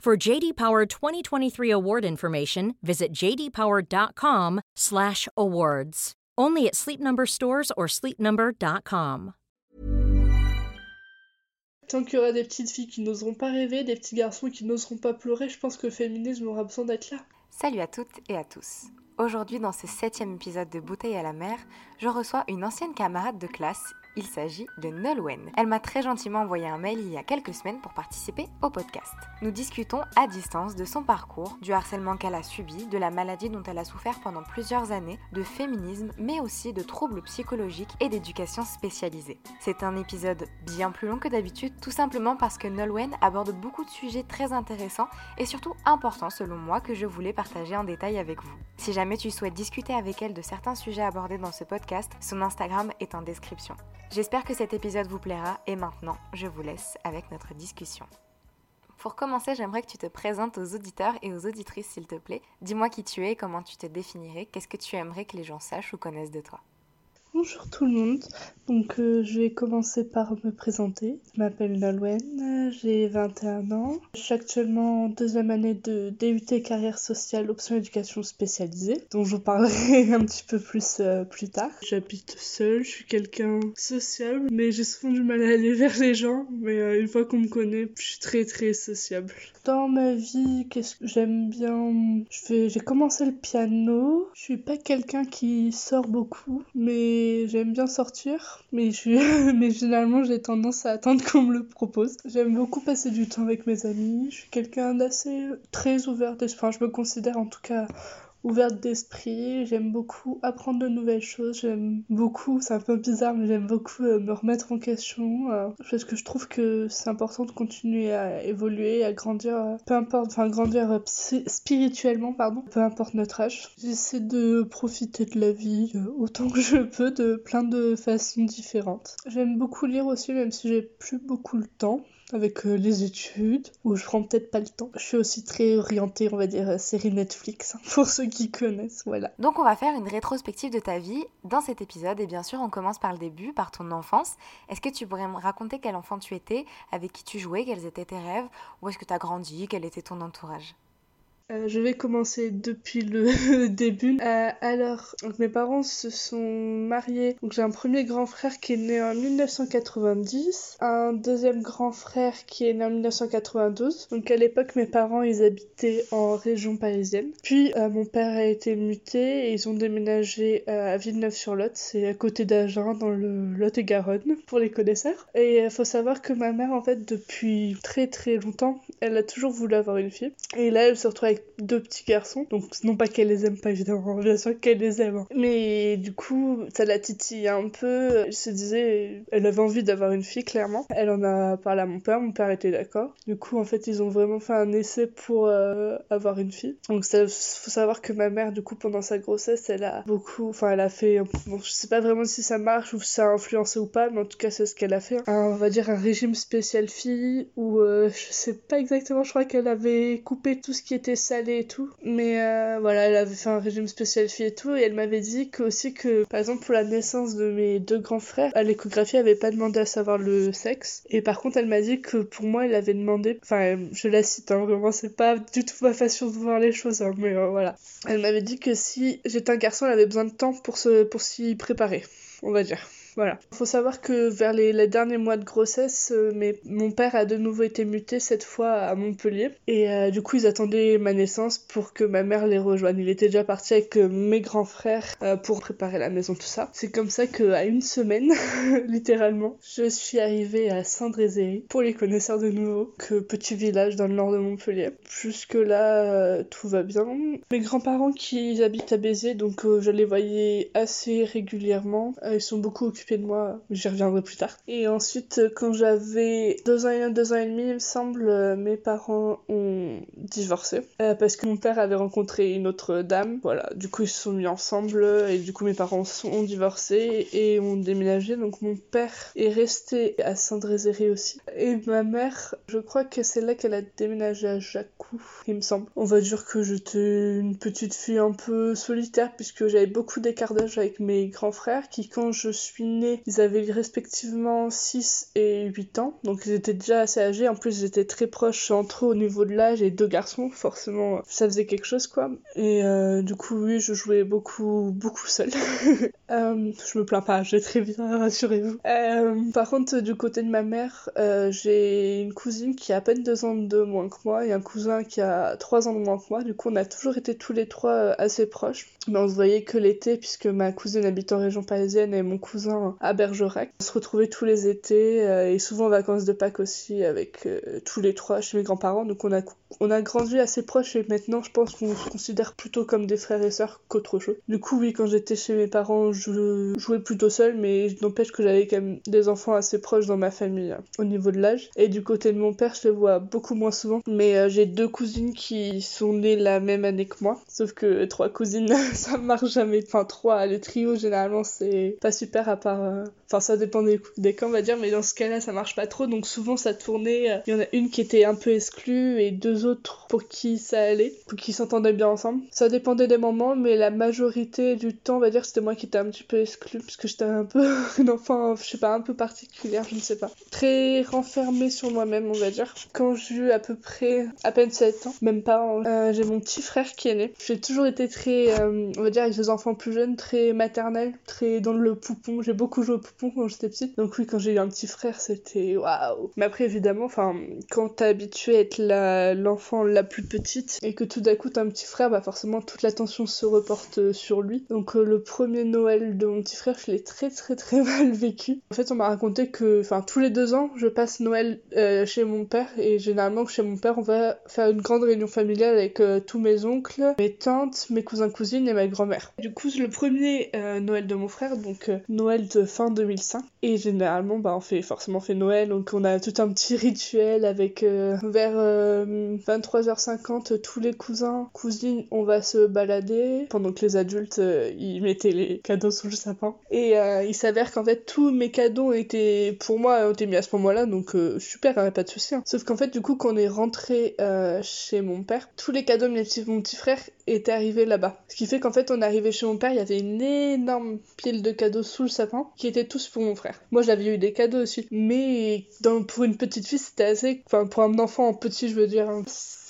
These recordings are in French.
For JD Power 2023 award information, visit jdpower.com/awards. Only at Sleep Number stores or sleepnumber.com. Tant qu'il y aura des petites filles qui n'oseront pas rêver, des petits garçons qui n'oseront pas pleurer, je pense que le féminisme aura besoin d'être là. Salut à toutes et à tous. Aujourd'hui, dans ce septième épisode de Bouteille à la mer, je reçois une ancienne camarade de classe il s'agit de Nolwenn. Elle m'a très gentiment envoyé un mail il y a quelques semaines pour participer au podcast. Nous discutons à distance de son parcours, du harcèlement qu'elle a subi, de la maladie dont elle a souffert pendant plusieurs années, de féminisme, mais aussi de troubles psychologiques et d'éducation spécialisée. C'est un épisode bien plus long que d'habitude, tout simplement parce que Nolwenn aborde beaucoup de sujets très intéressants et surtout importants selon moi que je voulais partager en détail avec vous. Si jamais tu souhaites discuter avec elle de certains sujets abordés dans ce podcast, son Instagram est en description. J'espère que cet épisode vous plaira et maintenant, je vous laisse avec notre discussion. Pour commencer, j'aimerais que tu te présentes aux auditeurs et aux auditrices, s'il te plaît. Dis-moi qui tu es, comment tu te définirais, qu'est-ce que tu aimerais que les gens sachent ou connaissent de toi? Bonjour tout le monde, donc euh, je vais commencer par me présenter. Je m'appelle Nolwenn, j'ai 21 ans. Je suis actuellement en deuxième année de DUT carrière sociale option éducation spécialisée, dont je vous parlerai un petit peu plus euh, plus tard. J'habite seule, je suis quelqu'un sociable, mais j'ai souvent du mal à aller vers les gens, mais euh, une fois qu'on me connaît, je suis très très sociable. Dans ma vie, qu'est-ce que j'aime bien? J'ai commencé le piano, je suis pas quelqu'un qui sort beaucoup, mais j'aime bien sortir, mais, je mais généralement j'ai tendance à attendre qu'on me le propose. J'aime beaucoup passer du temps avec mes amis, je suis quelqu'un d'assez très ouvert je me considère en tout cas ouverte d'esprit, j'aime beaucoup apprendre de nouvelles choses, j'aime beaucoup, c'est un peu bizarre, mais j'aime beaucoup euh, me remettre en question, euh, parce que je trouve que c'est important de continuer à évoluer, à grandir, euh, peu importe, enfin grandir spirituellement, pardon, peu importe notre âge. J'essaie de profiter de la vie autant que je peux, de plein de façons différentes. J'aime beaucoup lire aussi, même si j'ai plus beaucoup le temps avec euh, les études, où je prends peut-être pas le temps. Je suis aussi très orientée, on va dire, euh, série Netflix, hein, pour ceux qui connaissent, voilà. Donc on va faire une rétrospective de ta vie dans cet épisode, et bien sûr on commence par le début, par ton enfance. Est-ce que tu pourrais me raconter quel enfant tu étais, avec qui tu jouais, quels étaient tes rêves, où est-ce que tu as grandi, quel était ton entourage? Euh, je vais commencer depuis le début. Euh, alors, mes parents se sont mariés. Donc j'ai un premier grand frère qui est né en 1990, un deuxième grand frère qui est né en 1992. Donc à l'époque, mes parents ils habitaient en région parisienne. Puis euh, mon père a été muté et ils ont déménagé à Villeneuve-sur-Lot, c'est à côté d'Agen dans le Lot-et-Garonne pour les connaisseurs. Et il faut savoir que ma mère en fait depuis très très longtemps, elle a toujours voulu avoir une fille. Et là, elle se retrouve avec deux petits garçons. Donc, non pas qu'elle les aime pas, évidemment, bien sûr qu'elle les aime. Hein. Mais du coup, ça la titille un peu. Elle se disait, elle avait envie d'avoir une fille, clairement. Elle en a parlé à mon père, mon père était d'accord. Du coup, en fait, ils ont vraiment fait un essai pour euh, avoir une fille. Donc, il faut savoir que ma mère, du coup, pendant sa grossesse, elle a beaucoup, enfin, elle a fait, bon, je sais pas vraiment si ça marche ou si ça a influencé ou pas, mais en tout cas, c'est ce qu'elle a fait. on va dire un régime spécial fille où, euh, je sais pas exactement, je crois qu'elle avait coupé tout ce qui était et tout. Mais euh, voilà, elle avait fait un régime spécial fille et tout. Et elle m'avait dit que aussi que, par exemple, pour la naissance de mes deux grands frères, à l'échographie, elle avait pas demandé à savoir le sexe. Et par contre, elle m'a dit que pour moi, elle avait demandé, enfin, je la cite, hein, vraiment, c'est pas du tout ma façon de voir les choses, hein, mais euh, voilà. Elle m'avait dit que si j'étais un garçon, elle avait besoin de temps pour se, pour s'y préparer, on va dire. Voilà. Il faut savoir que vers les, derniers mois de grossesse, euh, mon père a de nouveau été muté cette fois à Montpellier. Et euh, du coup, ils attendaient ma naissance pour que ma mère les rejoigne. Il était déjà parti avec euh, mes grands frères pour préparer la maison, tout ça. C'est comme ça qu'à une semaine, littéralement, je suis arrivée à Saint-Drézéry, pour les connaisseurs de nouveau, que petit village dans le nord de Montpellier. Jusque là, tout va bien. Mes grands-parents qui habitent à Béziers, donc je les voyais assez régulièrement. ils sont beaucoup occupés de moi, j'y reviendrai plus tard. Et ensuite, quand j'avais deux ans et deux ans et demi, il me semble, euh, mes parents ont divorcé. Euh, parce que mon père avait rencontré une autre dame. Voilà, du coup, ils se sont mis ensemble et du coup, mes parents ont divorcé et ont déménagé. Donc, mon père est resté à Saint-Drézéry aussi. Et ma mère, je crois que c'est là qu'elle a déménagé à Jacou, il me semble. On va dire que j'étais une petite fille un peu solitaire puisque j'avais beaucoup d'écart d'âge avec mes grands frères qui, quand je suis née, ils avaient respectivement 6 et 8 ans. Donc ils étaient déjà assez âgés. En plus, étaient très proches entre eux au niveau de l'âge et deux garçons. Forcément, ça faisait quelque chose quoi. Et euh, du coup, oui, je jouais beaucoup, beaucoup seule. euh, je me plains pas, j'ai très bien, rassurez-vous. Euh, par contre, du côté de ma mère, euh, j'ai une cousine qui a à peine 2 ans de moins que moi et un cousin qui a 3 ans de moins que moi. Du coup, on a toujours été tous les trois assez proches. Mais on se voyait que l'été puisque ma cousine habite en région parisienne et mon cousin à Bergerac. On se retrouvait tous les étés euh, et souvent en vacances de Pâques aussi avec euh, tous les trois chez mes grands-parents. Donc on a, on a grandi assez proches et maintenant je pense qu'on se considère plutôt comme des frères et sœurs qu'autre chose. Du coup oui, quand j'étais chez mes parents, je jouais plutôt seul mais n'empêche que j'avais quand même des enfants assez proches dans ma famille hein, au niveau de l'âge. Et du côté de mon père, je les vois beaucoup moins souvent. Mais euh, j'ai deux cousines qui sont nées la même année que moi. Sauf que trois cousines, ça marche jamais. Enfin trois, le trio généralement c'est pas super à part euh, enfin ça dépend des, des cas on va dire mais dans ce cas-là ça marche pas trop donc souvent ça tournait euh, il y en a une qui était un peu exclue et deux autres pour qui ça allait pour qui s'entendaient bien ensemble. Ça dépendait des moments mais la majorité du temps on va dire c'était moi qui étais un petit peu exclue parce que j'étais un peu une enfant je sais pas un peu particulière je ne sais pas. Très renfermée sur moi-même on va dire. Quand j'ai eu à peu près à peine 7 ans même pas euh, j'ai mon petit frère qui est né. J'ai toujours été très on va dire avec les enfants plus jeunes très maternelle très dans le poupon. J'ai beaucoup joué au poupon quand j'étais petite. Donc oui, quand j'ai eu un petit frère, c'était waouh. Mais après, évidemment, enfin, quand t'es habitué à être l'enfant la, plus petite et que tout d'un coup t'as un petit frère, bah forcément toute l'attention se reporte euh, sur lui. Donc euh, le premier Noël de mon petit frère, je l'ai très très très mal vécu. En fait, on m'a raconté que, enfin, tous les deux ans, je passe Noël euh, chez mon père et généralement chez mon père, on va faire une grande réunion familiale avec tous mes oncles, mes tantes, mes cousins cousines et ma grand-mère. Du coup, le premier Noël de mon frère, donc Noël de fin 2005. Et généralement, bah, on fait forcément fait Noël, donc on a tout un petit rituel avec vers 23h50 euh, tous les cousins, cousines, on va se balader pendant que les adultes euh, ils mettaient les cadeaux sous le sapin. Et il s'avère qu'en fait tous mes cadeaux étaient pour moi ont été mis à ce moment-là, donc super, hein, pas de souci. Hein. Sauf qu'en fait du coup quand on est rentré chez mon père, tous les cadeaux de mon petit frère étaient arrivés là-bas. Ce qui fait qu'en fait on est arrivé chez mon père, il y avait une énorme pile de cadeaux sous le sapin qui étaient tous pour mon frère. Moi, j'avais eu des cadeaux aussi. Mais pour une petite fille, c'était assez. Enfin, pour un enfant petit, je veux dire, hein,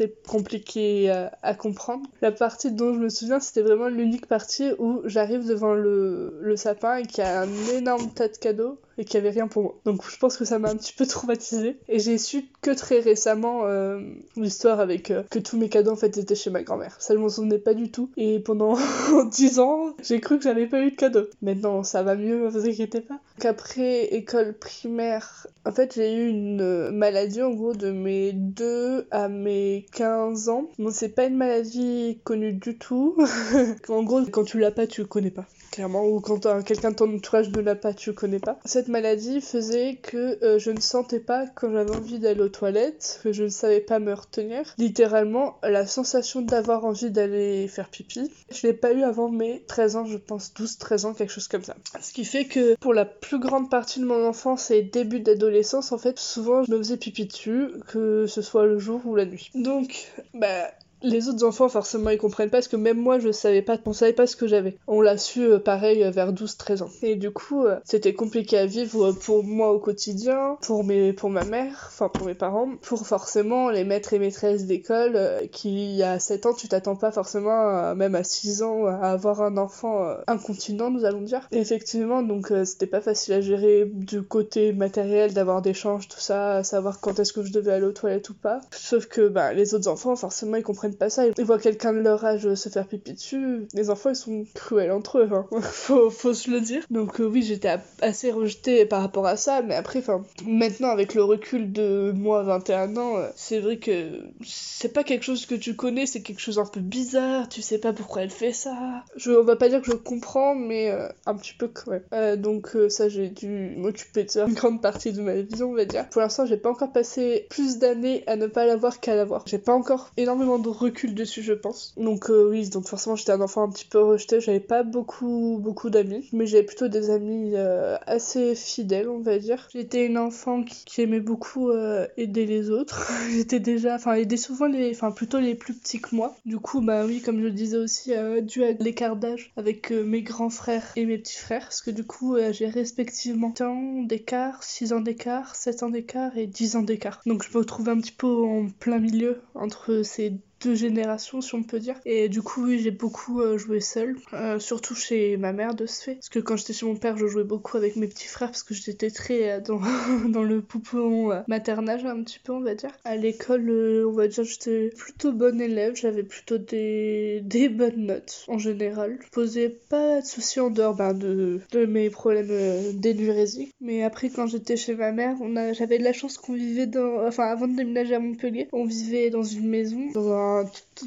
compliqué à, à, comprendre. La partie dont je me souviens, c'était vraiment l'unique partie où j'arrive devant le, le sapin et qu'il y a un énorme tas de cadeaux et qu'il n'y avait rien pour moi. Donc je pense que ça m'a un petit peu traumatisée. Et j'ai su que très récemment euh, l'histoire avec euh, que tous mes cadeaux en fait étaient chez ma grand-mère. Ça je m'en souvenais pas du tout. Et pendant 10 ans, j'ai cru que j'avais pas eu de cadeaux. Maintenant ça va mieux, vous inquiétez pas. Donc après école primaire, en fait j'ai eu une maladie en gros de mes 2 à mes 15 ans. Bon c'est pas une maladie connue du tout. en gros quand tu l'as pas tu connais pas clairement, ou quand quelqu'un de ton entourage ne l'a pas, tu connais pas. Cette maladie faisait que euh, je ne sentais pas quand j'avais envie d'aller aux toilettes, que je ne savais pas me retenir. Littéralement, la sensation d'avoir envie d'aller faire pipi, je l'ai pas eu avant mes 13 ans, je pense 12-13 ans, quelque chose comme ça. Ce qui fait que pour la plus grande partie de mon enfance et début d'adolescence, en fait, souvent je me faisais pipi dessus, que ce soit le jour ou la nuit. Donc, bah les autres enfants, forcément, ils comprennent pas parce que même moi, je savais pas, on savait pas ce que j'avais. On l'a su, euh, pareil, euh, vers 12-13 ans. Et du coup, euh, c'était compliqué à vivre pour moi au quotidien, pour mes, pour ma mère, enfin pour mes parents, pour forcément les maîtres et maîtresses d'école qui, à 7 ans, tu t'attends pas forcément, même à 6 ans, à avoir un enfant incontinent, nous allons dire. Et effectivement, donc c'était pas facile à gérer du côté matériel, d'avoir des changes, tout ça, savoir quand est-ce que je devais aller aux toilettes ou pas. Sauf que bah, les autres enfants, forcément, ils comprennent pas ça. Ils voient quelqu'un de leur âge se faire pipi dessus. Les enfants, ils sont cruels entre eux, hein. faut, faut se le dire. Donc euh, oui, j'étais assez rejetée par rapport à ça, mais après, enfin, maintenant, avec le recul de moi, 21 ans, euh, c'est vrai que c'est pas quelque chose que tu connais, c'est quelque chose un peu bizarre, tu sais pas pourquoi elle fait ça. Je, on va pas dire que je comprends, mais euh, un petit peu quand même. donc ça, j'ai dû m'occuper de ça une grande partie de ma vie, on va dire. Pour l'instant, j'ai pas encore passé plus d'années à ne pas l'avoir qu'à l'avoir. J'ai pas encore énormément de recul dessus, je pense. Donc euh, oui, donc forcément j'étais un enfant un petit peu rejeté. J'avais pas beaucoup beaucoup d'amis, mais j'avais plutôt des amis euh, assez fidèles, on va dire. J'étais une enfant qui, aimait beaucoup euh, aider les autres. j'étais déjà, enfin aider souvent les, enfin plutôt les plus petits que moi. Du coup, bah oui, comme je disais aussi, dû à l'écart d'âge avec mes grands frères et mes petits frères, parce que du coup j'ai respectivement 10 ans d'écart, 6 ans d'écart, 7 ans d'écart et 10 ans d'écart. Donc je me retrouve un petit peu en plein milieu entre ces deux générations, si on peut dire. Et du coup, oui, j'ai beaucoup euh, joué seule, euh, surtout chez ma mère de ce fait. Parce que quand j'étais chez mon père, je jouais beaucoup avec mes petits frères parce que j'étais très euh, dans, dans le poupon maternage, un petit peu, on va dire. À l'école, on va dire, j'étais plutôt bonne élève, j'avais plutôt des, des bonnes notes en général. Je posais pas de soucis en dehors ben, de, de mes problèmes d'énurésie. Mais après, quand j'étais chez ma mère, j'avais de la chance qu'on vivait dans. Enfin, avant de déménager à Montpellier, on vivait dans une maison, dans un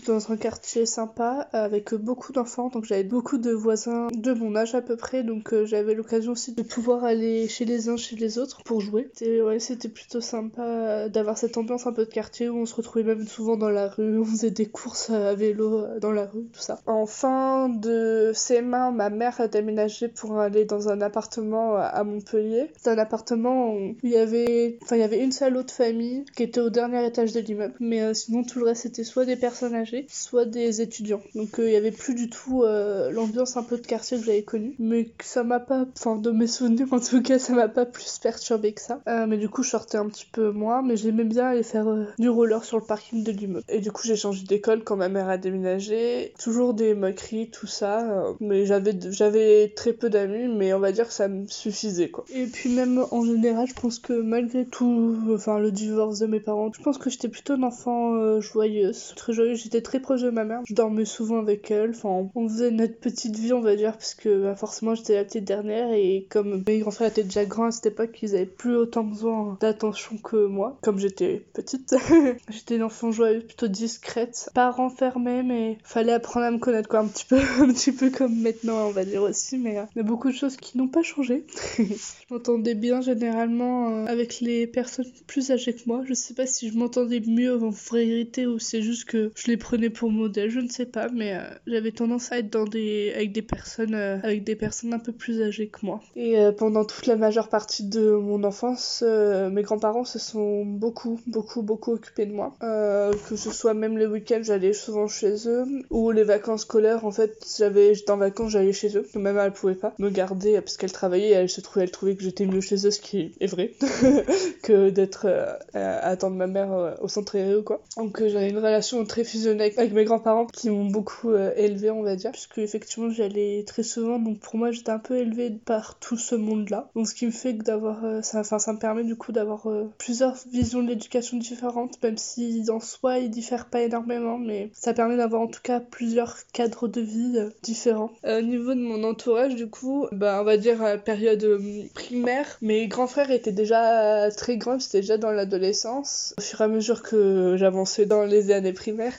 dans un quartier sympa avec beaucoup d'enfants, donc j'avais beaucoup de voisins de mon âge à peu près, donc euh, j'avais l'occasion aussi de pouvoir aller chez les uns, chez les autres pour jouer. C'était ouais, plutôt sympa d'avoir cette ambiance un peu de quartier où on se retrouvait même souvent dans la rue, on faisait des courses à vélo euh, dans la rue, tout ça. En fin de CM1, ma mère a déménagé pour aller dans un appartement à Montpellier. C'est un appartement où il y avait, enfin il y avait une seule autre famille qui était au dernier étage de l'immeuble, mais euh, sinon tout le reste c'était soit des personnes âgées, soit des étudiants. Donc euh, il y avait plus du tout euh, l'ambiance un peu de quartier que j'avais connue. Mais ça m'a pas, enfin de mes souvenirs en tout cas, ça m'a pas plus perturbé que ça. Euh, mais du coup je sortais un petit peu moins, mais j'aimais bien aller faire du roller sur le parking de l'immeuble. Et du coup j'ai changé d'école quand ma mère a déménagé. Toujours des moqueries, tout ça. mais j'avais j'avais très peu d'amis, mais on va dire que ça me suffisait quoi. Et puis même en général, je pense que malgré tout, enfin le divorce de mes parents, je pense que j'étais plutôt un enfant joyeux très joyeuse. J'étais très proche de ma mère. Je dormais souvent avec elle. Enfin, on faisait notre petite vie, on va dire, parce que bah, forcément j'étais la petite dernière et comme mes grands frères étaient déjà grands à cette époque, ils avaient plus autant besoin d'attention que moi. Comme j'étais petite, j'étais une enfant joyeuse, plutôt discrète, pas renfermée, mais fallait apprendre à me connaître quoi, un petit peu, un petit peu comme maintenant, on va dire aussi. Mais euh, il y a beaucoup de choses qui n'ont pas changé. je m'entendais bien généralement euh, avec les personnes plus âgées que moi. Je sais pas si je m'entendais mieux en vérité ou c'est juste que je les prenais pour modèle, je ne sais pas, mais euh, j'avais tendance à être dans des avec des personnes euh, avec des personnes un peu plus âgées que moi. Et euh, pendant toute la majeure partie de mon enfance, mes grands-parents se sont beaucoup beaucoup beaucoup occupés de moi. que ce soit même les week-ends, j'allais souvent chez eux ou les vacances scolaires, en fait, j'avais j'étais en vacances, j'allais chez eux. Même elle pouvait pas me garder parce qu'elle travaillait, elle se trouvait elle trouvait que j'étais mieux chez eux, ce qui est vrai, que d'être à attendre ma mère au centre aéré quoi. Donc j'avais une relation très fusionnée avec mes grands-parents qui m'ont beaucoup euh, élevé on va dire, puisque effectivement j'allais très souvent, donc pour moi j'étais un peu élevée par tout ce monde-là. Donc ce qui me fait que d'avoir, euh, ça, ça me permet du coup d'avoir euh, plusieurs visions de l'éducation différentes, même si en soi ils diffèrent pas énormément, mais ça permet d'avoir en tout cas plusieurs cadres de vie différents. au niveau de mon entourage du coup, bah on va dire à la période primaire, mes grands frères étaient déjà très grands, c'était déjà dans l'adolescence. Au fur et à mesure que j'avançais dans les années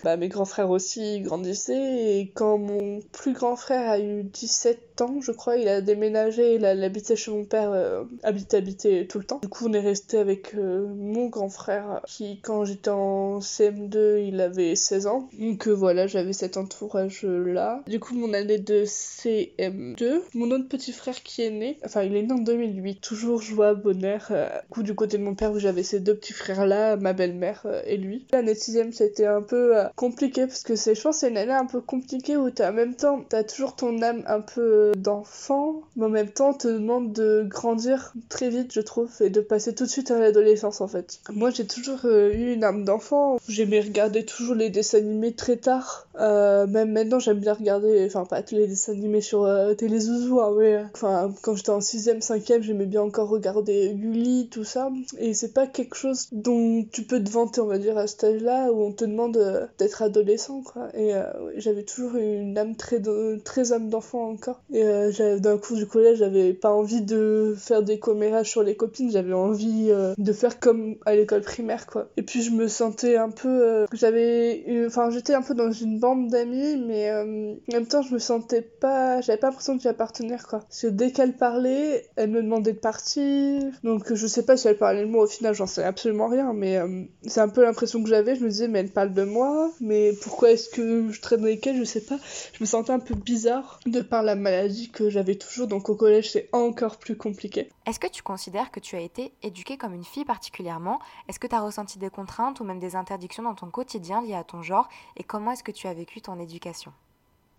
bah, mes grands frères aussi grandissaient et quand mon plus grand frère a eu 17 7 ans, je crois. Il a déménagé, il, a, habitait chez mon père, euh, habité, habité tout le temps. Du coup, on est resté avec euh, mon grand frère qui, quand j'étais en CM2, il avait 16 ans. Donc voilà, j'avais cet entourage-là. Du coup, mon année de CM2, mon autre petit frère qui est né, enfin, il est né en 2008, toujours joie, bonheur. du coup, du côté de mon père, où j'avais ces deux petits frères-là, ma belle-mère et lui. L'année de 6 c'était un peu compliqué parce que je pense, c'est une année un peu compliquée où t'as en même temps, t'as toujours ton âme un peu d'enfant, mais en même temps, te demande de grandir très vite, je trouve, et de passer tout de suite à l'adolescence en fait. Moi, j'ai toujours euh, eu une âme d'enfant. J'aimais regarder toujours les dessins animés très tard. Euh, même maintenant, j'aime bien regarder, enfin, pas tous les dessins animés sur euh, Télé Zouzou, hein, mais enfin, quand j'étais en 6ème, 5ème, j'aimais bien encore regarder Gulli, tout ça. Et c'est pas quelque chose dont tu peux te vanter, on va dire, à cet âge-là, où on te demande d'être adolescent, quoi. Et j'avais toujours une âme très, très âme d'enfant encore. Et d'un coup du collège, j'avais pas envie de faire des commérages sur les copines, j'avais envie euh, de faire comme à l'école primaire, quoi. Et puis je me sentais un peu. Euh, j'avais. Enfin, j'étais un peu dans une bande d'amis, mais euh, en même temps, je me sentais pas. J'avais pas l'impression d'y appartenir, quoi. Parce que dès qu'elle parlait, elle me demandait de partir. Donc je sais pas si elle parlait de moi au final, j'en sais absolument rien, mais c'est un peu l'impression que j'avais. Je me disais, mais elle parle de moi, mais pourquoi est-ce que je traîne avec elle Je sais pas. Je me sentais un peu bizarre de par la maladie que j'avais toujours, donc au collège c'est encore plus compliqué. Est-ce que tu considères que tu as été éduquée comme une fille particulièrement? Est-ce que tu as ressenti des contraintes ou même des interdictions dans ton quotidien liées à ton genre? Et comment est-ce que tu as vécu ton éducation?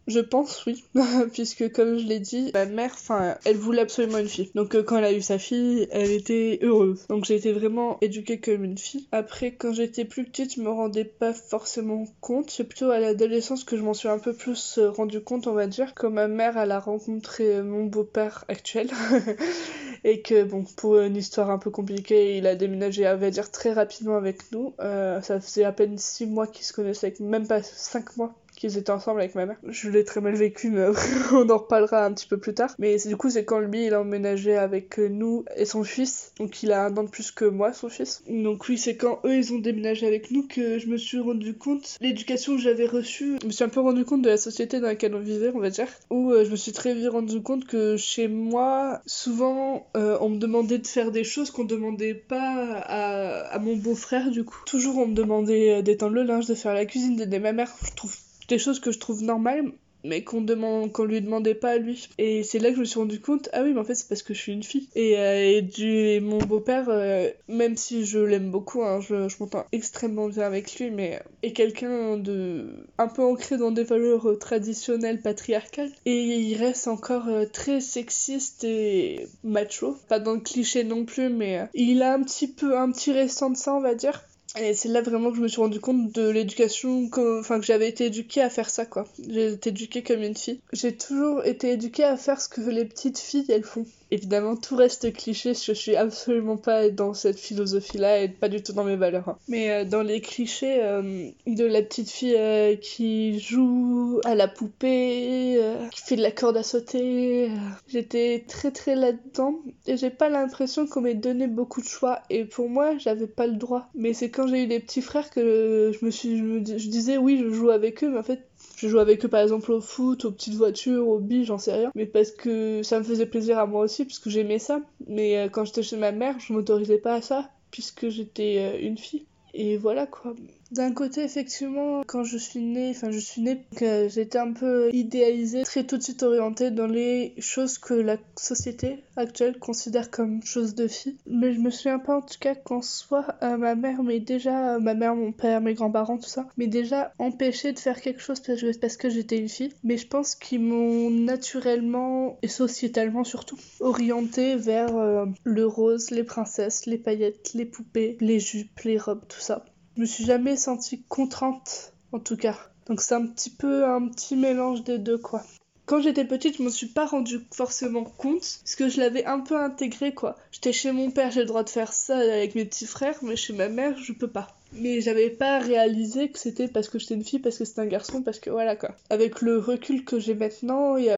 Je pense oui, puisque comme je l'ai dit, ma mère, enfin, elle voulait absolument une fille. Donc euh, quand elle a eu sa fille, elle était heureuse. Donc j'ai été vraiment éduquée comme une fille. Après, quand j'étais plus petite, je me rendais pas forcément compte. C'est plutôt à l'adolescence que je m'en suis un peu plus euh, rendu compte, on va dire, quand ma mère, elle a rencontré mon beau-père actuel. et que bon pour une histoire un peu compliquée il a déménagé à va dire très rapidement avec nous euh, ça faisait à peine six mois qu'ils se connaissaient même pas cinq mois qu'ils étaient ensemble avec ma mère. Je l'ai très mal vécu, mais on en reparlera un petit peu plus tard. Mais du coup, c'est quand lui, il a emménagé avec nous et son fils. Donc il a un an de plus que moi, son fils. Donc oui, c'est quand eux, ils ont déménagé avec nous que je me suis rendu compte, l'éducation que j'avais reçue, je me suis un peu rendu compte de la société dans laquelle on vivait, on va dire. Où euh, je me suis très vite rendu compte que chez moi, souvent, euh, on me demandait de faire des choses qu'on demandait pas à, à mon beau-frère, du coup. Toujours, on me demandait d'étendre le linge, de faire la cuisine, d'aider ma mère. Je trouve des choses que je trouve normales mais qu'on demande qu'on lui demandait pas à lui. Et c'est là que je me suis rendu compte ah oui mais en fait c'est parce que je suis une fille. Et, euh, du mon beau-père euh, même si je l'aime beaucoup hein, je, je m'entends extrêmement bien avec lui mais est quelqu'un de un peu ancré dans des valeurs traditionnelles patriarcales. Et il reste encore euh, très sexiste et macho. Pas dans le cliché non plus mais il a un petit peu un petit restant de ça on va dire et c'est là vraiment que je me suis rendu compte de l'éducation, enfin que j'avais été éduquée à faire ça quoi. J'ai été éduquée comme une fille. J'ai toujours été éduquée à faire ce que les petites filles elles font. Évidemment, tout reste cliché, je suis absolument pas dans cette philosophie-là et pas du tout dans mes valeurs. Hein. Mais euh, dans les clichés euh, de la petite fille euh, qui joue à la poupée, qui fait de la corde à sauter, j'étais très très là-dedans et j'ai pas l'impression qu'on m'ait donné beaucoup de choix et pour moi, j'avais pas le droit. Mais c'est quand j'ai eu des petits frères que je me suis, je disais oui, je joue avec eux, mais en fait, je joue avec eux par exemple au foot, aux petites voitures, aux billes, j'en sais rien. Mais parce que ça me faisait plaisir à moi aussi, puisque j'aimais ça. Mais euh, quand j'étais chez ma mère, je m'autorisais pas à ça, puisque j'étais euh, une fille. Et voilà quoi. D'un côté, effectivement, quand je suis née, enfin je suis née, que j'étais un peu idéalisée, très tout de suite orientée dans les choses que la société actuelle considère comme choses de filles. Mais je me souviens pas en tout cas qu'en soit euh, ma mère, mais déjà ma mère, mon père, mes grands-parents, tout ça, mais déjà empêché de faire quelque chose parce que, parce que j'étais une fille. Mais je pense qu'ils m'ont naturellement et sociétalement surtout orientée vers euh, le rose, les princesses, les paillettes, les poupées, les jupes, les robes, tout ça. Je me suis jamais sentie contrainte, en tout cas. Donc c'est un petit peu un petit mélange des deux, quoi. Quand j'étais petite, je me suis pas rendu forcément compte, parce que je l'avais un peu intégré, quoi. J'étais chez mon père, j'ai le droit de faire ça avec mes petits frères, mais chez ma mère, je peux pas. Mais j'avais pas réalisé que c'était parce que j'étais une fille, parce que c'était un garçon, parce que voilà, quoi. Avec le recul que j'ai maintenant, il y a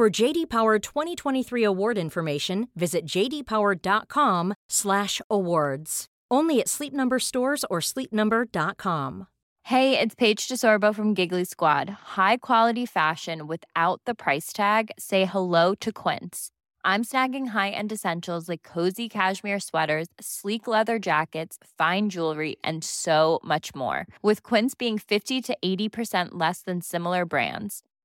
For JD Power 2023 award information, visit jdpower.com/awards. Only at Sleep Number stores or sleepnumber.com. Hey, it's Paige DeSorbo from Giggly Squad. High quality fashion without the price tag. Say hello to Quince. I'm snagging high-end essentials like cozy cashmere sweaters, sleek leather jackets, fine jewelry, and so much more. With Quince being 50 to 80% less than similar brands.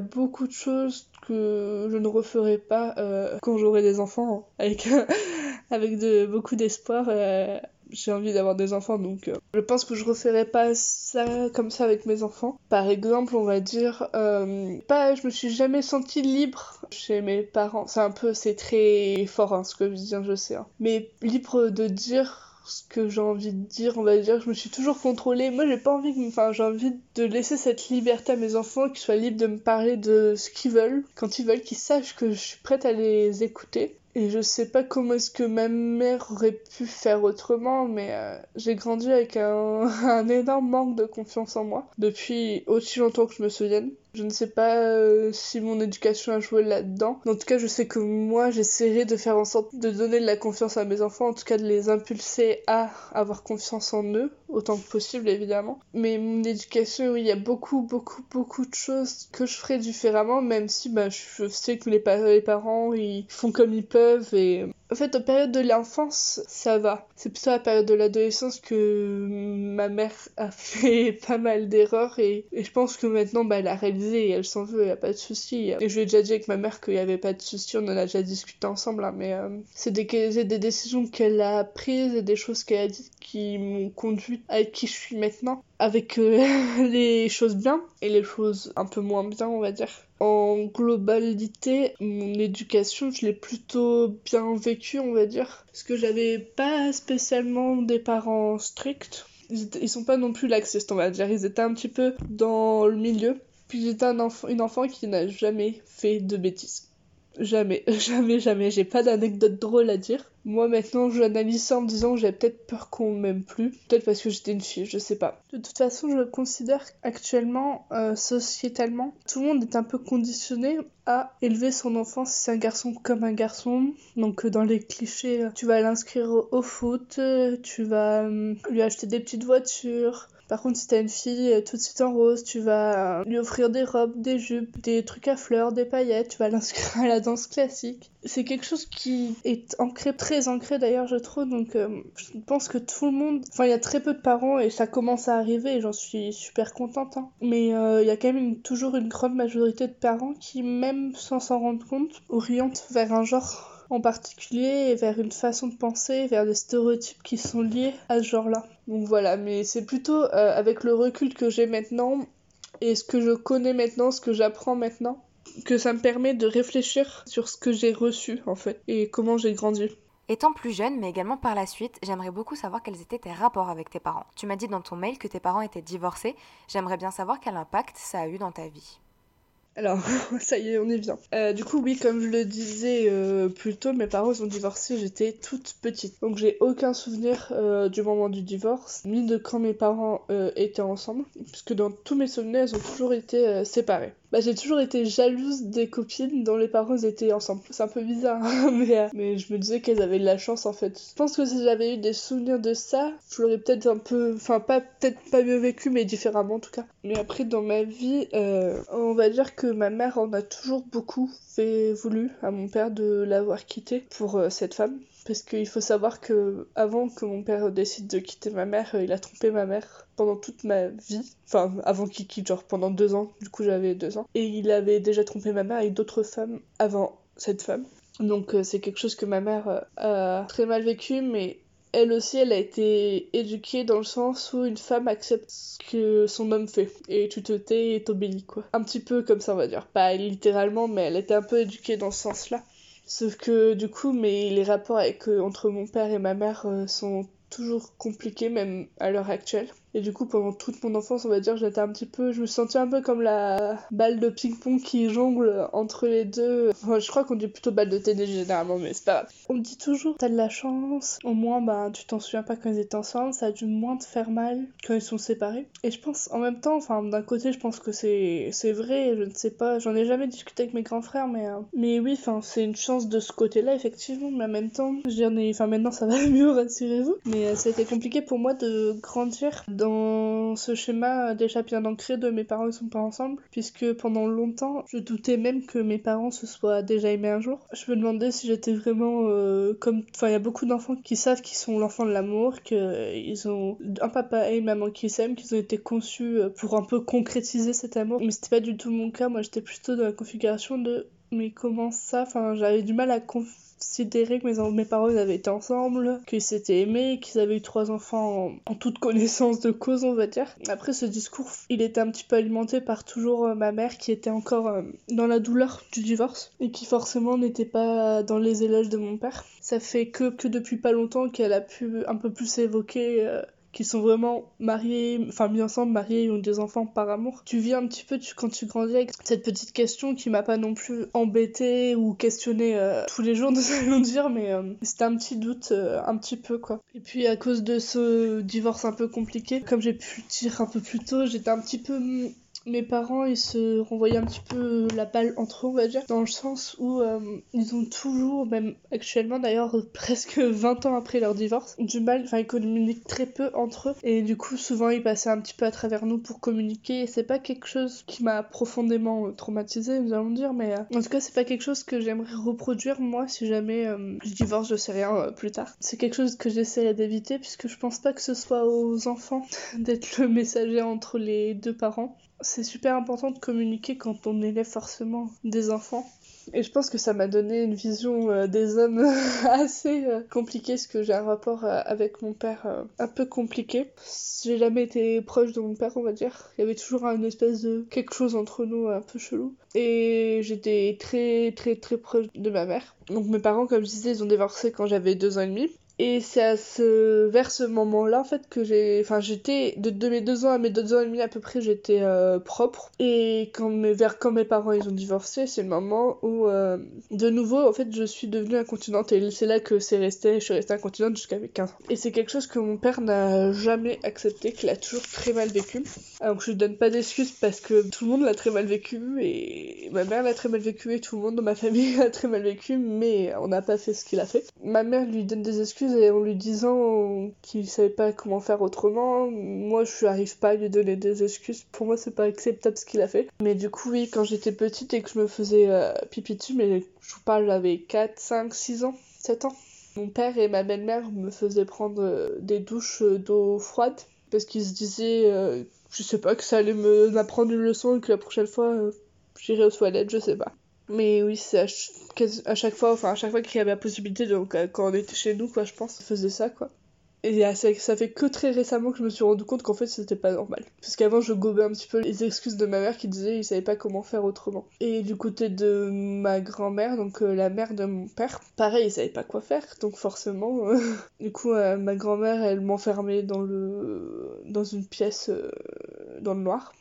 Beaucoup de choses que je ne referai pas euh, quand j'aurai des enfants, avec, avec de, beaucoup d'espoir. euh, j'ai envie d'avoir des enfants, donc euh, je pense que je referai pas ça comme ça avec mes enfants. Par exemple, on va dire, euh, pas, je me suis jamais sentie libre chez mes parents. C'est un peu, c'est très fort hein, ce que je dis, hein, je sais. hein. Mais libre de dire ce que j'ai envie de dire, on va dire, je me suis toujours contrôlée. Moi, j'ai pas envie, que- enfin, j'ai envie de laisser cette liberté à mes enfants, qu'ils soient libres de me parler de ce qu'ils veulent, quand ils veulent, qu'ils sachent que je suis prête à les écouter. Et je sais pas comment est-ce que ma mère aurait pu faire autrement, mais euh, j'ai grandi avec un, un énorme manque de confiance en moi depuis aussi longtemps que je me souvienne. Je ne sais pas euh, si mon éducation a joué là-dedans. En tout cas, je sais que moi, j'essaierai de faire en sorte de donner de la confiance à mes enfants, en tout cas de les impulser à avoir confiance en eux, autant que possible évidemment. Mais mon éducation, oui, il y a beaucoup, beaucoup, beaucoup de choses que je ferais différemment, même si bah, je sais que les, les parents, ils font comme ils peuvent et... En fait, en période de l'enfance, ça va. C'est plutôt à la période de l'adolescence que ma mère a fait pas mal d'erreurs et, je pense que maintenant, bah, elle a réalisé et elle s'en veut, il a pas de souci. Et je lui ai déjà dit avec ma mère qu'il y avait pas de souci, on en a déjà discuté ensemble, hein, mais euh, c'est des, des décisions qu'elle a prises et des choses qu'elle a dites qui m'ont conduit à qui je suis maintenant. Avec euh, les choses bien et les choses un peu moins bien, on va dire. En globalité, mon éducation, je l'ai plutôt bien vécue, on va dire. Parce que j'avais pas spécialement des parents stricts. Ils, ils sont pas non plus laxistes, on va dire. Ils étaient un petit peu dans le milieu. Puis j'étais un une enfant qui n'a jamais fait de bêtises. Jamais, jamais, jamais. J'ai pas d'anecdote drôle à dire. Moi maintenant, j'analyse ça en me disant que j'avais peut-être peur qu'on m'aime plus. Peut-être parce que j'étais une fille, je sais pas. De toute façon, je considère qu'actuellement, euh, sociétalement, tout le monde est un peu conditionné à élever son enfant si c'est un garçon comme un garçon. Donc euh, dans les clichés, euh, tu vas l'inscrire au, foot, tu vas lui acheter des petites voitures. Par contre, si t'as une fille euh, tout de suite en rose, tu vas euh, lui offrir des robes, des jupes, des trucs à fleurs, des paillettes, tu vas l'inscrire à la danse classique. C'est quelque chose qui est ancré, très ancré d'ailleurs, je trouve. Donc, euh, je pense que tout le monde. Enfin, il y a très peu de parents et ça commence à arriver et j'en suis super contente. hein. Mais il y a quand même toujours une grande majorité de parents qui, même sans s'en rendre compte, orientent vers un genre en particulier vers une façon de penser, vers des stéréotypes qui sont liés à ce genre-là. Donc voilà, mais c'est plutôt euh, avec le recul que j'ai maintenant et ce que je connais maintenant, ce que j'apprends maintenant, que ça me permet de réfléchir sur ce que j'ai reçu en fait et comment j'ai grandi. Étant plus jeune, mais également par la suite, j'aimerais beaucoup savoir quels étaient tes rapports avec tes parents. Tu m'as dit dans ton mail que tes parents étaient divorcés. J'aimerais bien savoir quel impact ça a eu dans ta vie. Alors, ça y est, on y vient. Euh, du coup, oui, comme je le disais euh, plus tôt, mes parents ont divorcé, j'étais toute petite. Donc, j'ai aucun souvenir euh, du moment du divorce, ni de quand mes parents étaient ensemble, puisque dans tous mes souvenirs, ils ont toujours été séparés. Bah, j'ai toujours été jalouse des copines dont les parents étaient ensemble. C'est un peu bizarre, hein, mais, mais je me disais qu'elles avaient de la chance en fait. Je pense que si j'avais eu des souvenirs de ça, je l'aurais peut-être un peu. Enfin, pas peut-être pas mieux vécu, mais différemment en tout cas. Mais après, dans ma vie, on va dire que ma mère en a toujours beaucoup fait voulu à mon père de l'avoir quitté pour euh, cette femme. Parce qu'il faut savoir que avant que mon père décide de quitter ma mère, euh, il a trompé ma mère pendant toute ma vie. Enfin, avant qu'il quitte, genre pendant deux ans. Du coup, j'avais deux ans. Et il avait déjà trompé ma mère avec d'autres femmes avant cette femme. Donc euh, c'est quelque chose que ma mère a très mal vécu, mais elle aussi, elle a été éduquée dans le sens où une femme accepte ce que son homme fait. Et tu te tais et t'obéis, quoi. Un petit peu comme ça, on va dire. Pas littéralement, mais elle était un peu éduquée dans ce sens-là. Sauf que du coup, mais les rapports avec, euh, entre mon père et ma mère euh, sont toujours compliqués, même à l'heure actuelle. Et du coup, pendant toute mon enfance, on va dire, j'étais un petit peu, je me sentais un peu comme la balle de ping-pong qui jongle entre les deux. Enfin, je crois qu'on dit plutôt balle de tennis généralement, mais c'est pas grave. On me dit toujours, t'as de la chance. Au moins, bah, tu t'en souviens pas quand ils étaient ensemble. Ça a dû moins te faire mal quand ils sont séparés. Et je pense, en même temps, enfin, d'un côté, je pense que c'est, c'est vrai. Je ne sais pas. J'en ai jamais discuté avec mes grands frères, mais, euh, mais oui, enfin, c'est une chance de ce côté-là, effectivement. Mais en même temps, j'en ai, enfin, maintenant, ça va mieux, rassurez-vous. Mais euh, été compliqué pour moi de grandir dans ce schéma déjà bien ancré de mes parents ne sont pas ensemble, puisque pendant longtemps, je doutais même que mes parents se soient déjà aimés un jour. Je me demandais si j'étais vraiment euh, comme... Enfin, il y a beaucoup d'enfants qui savent qu'ils sont l'enfant de l'amour, qu'ils ont un papa et une maman qui s'aiment, qu'ils ont été conçus euh, pour un peu concrétiser cet amour. Mais c'était pas du tout mon cas, moi j'étais plutôt dans la configuration de mais comment ça Enfin, j'avais du mal à considérer que mes, mes parents avaient été ensemble, qu'ils s'étaient aimés, qu'ils avaient eu trois enfants en, toute connaissance de cause, on va dire. Après, ce discours, il était un petit peu alimenté par toujours euh, ma mère qui était encore euh, dans la douleur du divorce et qui forcément n'était pas dans les éloges de mon père. Ça fait que, que depuis pas longtemps qu'elle a pu un peu plus évoquer euh, qui sont vraiment mariés, enfin mis ensemble, mariés, et ont des enfants par amour. Tu vis un petit peu quand tu grandis avec cette petite question qui m'a pas non plus embêté ou questionné euh, tous les jours, nous allons dire, mais euh, c'était un petit doute, euh, un petit peu quoi. Et puis à cause de ce divorce un peu compliqué, comme j'ai pu le dire un peu plus tôt, j'étais un petit peu mes parents ils se renvoyaient un petit peu la balle entre eux on va dire dans le sens où euh, ils ont toujours même actuellement d'ailleurs presque 20 ans après leur divorce du mal enfin ils communiquent très peu entre eux. Et du coup souvent ils passaient un petit peu à travers nous pour communiquer. Et c'est pas quelque chose qui m'a profondément traumatisé nous allons dire mais euh, en tout cas c'est pas quelque chose que j'aimerais reproduire moi si jamais euh, je divorce je sais rien plus tard. C'est quelque chose que j'essaierai d'éviter puisque je pense pas que ce soit aux enfants d'être le messager entre les deux parents c'est super important de communiquer quand on élève forcément des enfants. Et je pense que ça m'a donné une vision euh, des hommes assez euh, compliquée, parce que j'ai un rapport euh, avec mon père un peu compliqué. J'ai jamais été proche de mon père, on va dire. Il y avait toujours une espèce de quelque chose entre nous un peu chelou. Et j'étais très très très proche de ma mère. Donc mes parents, comme je disais, ils ont divorcé quand j'avais deux ans et demi. Et c'est à ce, vers ce moment-là, en fait, que j'ai. Enfin, j'étais. De, mes deux ans à mes deux ans et demi à peu près, j'étais euh, propre. Et quand mes, vers quand mes parents ils ont divorcé, c'est le moment où, euh, de nouveau, en fait, je suis devenue incontinente. Et c'est là que c'est resté. Je suis restée incontinente jusqu'à mes 15 ans. Et c'est quelque chose que mon père n'a jamais accepté, qu'il a toujours très mal vécu. Alors je lui donne pas d'excuses parce que tout le monde l'a très mal vécu. Et ma mère l'a très mal vécu. Et tout le monde dans ma famille l'a très mal vécu. Mais on n'a pas fait ce qu'il a fait. Ma mère lui donne des excuses et en lui disant qu'il savait pas comment faire autrement. Moi, je n'arrive pas à lui donner des excuses. Pour moi, c'est pas acceptable ce qu'il a fait. Mais du coup, oui, quand j'étais petite et que je me faisais euh, pipi dessus, mais je vous parle, j'avais 4, 5, 6 ans, 7 ans. Mon père et ma belle-mère me faisaient prendre euh, des douches euh, d'eau froide parce qu'ils se disaient, je sais pas, que ça allait m'apprendre une leçon et que la prochaine fois, j'irai aux toilettes, je sais pas. Mais oui, c'est à, chaque fois, enfin à chaque fois qu'il y avait la possibilité, donc euh, quand on était chez nous, quoi, je pense, on faisait ça, quoi. Et ça, fait que très récemment que je me suis rendu compte qu'en fait c'était pas normal. Parce qu'avant je gobais un petit peu les excuses de ma mère qui disait il savait pas comment faire autrement. Et du côté de ma grand-mère, donc euh, la mère de mon père, pareil il savait pas quoi faire, donc forcément. Euh, du coup ma grand-mère elle m'enfermait dans le dans une pièce dans le noir.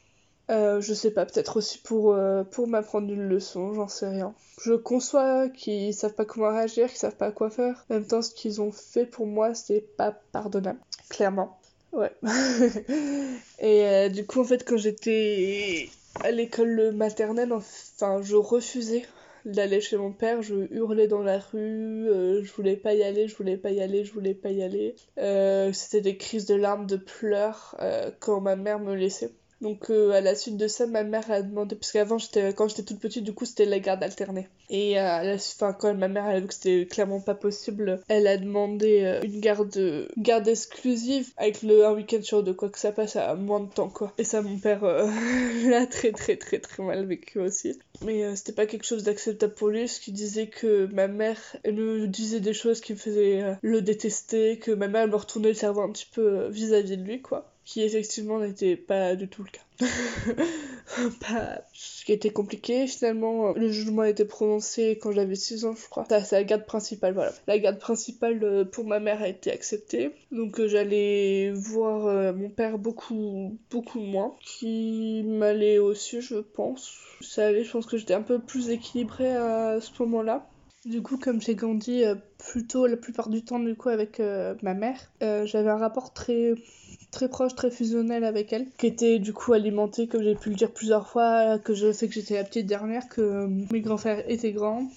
Je sais pas, peut-être aussi pour, pour m'apprendre une leçon, j'en sais rien. Je conçois qu'ils savent pas comment réagir, qu'ils savent pas quoi faire. En même temps, ce qu'ils ont fait pour moi, c'est pas pardonnable, clairement. Ouais. et euh, du coup, en fait, quand j'étais à l'école maternelle, enfin, je refusais d'aller chez mon père, je hurlais dans la rue, euh, je voulais pas y aller, je voulais pas y aller, je voulais pas y aller. Euh, c'était des crises de larmes, de pleurs quand ma mère me laissait. Donc euh, à la suite de ça, ma mère a demandé, parce qu'avant quand j'étais toute petite, du coup c'était la garde alternée. Et euh, à la, fin, quand ma mère a vu que c'était clairement pas possible, elle a demandé euh, une garde, garde exclusive avec le un week-end sur deux, quoi que ça passe à moins de temps quoi. Et ça, mon père l'a très très très très mal vécu aussi. Mais c'était pas quelque chose d'acceptable pour lui, ce qui disait que ma mère elle me disait des choses qui me faisaient le détester, que ma mère me retournait le cerveau un petit peu vis à -vis de lui quoi qui effectivement n'était pas du tout le cas. pas... Ce qui était compliqué, finalement, le jugement a été prononcé quand j'avais 6 ans, je crois. C'est la garde principale, voilà. La garde principale euh, pour ma mère a été acceptée. Donc euh, j'allais voir euh, mon père beaucoup, beaucoup moins. Qui m'allait aussi, je pense. Ça allait, je pense que j'étais un peu plus équilibrée à ce moment-là. Du coup, comme j'ai grandi plutôt la plupart du temps du coup avec ma mère, j'avais un rapport très très proche, très fusionnel avec elle, qui était du coup alimentée, comme j'ai pu le dire plusieurs fois, que je sais que j'étais la petite dernière, que mes grands frères étaient grands,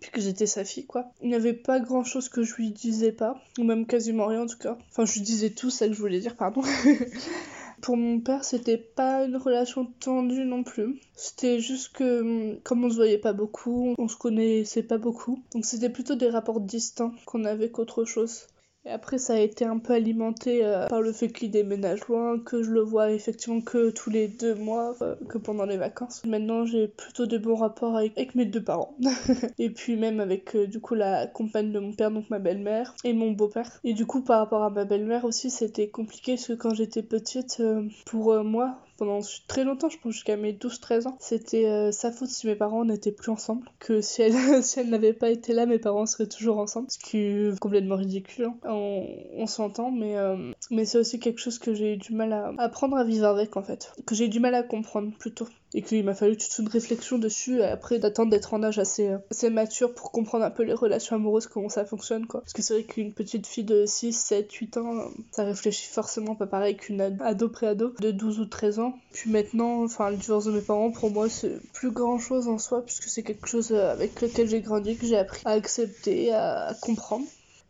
puis que j'étais sa fille quoi. Il n'y avait pas grand chose que je lui disais pas, ou même quasiment rien en tout cas. Enfin, je lui disais tout, ça que je voulais dire, pardon. Pour mon père, c'était pas une relation tendue non plus. C'était juste que, comme on se voyait pas beaucoup, on se connaissait pas beaucoup. Donc c'était plutôt des rapports distants qu'on avait qu'autre chose. Et après, ça a été un peu alimenté euh, par le fait qu'il déménage loin, que je le vois effectivement que tous les deux mois, euh, que pendant les vacances. Maintenant, j'ai plutôt de bons rapports avec, mes deux parents. et puis même avec euh, du coup la compagne de mon père, donc ma belle-mère, et mon beau-père. Et du coup, par rapport à ma belle-mère aussi, c'était compliqué parce que quand j'étais petite, pour moi, pendant très longtemps, je pense jusqu'à mes 12-13 ans. C'était euh, sa faute si mes parents n'étaient plus ensemble. Que si elle, si elle n'avait pas été là, mes parents seraient toujours ensemble. Ce qui est complètement ridicule. Hein. On, s'entend, mais, euh, mais c'est aussi quelque chose que j'ai eu du mal à apprendre à vivre avec en fait. Que j'ai eu du mal à comprendre plutôt et qu'il m'a fallu toute une réflexion dessus après d'attendre d'être en âge assez, euh, assez mature pour comprendre un peu les relations amoureuses, comment ça fonctionne quoi. Parce que c'est vrai qu'une petite fille de 6, 7, 8 ans, ça réfléchit forcément pas pareil qu'une ado pré-ado de 12 ou 13 ans. Puis maintenant, enfin le divorce de mes parents pour moi c'est plus grand chose en soi puisque c'est quelque chose euh, avec lequel j'ai grandi, que j'ai appris à accepter, à comprendre.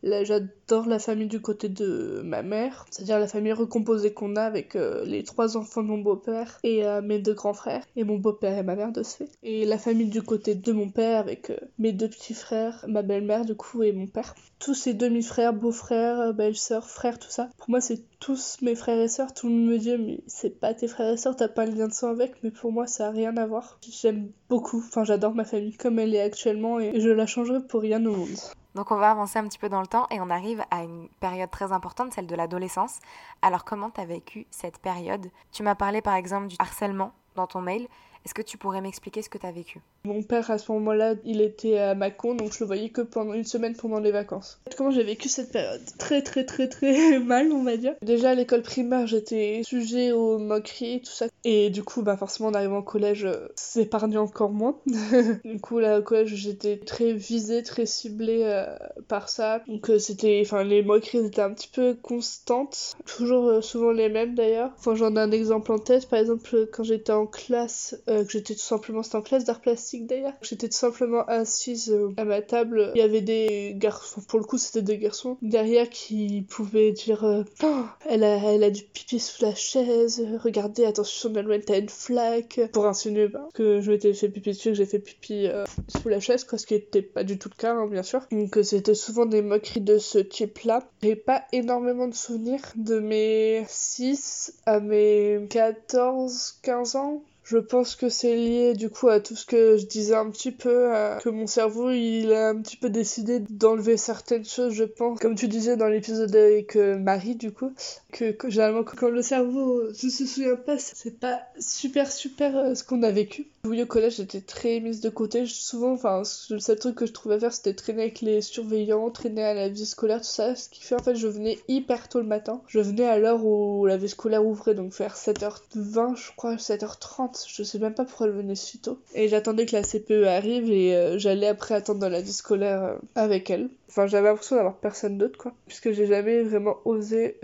Là, j'adore la famille du côté de ma mère, c'est-à-dire la famille recomposée qu'on a avec euh, les trois enfants de mon beau-père et euh, mes deux grands frères, et mon beau-père et ma mère de ce fait. Et la famille du côté de mon père avec euh, mes deux petits frères, ma belle-mère du coup et mon père. Tous ces demi-frères, beaux-frères, belles-sœurs, frères, tout ça. Pour moi, c'est tous mes frères et sœurs. Tout le monde me dit, mais c'est pas tes frères et sœurs, t'as pas le lien de sang avec, mais pour moi, ça a rien à voir. J'aime beaucoup, enfin, j'adore ma famille comme elle est actuellement et je la changerai pour rien au monde. Donc on va avancer un petit peu dans le temps et on arrive à une période très importante, celle de l'adolescence. Alors comment tu as vécu cette période? Tu m'as parlé par exemple du harcèlement dans ton mail. Est-ce que tu pourrais m'expliquer ce que tu as vécu? Mon père, à ce moment-là, il était à Macon, donc je le voyais que pendant une semaine pendant les vacances. Comment j'ai vécu cette période? Très, très, très, très mal, on va dire. Déjà, à l'école primaire, j'étais sujet aux moqueries, tout ça. Et du coup, bah forcément, en arrivant au collège, c'est épargné encore moins. du coup, là, au collège, j'étais très visée, très ciblée euh, par ça. Donc, euh, c'était... Enfin, les moqueries étaient un petit peu constantes. Toujours euh, souvent les mêmes, d'ailleurs. Enfin, j'en ai un exemple en tête. Par exemple, quand j'étais en classe euh, que j'étais tout simplement, c'était en classe d'art plastique d'ailleurs, j'étais tout simplement assise euh, à ma table. Il y avait des garçons, pour le coup c'était des garçons, derrière qui pouvaient dire oh, elle, a, elle a du pipi sous la chaise, regardez, attention Nolwenn, t'as une flaque, pour insinuer bah, que je m'étais fait pipi dessus, que j'ai fait pipi sous la chaise, quoi, ce qui était pas du tout le cas, hein, bien sûr. Donc c'était souvent des moqueries de ce type-là. J'ai pas énormément de souvenirs de mes 6 à mes 14, 15 ans Je pense que c'est lié du coup à tout ce que je disais un petit peu, que mon cerveau il a un petit peu décidé d'enlever certaines choses, je pense. Comme tu disais dans l'épisode avec euh, Marie, du coup, que, généralement quand le cerveau ne se souvient pas, c'est pas super super euh, ce qu'on a vécu. Oui, au collège, j'étais très mise de côté. Souvent, enfin, le seul truc que je trouvais faire, c'était traîner avec les surveillants, traîner à la vie scolaire, tout ça. Ce qui fait, en fait, je venais hyper tôt le matin. Je venais à l'heure où la vie scolaire ouvrait, donc vers 7h20, je crois, 7h30. Je sais même pas pourquoi elle venait si tôt. Et j'attendais que la CPE arrive et euh, j'allais après attendre dans la vie scolaire euh, avec elle. Enfin, j'avais l'impression d'avoir personne d'autre, quoi. Puisque j'ai jamais vraiment osé.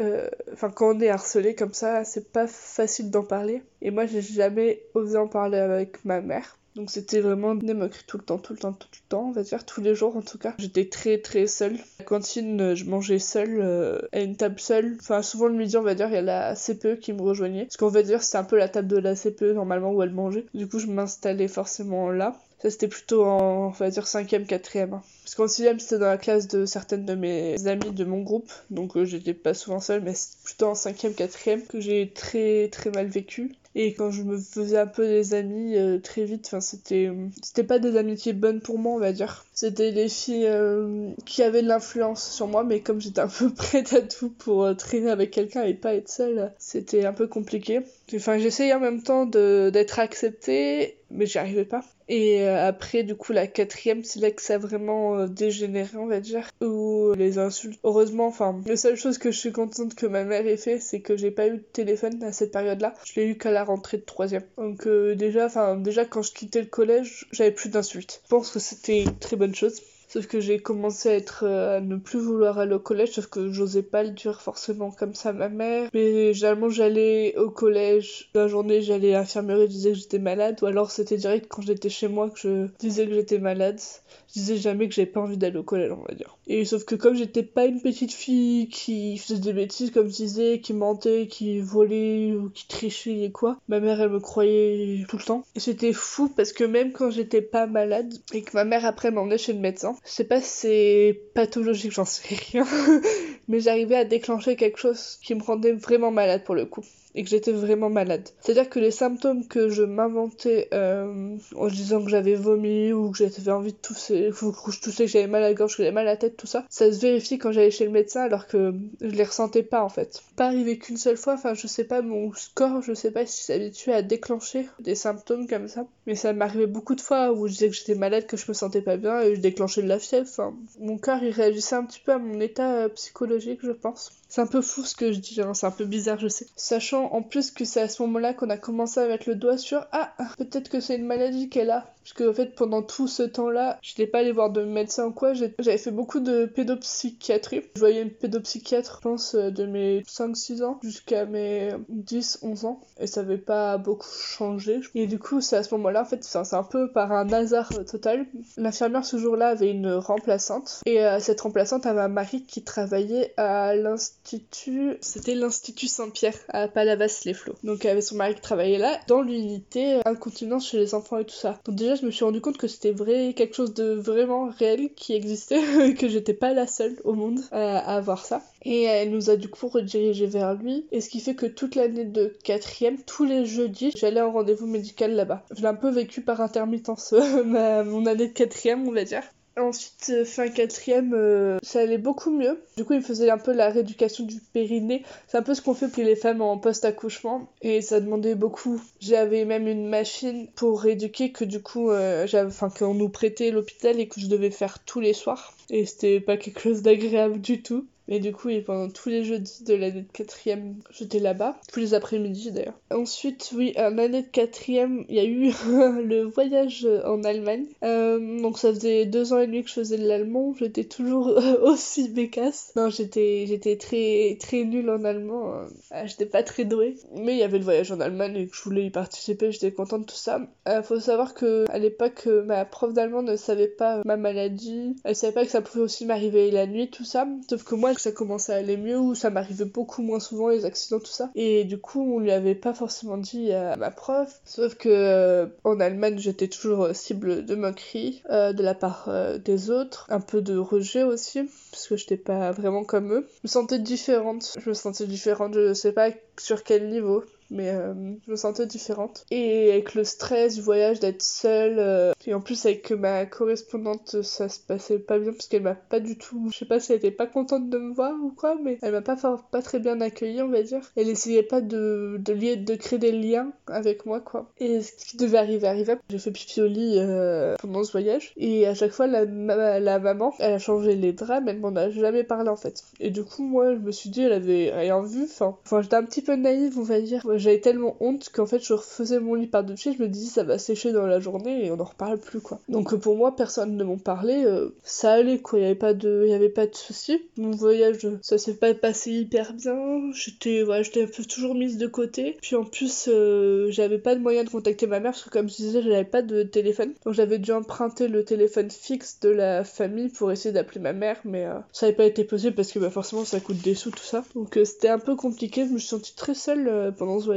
Enfin, quand on est harcelé comme ça, c'est pas facile d'en parler. Et moi, j'ai jamais osé en parler avec ma mère. Donc c'était vraiment des moqueries tout le temps, tout le temps, tout le temps, on va dire, tous les jours en tout cas. J'étais très très seule. La cantine, je mangeais seule, euh, à une table seule. Enfin, souvent le midi, on va dire, il y a la CPE qui me rejoignait. Parce qu'on va dire, c'est un peu la table de la CPE normalement où elle mangeait. Du coup, je m'installais forcément là. Ça, c'était plutôt en, on va dire, 5ème, 4ème. Parce qu'en 6ème, c'était dans la classe de certaines de mes amies de mon groupe. Donc, euh, j'étais pas souvent seule, mais c'est plutôt en 5ème, 4ème que j'ai très, très mal vécu. Et quand je me faisais un peu des amis euh, très vite, enfin c'était c'était pas des amitiés bonnes pour moi, on va dire. C'était des filles euh, qui avaient de l'influence sur moi, mais comme j'étais un peu prête à tout pour traîner avec quelqu'un et pas être seule, c'était un peu compliqué. Enfin, j'essayais en même temps d'être acceptée, mais j'y arrivais pas. Et après, du coup, la quatrième, c'est là que ça a vraiment dégénéré, on va dire. Où les insultes. Heureusement, enfin, la seule chose que je suis contente que ma mère ait fait, c'est que j'ai pas eu de téléphone à cette période-là. Je l'ai eu qu'à la rentrée de troisième. Donc euh, déjà, enfin déjà quand je quittais le collège, j'avais plus d'insultes. Je pense que c'était une très bonne chose. Sauf que j'ai commencé à être euh, à ne plus vouloir aller au collège, sauf que j'osais pas le dire forcément comme ça à ma mère. Mais généralement j'allais au collège, la journée j'allais à l'infirmerie, je disais que j'étais malade, ou alors c'était direct quand j'étais chez moi que je disais que j'étais malade. Je disais jamais que j'avais pas envie d'aller au collège, on va dire. Et sauf que comme j'étais pas une petite fille qui faisait des bêtises, comme je disais, qui mentait, qui volait ou qui trichait et quoi, ma mère elle me croyait tout le temps. Et c'était fou parce que même quand j'étais pas malade et que ma mère après m'emmenait chez le médecin, je sais pas si c'est pathologique, j'en sais rien, mais j'arrivais à déclencher quelque chose qui me rendait vraiment malade pour le coup et que j'étais vraiment malade. C'est-à-dire que les symptômes que je m'inventais euh, en disant que j'avais vomi ou que j'avais envie de tousser, que je toussais, que j'avais mal à la gorge, que j'avais mal à la tête, tout ça, ça se vérifie quand j'allais chez le médecin alors que je les ressentais pas en fait. Pas arrivé qu'une seule fois, enfin je sais pas, mon corps, je sais pas si s'habituait à déclencher des symptômes comme ça, mais ça m'arrivait beaucoup de fois où je disais que j'étais malade, que je me sentais pas bien et je déclenchais de la fièvre. Enfin, mon corps il réagissait un petit peu à mon état euh, psychologique, je pense. C'est un peu fou ce que je dis, hein, c'est un peu bizarre, je sais. Sachant en plus que c'est à ce moment-là qu'on a commencé à mettre le doigt sur Ah, peut-être que c'est une maladie qu'elle a. Parce que, en fait, pendant tout ce temps-là, j'étais pas allée voir de médecin ou quoi. J'avais fait beaucoup de pédopsychiatrie. Je voyais une pédopsychiatre, je pense, euh, de mes 5-6 ans jusqu'à mes 10-11 ans. Et ça avait pas beaucoup changé. Et du coup, c'est à ce moment-là, en fait, c'est un peu par un hasard total. L'infirmière ce jour-là avait une remplaçante. Et euh, cette remplaçante avait un mari qui travaillait à l'institut. C'était l'institut Saint-Pierre à Palavas-les-Flots. Donc, elle avait son mari qui travaillait là, dans l'unité incontinence chez les enfants et tout ça. Je me suis rendu compte que c'était vrai, quelque chose de vraiment réel qui existait, que j'étais pas la seule au monde à, avoir ça. Et elle nous a du coup redirigé vers lui. Et ce qui fait que toute l'année de quatrième, tous les jeudis, j'allais en rendez-vous médical là-bas. Je l'ai un peu vécu par intermittence, mon année de quatrième, on va dire. Ensuite, euh, fin quatrième, euh, ça allait beaucoup mieux. Du coup, il faisait un peu la rééducation du périnée. C'est un peu ce qu'on fait pour les femmes en post-accouchement. Et ça demandait beaucoup. J'avais même une machine pour rééduquer que du coup, euh, enfin, qu'on nous prêtait l'hôpital et que je devais faire tous les soirs. Et c'était pas quelque chose d'agréable du tout. Mais du coup, pendant tous les jeudis de l'année de quatrième, j'étais là-bas. Tous les après-midi d'ailleurs. Ensuite, oui, en année de quatrième, il y a eu le voyage en Allemagne. Euh, donc ça faisait deux ans et demi que je faisais de l'allemand. J'étais toujours aussi bécasse. Non, j'étais, j'étais très, très nulle en allemand. Euh, j'étais pas très douée. Mais il y avait le voyage en Allemagne et que je voulais y participer. J'étais contente de tout ça. Euh, faut savoir que à l'époque, ma prof d'allemand ne savait pas ma maladie. Elle savait pas que ça pouvait aussi m'arriver la nuit, tout ça. Sauf que moi, que ça commençait à aller mieux, ou ça m'arrivait beaucoup moins souvent les accidents, tout ça. Et du coup, on lui avait pas forcément dit à ma prof. Sauf que euh, en Allemagne, j'étais toujours cible de moquerie euh, de la part euh, des autres, un peu de rejet aussi, parce que j'étais pas vraiment comme eux. Je me sentais différente. Je me sentais différente, je sais pas sur quel niveau mais euh, je me sentais différente. Et avec le stress du voyage, d'être seule, euh, et en plus avec ma correspondante, ça se passait pas bien parce qu'elle m'a pas du tout, je sais pas si elle était pas contente de me voir ou quoi, mais elle m'a pas, pas très bien accueillie, on va dire. Elle essayait pas de, de, lier, de créer des liens avec moi, quoi. Et ce qui devait arriver arriva. J'ai fait pipi au lit euh, pendant ce voyage, et à chaque fois, la, la maman, elle a changé les draps, mais elle m'en a jamais parlé en fait. Et du coup, moi, je me suis dit, elle avait rien vu, enfin, enfin j'étais un petit peu naïve, on va dire. J'avais tellement honte qu'en fait, je refaisais mon lit par-dessus, je me disais, ça va sécher dans la journée et on en reparle plus, quoi. Donc pour moi, personne ne m'en parlait, euh, ça allait, quoi. Il y avait pas de, y avait pas de soucis. Mon voyage, ça s'est pas passé hyper bien. J'étais, j'étais un peu toujours mise de côté. Puis en plus, euh, j'avais pas de moyen de contacter ma mère parce que comme je disais, j'avais pas de téléphone. Donc j'avais dû emprunter le téléphone fixe de la famille pour essayer d'appeler ma mère, mais euh, ça n'avait pas été possible parce que bah, forcément ça coûte des sous tout ça. Donc c'était un peu compliqué. Je me suis sentie très seule pendant ce voyage.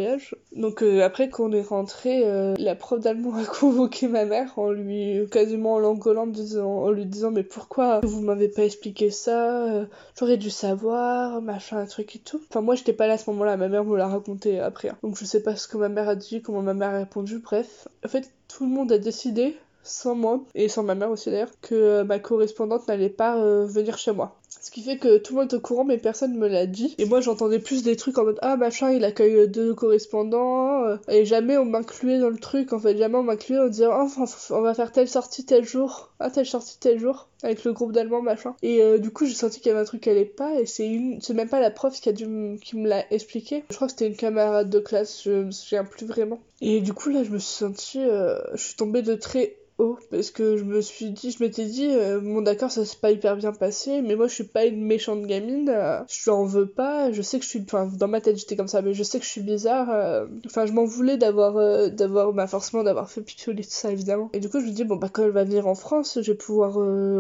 Donc après qu'on est rentré, la prof d'allemand a convoqué ma mère en lui quasiment en en lui disant mais pourquoi vous m'avez pas expliqué ça? Euh, j'aurais dû savoir machin un truc et tout. Enfin moi j'étais pas là à ce moment-là. Ma mère me l'a raconté après hein. donc je sais pas ce que ma mère a dit comment ma mère a répondu bref. En fait tout le monde a décidé sans moi et sans ma mère aussi d'ailleurs que euh, ma correspondante n'allait pas euh, venir chez moi ce qui fait que tout le monde est au courant, mais personne me l'a dit. Et moi, j'entendais plus des trucs en mode Ah, machin, il accueille deux correspondants. Euh, et jamais on m'incluait dans le truc. En fait, jamais on m'incluait en disant Oh, on va faire telle sortie tel jour. Ah, telle sortie tel jour. Avec le groupe d'Allemands, machin. Et euh, du coup, j'ai senti qu'il y avait un truc qui allait pas. Et c'est une... même pas la prof qui, a dû qui me l'a expliqué. Je crois que c'était une camarade de classe. Je me souviens plus vraiment. Et du coup, là, je me suis sentie. Euh, je suis tombée de très Oh, parce que je me suis dit, je m'étais dit, euh, bon d'accord, ça s'est pas hyper bien passé, mais moi je suis pas une méchante gamine, euh, je en veux pas, je sais que je suis, enfin dans ma tête j'étais comme ça, mais je sais que je suis bizarre, euh, enfin je m'en voulais d'avoir, d'avoir, bah forcément d'avoir fait pipi tout ça évidemment. Et du coup je me dis, bon bah quand elle va venir en France, je vais pouvoir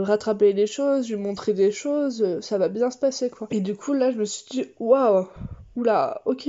rattraper des choses, lui montrer des choses, ça va bien se passer quoi. Et du coup là je me suis dit, waouh, oula, ok,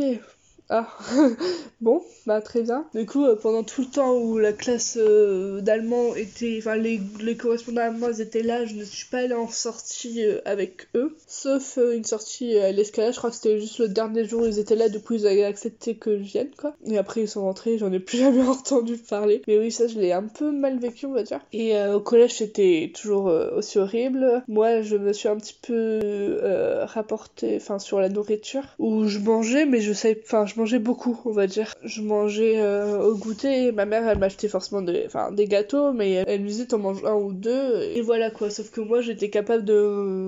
ah, bon, bah très bien. Du coup, euh, pendant tout le temps où la classe euh, d'allemand était. Enfin, les, les, correspondants allemands étaient là, je ne suis pas allée en sortie euh, avec eux. Sauf une sortie à l'escalade, je crois que c'était juste le dernier jour où ils étaient là, du coup ils avaient accepté que je vienne, quoi. Et après ils sont rentrés, j'en ai plus jamais entendu parler. Mais oui, ça je l'ai un peu mal vécu, on va dire. Et au collège, c'était toujours aussi horrible. Moi, je me suis un petit peu rapporté, enfin, sur la nourriture, où je mangeais, mais je savais. Enfin, mangeais beaucoup, on va dire. Je mangeais euh, au goûter, ma mère elle m'achetait forcément des, enfin, des gâteaux, mais elle, me disait t'en manges un ou deux, et voilà quoi. Sauf que moi j'étais capable de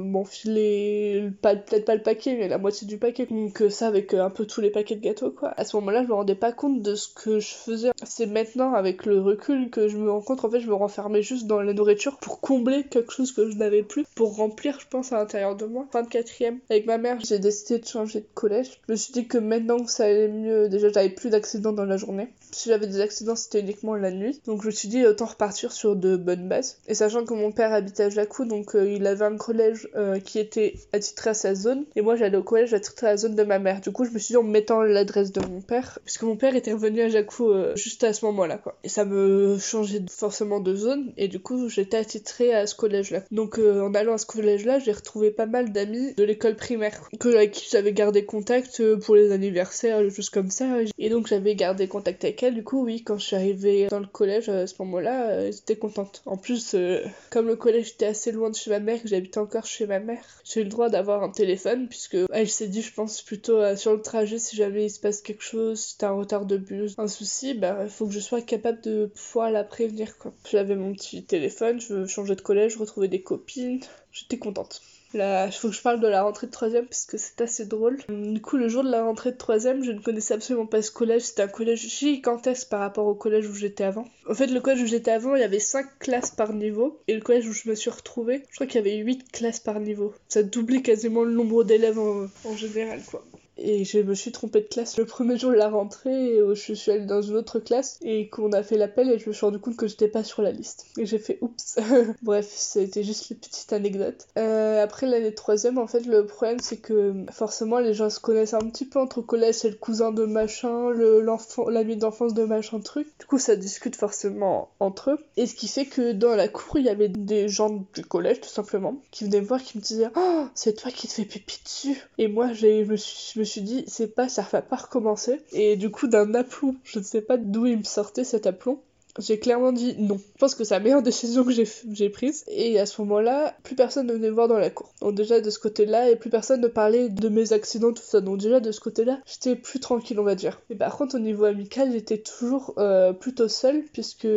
m'enfiler, peut-être pas le paquet, mais la moitié du paquet. Donc ça avec euh, un peu tous les paquets de gâteaux quoi. À ce moment-là, je me rendais pas compte de ce que je faisais. C'est maintenant avec le recul que je me rends compte, en fait, je me renfermais juste dans la nourriture pour combler quelque chose que je n'avais plus, pour remplir, je pense, à l'intérieur de moi. Fin de quatrième, avec ma mère, j'ai décidé de changer de collège. Je me suis dit que maintenant que ça allait mieux. Déjà, j'avais plus d'accidents dans la journée. Si j'avais des accidents, c'était uniquement la nuit. Donc, je me suis dit, autant repartir sur de bonnes bases. Et sachant que mon père habitait à Jacou, donc euh, il avait un collège euh, qui était attitré à sa zone. Et moi, j'allais au collège attitré à la zone de ma mère. Du coup, je me suis dit, en mettant l'adresse de mon père, puisque mon père était revenu à Jacou euh, juste à ce moment-là, quoi. Et ça me changeait forcément de zone. Et du coup, j'étais attitré à ce collège-là. Donc, en allant à ce collège-là, j'ai retrouvé pas mal d'amis de l'école primaire que, avec qui j'avais gardé contact pour les anniversaires, juste comme ça. Et donc j'avais gardé contact avec Du coup, oui, quand je suis arrivée dans le collège à ce moment-là, euh, j'étais contente. En plus, euh, comme le collège était assez loin de chez ma mère, que j'habitais encore chez ma mère, j'ai eu le droit d'avoir un téléphone puisque elle s'est dit, je pense plutôt euh, sur le trajet, si jamais il se passe quelque chose, si t'as un retard de bus, un souci, bah il faut que je sois capable de pouvoir la prévenir. J'avais mon petit téléphone, je changeais de collège, je retrouvais des copines, j'étais contente. Il faut que je parle de la rentrée de troisième parce que c'est assez drôle. Du coup, le jour de la rentrée de troisième, je ne connaissais absolument pas ce collège. C'était un collège gigantesque par rapport au collège où j'étais avant. En fait, le collège où j'étais avant, il y avait 5 classes par niveau. Et le collège où je me suis retrouvée, je crois qu'il y avait 8 classes par niveau. Ça doublait quasiment le nombre d'élèves en, en général, quoi et je me suis trompée de classe. Le premier jour de la rentrée où je suis allée dans une autre classe et qu'on a fait l'appel et je me suis rendu compte que j'étais pas sur la liste. Et j'ai fait oups. Bref c'était juste une petite anecdote. Euh, après l'année troisième en fait le problème c'est que forcément les gens se connaissent un petit peu entre collège c'est le cousin de machin l'enfant l'ami d'enfance de machin truc. Du coup ça discute forcément entre eux. Et ce qui fait que dans la cour il y avait des gens du collège tout simplement qui venaient me voir qui me disaient oh c'est toi qui te fais pipi dessus et moi j'ai me suis suis dit, c'est pas, ça va pas recommencer. Et du coup, d'un aplomb, je ne sais pas d'où il me sortait cet aplomb, j'ai clairement dit non. Je pense que c'est la meilleure décision que j'ai prise. Et à ce moment-là, plus personne ne venait voir dans la cour. Donc déjà de ce côté-là, et plus personne ne parlait de mes accidents, tout ça. Donc déjà de ce côté-là, j'étais plus tranquille, on va dire. Mais par contre, au niveau amical, j'étais toujours euh, plutôt seule, puisque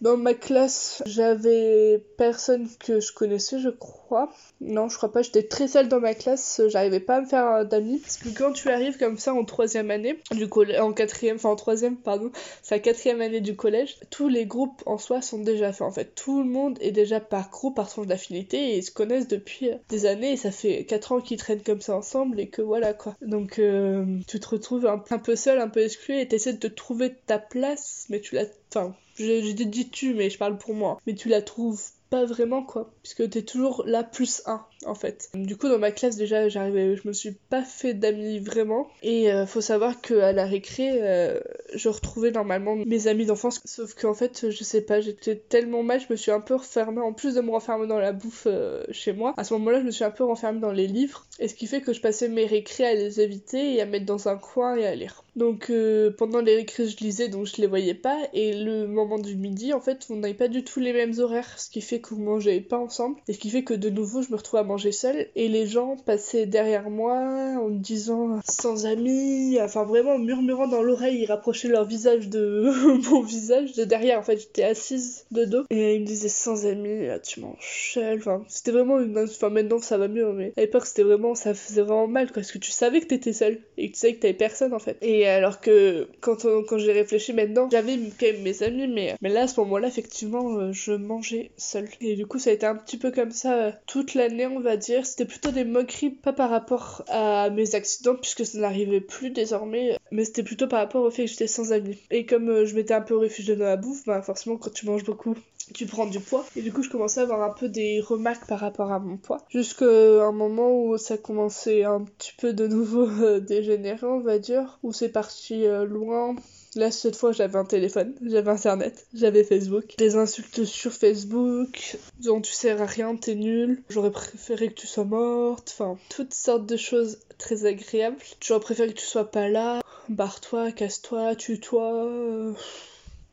dans ma classe, j'avais personne que je connaissais, je crois. Non, je crois pas. J'étais très seule dans ma classe. J'arrivais pas à me faire d'amis. Parce que quand tu arrives comme ça en troisième année, du collège, en quatrième, enfin en troisième, pardon, c'est la quatrième année du collège, tous les groupes en soi sont déjà faits. En fait, tout le monde est déjà par groupe, par tranche d'affinité et ils se connaissent depuis des années ça fait 4 ans qu'ils traînent comme ça ensemble et que voilà quoi. Donc euh, tu te retrouves un, peu seul, un peu exclu et t'essaies de trouver ta place, mais tu la. Enfin, j'ai dit tu, mais je parle pour moi. Mais tu la trouves pas vraiment quoi, puisque t'es toujours là plus 1 en fait. Du coup dans ma classe déjà j'arrivais, je me suis pas fait d'amis vraiment. Et euh, faut savoir que à la récré euh, je retrouvais normalement mes amis d'enfance, sauf qu'en fait je sais pas, j'étais tellement mal, je me suis un peu refermée, en plus de me renfermer dans la bouffe euh, chez moi, à ce moment-là je me suis un peu renfermée dans les livres. Et ce qui fait que je passais mes récrés à les éviter et à mettre dans un coin et à lire. Donc pendant les récrés je lisais donc je les voyais pas. Et le moment du midi en fait on n'avait pas du tout les mêmes horaires, ce qui fait que vous mangez pas ensemble. Et ce qui fait que de nouveau, je me retrouve à manger seule. Et les gens passaient derrière moi en me disant sans amis, enfin vraiment murmurant dans l'oreille, ils rapprochaient leur visage de mon visage de derrière. En fait, j'étais assise de dos. Et ils me disaient sans amis, là, tu manges seule. Enfin, c'était vraiment une. Enfin, maintenant ça va mieux, mais à l'époque, c'était vraiment. Ça faisait vraiment mal, quoi. Parce que tu savais que t'étais seule. Et que tu savais que t'avais personne, en fait. Et alors que quand, quand j'ai réfléchi maintenant, j'avais quand même mes amis, mais, mais là, à ce moment-là, effectivement, euh, je mangeais seule. Et du coup, ça a été un petit peu comme ça euh, toute l'année, on va dire. C'était plutôt des moqueries, pas par rapport à mes accidents, puisque ça n'arrivait plus désormais, mais c'était plutôt par rapport au fait que j'étais sans amis. Et comme euh, je m'étais un peu réfugiée dans la bouffe, bah forcément, quand tu manges beaucoup, tu prends du poids. Et du coup, je commençais à avoir un peu des remarques par rapport à mon poids. Jusqu'à un moment où ça commençait un petit peu de nouveau euh, dégénérer, on va dire, où c'est parti loin Là, cette fois, j'avais un téléphone, j'avais internet, j'avais Facebook. Des insultes sur Facebook, dont tu sers à rien, t'es nul, j'aurais préféré que tu sois morte, enfin, toutes sortes de choses très agréables. J'aurais préféré que tu sois pas là, barre-toi, casse-toi, tue-toi,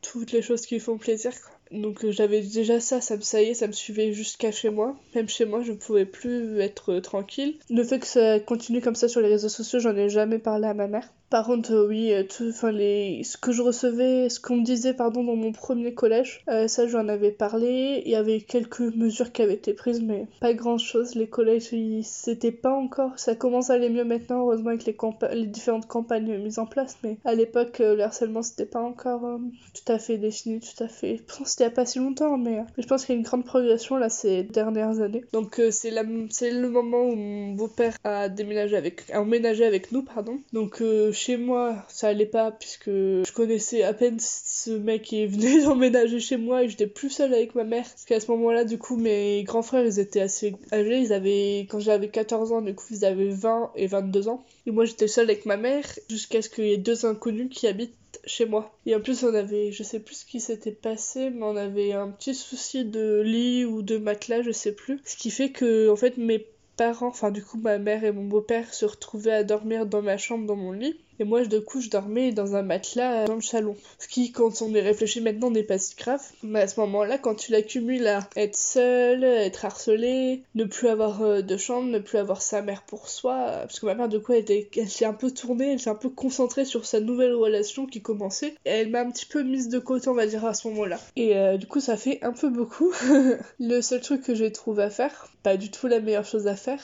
toutes les choses qui font plaisir, quoi. Donc euh, j'avais déjà ça, ça me est, ça me suivait jusqu'à chez moi. Même chez moi, je ne pouvais plus être tranquille. Le fait que ça continue comme ça sur les réseaux sociaux, j'en ai jamais parlé à ma mère. Par contre, euh, oui, tout, enfin les, ce que je recevais, ce qu'on me disait, pardon, dans mon premier collège, ça j'en avais parlé. Il y avait quelques mesures qui avaient été prises, mais pas grand chose. Les collèges, c'était pas encore. Ça commence à aller mieux maintenant, heureusement avec les, les différentes campagnes mises en place. Mais à l'époque, le harcèlement, c'était pas encore tout à fait défini, tout à fait il y a pas si longtemps, mais, je pense qu'il y a une grande progression là ces dernières années. Donc euh, c'est le moment où mon beau-père a déménagé avec, a emménagé avec nous, pardon. Donc euh, chez moi, ça allait pas puisque je connaissais à peine ce mec qui venait d'emménager chez moi et j'étais plus seule avec ma mère. Parce qu'à ce moment-là, du coup, mes grands frères, ils étaient assez âgés. Ils avaient, quand j'avais 14 ans, du coup, ils avaient 20 et 22 ans. Et moi, j'étais seule avec ma mère jusqu'à ce qu'il y ait deux inconnus qui habitent chez moi. Et en plus, on avait, je sais plus ce qui s'était passé, mais on avait un petit souci de lit ou de matelas, je sais plus. Ce qui fait que, en fait, mes parents, enfin, du coup, ma mère et mon beau-père se retrouvaient à dormir dans ma chambre, dans mon lit. Et moi, de coup, je dormais dans un matelas dans le salon. Ce qui, quand on est réfléchi maintenant, n'est pas si grave. Mais à ce moment-là, quand tu l'accumules à être seul, être harcelé, ne plus avoir euh, de chambre, ne plus avoir sa mère pour soi, parce que ma mère, de coup, elle, elle s'est un peu tournée, elle s'est un peu concentrée sur sa nouvelle relation qui commençait. Et elle m'a un petit peu mise de côté, on va dire, à ce moment-là. Et euh, du coup, ça fait un peu beaucoup. le seul truc que j'ai trouvé à faire, pas du tout la meilleure chose à faire,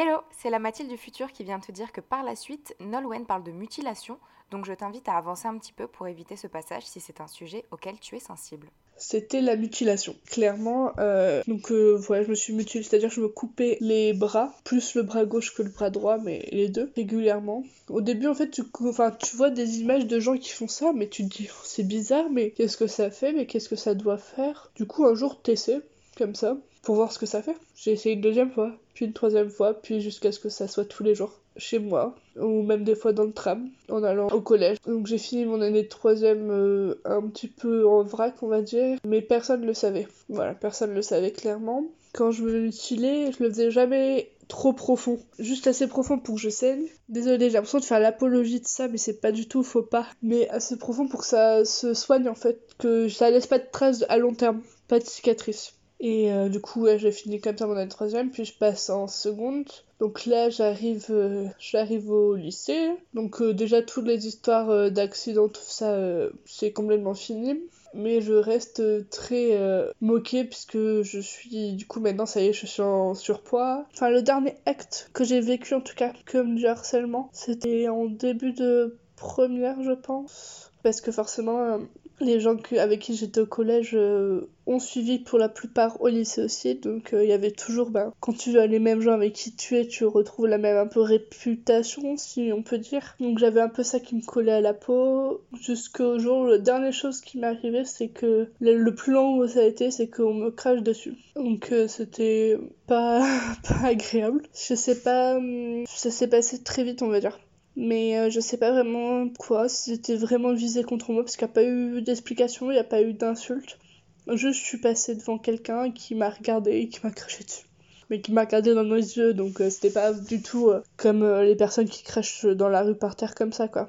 Hello, c'est la Mathilde du futur qui vient te dire que par la suite, Nolwenn parle de mutilation, donc je t'invite à avancer un petit peu pour éviter ce passage si c'est un sujet auquel tu es sensible. C'était la mutilation, clairement. Euh, donc euh, voilà, je me suis mutilée, c'est-à-dire je me coupais les bras, plus le bras gauche que le bras droit, mais les deux, régulièrement. Au début, en fait, tu, enfin, tu vois des images de gens qui font ça, mais tu te dis, oh, c'est bizarre, mais qu'est-ce que ça fait, mais qu'est-ce que ça doit faire? Du coup, un jour, t'essaies, comme ça, pour voir ce que ça fait. J'ai essayé une deuxième fois, puis une troisième fois, puis jusqu'à ce que ça soit tous les jours chez moi, ou même des fois dans le tram, en allant au collège. Donc j'ai fini mon année de troisième euh, un petit peu en vrac, on va dire, mais personne ne le savait. Voilà, personne ne le savait clairement. Quand je me mutilais, je le faisais jamais trop profond. Juste assez profond pour que je saigne. Désolée, j'ai l'impression de faire l'apologie de ça, mais c'est pas du tout faux pas. Mais assez profond pour que ça se soigne en fait, que ça laisse pas de traces à long terme, pas de cicatrices. Et euh, du coup, ouais, j'ai fini comme ça mon année troisième, puis je passe en seconde. Donc là, j'arrive, euh, j'arrive au lycée. Donc euh, déjà toutes les histoires d'accidents, tout ça, c'est complètement fini. Mais je reste très moquée puisque je suis, du coup maintenant, ça y est, je suis en surpoids. Enfin, le dernier acte que j'ai vécu en tout cas comme du harcèlement, c'était en début de première, je pense. Parce que forcément, les gens avec qui j'étais au collège euh, ont suivi pour la plupart au lycée aussi, donc euh, il y avait toujours, ben, quand tu as les mêmes gens avec qui tu es, tu retrouves la même un peu réputation, si on peut dire. Donc j'avais un peu ça qui me collait à la peau, jusqu'au jour, la dernière chose qui m'est arrivée, c'est que le, plus long où ça a été, c'est qu'on me crache dessus. Donc euh, c'était pas, pas agréable. Je sais pas, hum, ça s'est passé très vite, on va dire mais euh, je sais pas vraiment quoi, si c'était vraiment visé contre moi, parce qu'il n'y a pas eu d'explication, il n'y a pas eu d'insulte. Juste, je suis passée devant quelqu'un qui m'a regardé et qui m'a craché dessus. Mais qui m'a regardé dans mes yeux, donc euh, c'était pas du tout euh, comme les personnes qui crachent dans la rue par terre comme ça, quoi.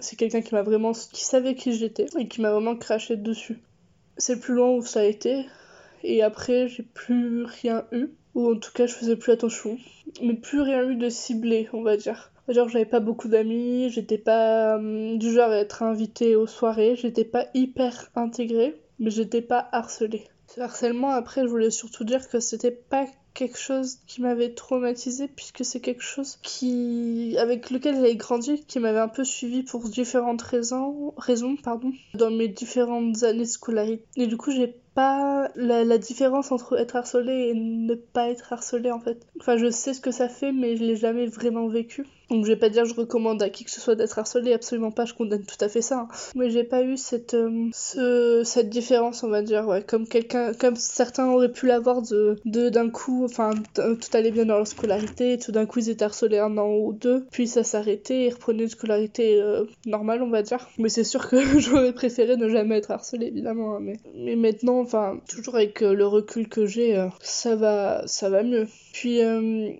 C'est quelqu'un qui m'a vraiment. qui savait qui j'étais et qui m'a vraiment craché dessus. C'est le plus loin où ça a été. Et après, j'ai plus rien eu. Ou en tout cas, je faisais plus attention. Mais plus rien eu de ciblé, on va dire. Genre, j'avais pas beaucoup d'amis, j'étais pas hum, du genre à être invitée aux soirées, j'étais pas hyper intégrée, mais j'étais pas harcelée. Ce harcèlement, après, je voulais surtout dire que c'était pas quelque chose qui m'avait traumatisé puisque c'est quelque chose qui avec lequel j'avais grandi qui m'avait un peu suivi pour différentes raisons pardon dans mes différentes années scolaires et du coup j'ai pas la, la, différence entre être harcelé et ne pas être harcelé en fait. Enfin je sais ce que ça fait mais je l'ai jamais vraiment vécu donc je vais pas dire je recommande à qui que ce soit d'être harcelé, absolument pas, je condamne tout à fait ça. Hein. Mais j'ai pas eu cette, euh, ce, cette différence, on va dire, ouais, comme quelqu'un, comme certains auraient pu l'avoir de, d'un coup, enfin tout allait bien dans leur scolarité, tout d'un coup ils étaient harcelés un an ou deux, puis ça s'arrêtait, ils reprenaient une scolarité euh, normale, on va dire. Mais c'est sûr que j'aurais préféré ne jamais être harcelé, évidemment. Hein, mais, mais maintenant, enfin, toujours avec euh, le recul que j'ai, ça va, ça va mieux. Puis,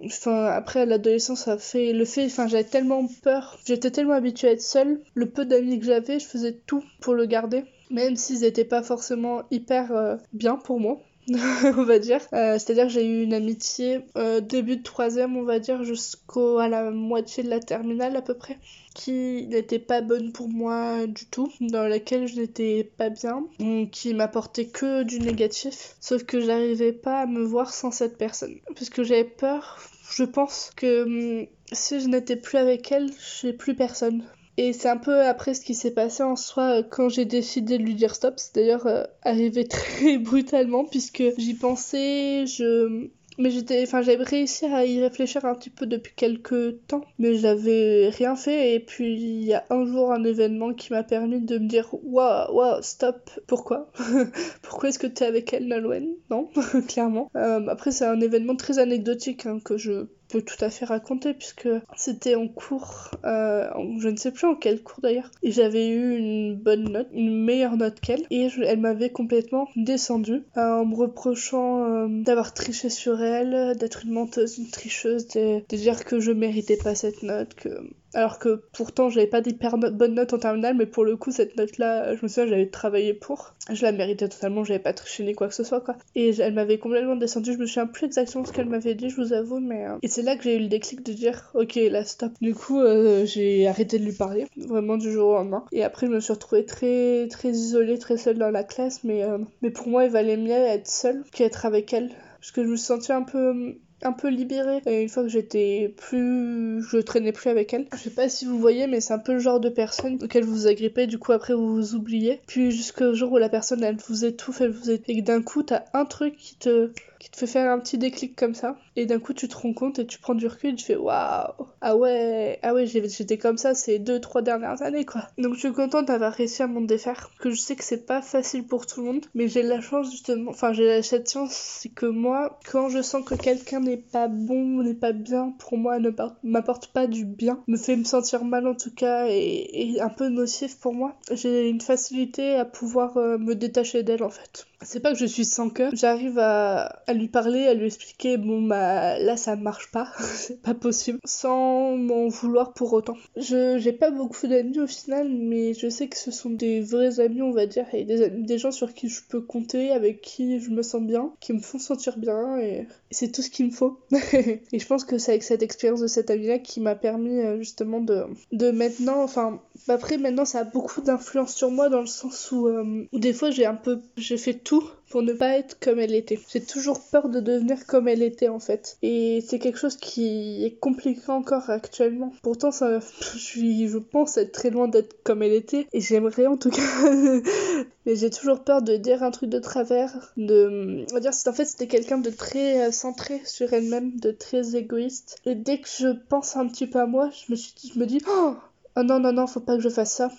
enfin, après, l'adolescence, ça fait le fait, j'avais tellement peur, j'étais tellement habituée à être seule. Le peu d'amis que j'avais, je faisais tout pour le garder, même s'ils n'étaient pas forcément hyper euh, bien pour moi. on va dire. Euh, c'est-à-dire j'ai eu une amitié euh, début de troisième, on va dire, jusqu'à la moitié de la terminale à peu près, qui n'était pas bonne pour moi du tout, dans laquelle je n'étais pas bien, qui m'apportait que du négatif. Sauf que j'arrivais pas à me voir sans cette personne, parce que j'avais peur. Je pense que hum, si je n'étais plus avec elle, j'ai plus personne. Et c'est un peu après ce qui s'est passé en soi euh, quand j'ai décidé de lui dire stop. C'est d'ailleurs euh, arrivé très brutalement puisque j'y pensais, je mais j'étais enfin j'avais réussi à y réfléchir un petit peu depuis quelques temps mais j'avais rien fait. Et puis il y a un jour un événement qui m'a permis de me dire waouh waouh stop pourquoi? Pourquoi est-ce que t'es avec elle Nolwenn non clairement. Euh, après c'est un événement très anecdotique hein, que je peux tout à fait raconter puisque c'était en cours, euh, je ne sais plus en quel cours d'ailleurs, et j'avais eu une bonne note, une meilleure note qu'elle, et elle m'avait complètement descendue euh, en me reprochant euh, d'avoir triché sur elle, d'être une menteuse, une tricheuse, de, de, dire que je méritais pas cette note, que alors que pourtant j'avais pas d'hyper bonne note en terminale, mais pour le coup cette note-là, je me souviens j'avais travaillé pour, je la méritais totalement, j'avais pas triché ni quoi que ce soit quoi. Et elle m'avait complètement descendu, je me souviens plus exactement ce qu'elle m'avait dit, je vous avoue, mais euh, et c'est là que j'ai eu le déclic de dire ok là stop. Du coup euh, j'ai arrêté de lui parler, vraiment du jour au lendemain. Et après je me suis retrouvée très très isolée, très seule dans la classe, mais euh, mais pour moi il valait mieux être seule qu'être avec elle, parce que je me sentais un peu un peu libérée. Et une fois que j'étais plus je traînais plus avec elle. Je sais pas si vous voyez mais c'est un peu le genre de personne auquel vous vous agrippez. Du coup après vous vous oubliez. Puis jusqu'au jour où la personne elle vous étouffe elle vous étouffe. Et que d'un coup t'as un truc qui te qui te fait faire un petit déclic comme ça. Et d'un coup, tu te rends compte et tu prends du recul et tu fais waouh, ah ouais, ah ouais, j'étais comme ça ces deux, trois dernières années quoi. Donc je suis contente d'avoir réussi à m'en défaire. Que je sais que c'est pas facile pour tout le monde, mais j'ai la chance justement, enfin j'ai cette chance, c'est que moi, quand je sens que quelqu'un n'est pas bon, n'est pas bien, pour moi, ne m'apporte pas du bien, me fait me sentir mal en tout cas et, un peu nocif pour moi, j'ai une facilité à pouvoir euh, me détacher d'elle en fait. C'est pas que je suis sans cœur, j'arrive à, à lui parler, à lui expliquer, bon bah là ça marche pas, c'est pas possible, sans m'en vouloir pour autant. Je j'ai pas beaucoup d'amis au final, mais je sais que ce sont des vrais amis, on va dire, et des, des gens sur qui je peux compter, avec qui je me sens bien, qui me font sentir bien, et, c'est tout ce qu'il me faut. et je pense que c'est avec cette expérience de cette amie-là qui m'a permis euh, justement de, de maintenant, enfin, après maintenant ça a beaucoup d'influence sur moi dans le sens où, euh, où des fois j'ai un peu, j'ai fait tout pour ne pas être comme elle était. J'ai toujours peur de devenir comme elle était en fait. Et c'est quelque chose qui est compliqué encore actuellement. Pourtant, ça, je, je pense être très loin d'être comme elle était. Et j'aimerais en tout cas. Mais j'ai toujours peur de dire un truc de travers. De... On va dire, en fait, c'était quelqu'un de très euh, centré sur elle-même, de très égoïste. Et dès que je pense un petit peu à moi, je me, suis, je me dis, oh, oh non, non, non, faut pas que je fasse ça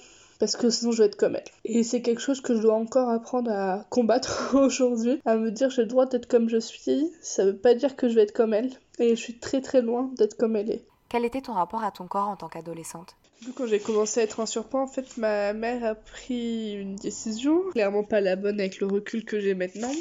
parce que sinon je vais être comme elle. Et c'est quelque chose que je dois encore apprendre à combattre aujourd'hui, à me dire j'ai le droit d'être comme je suis, ça veut pas dire que je vais être comme elle, et je suis très très loin d'être comme elle est. Quel était ton rapport à ton corps en tant qu'adolescente? Quand j'ai commencé à être en surpoids, en fait, ma mère a pris une décision, clairement pas la bonne avec le recul que j'ai maintenant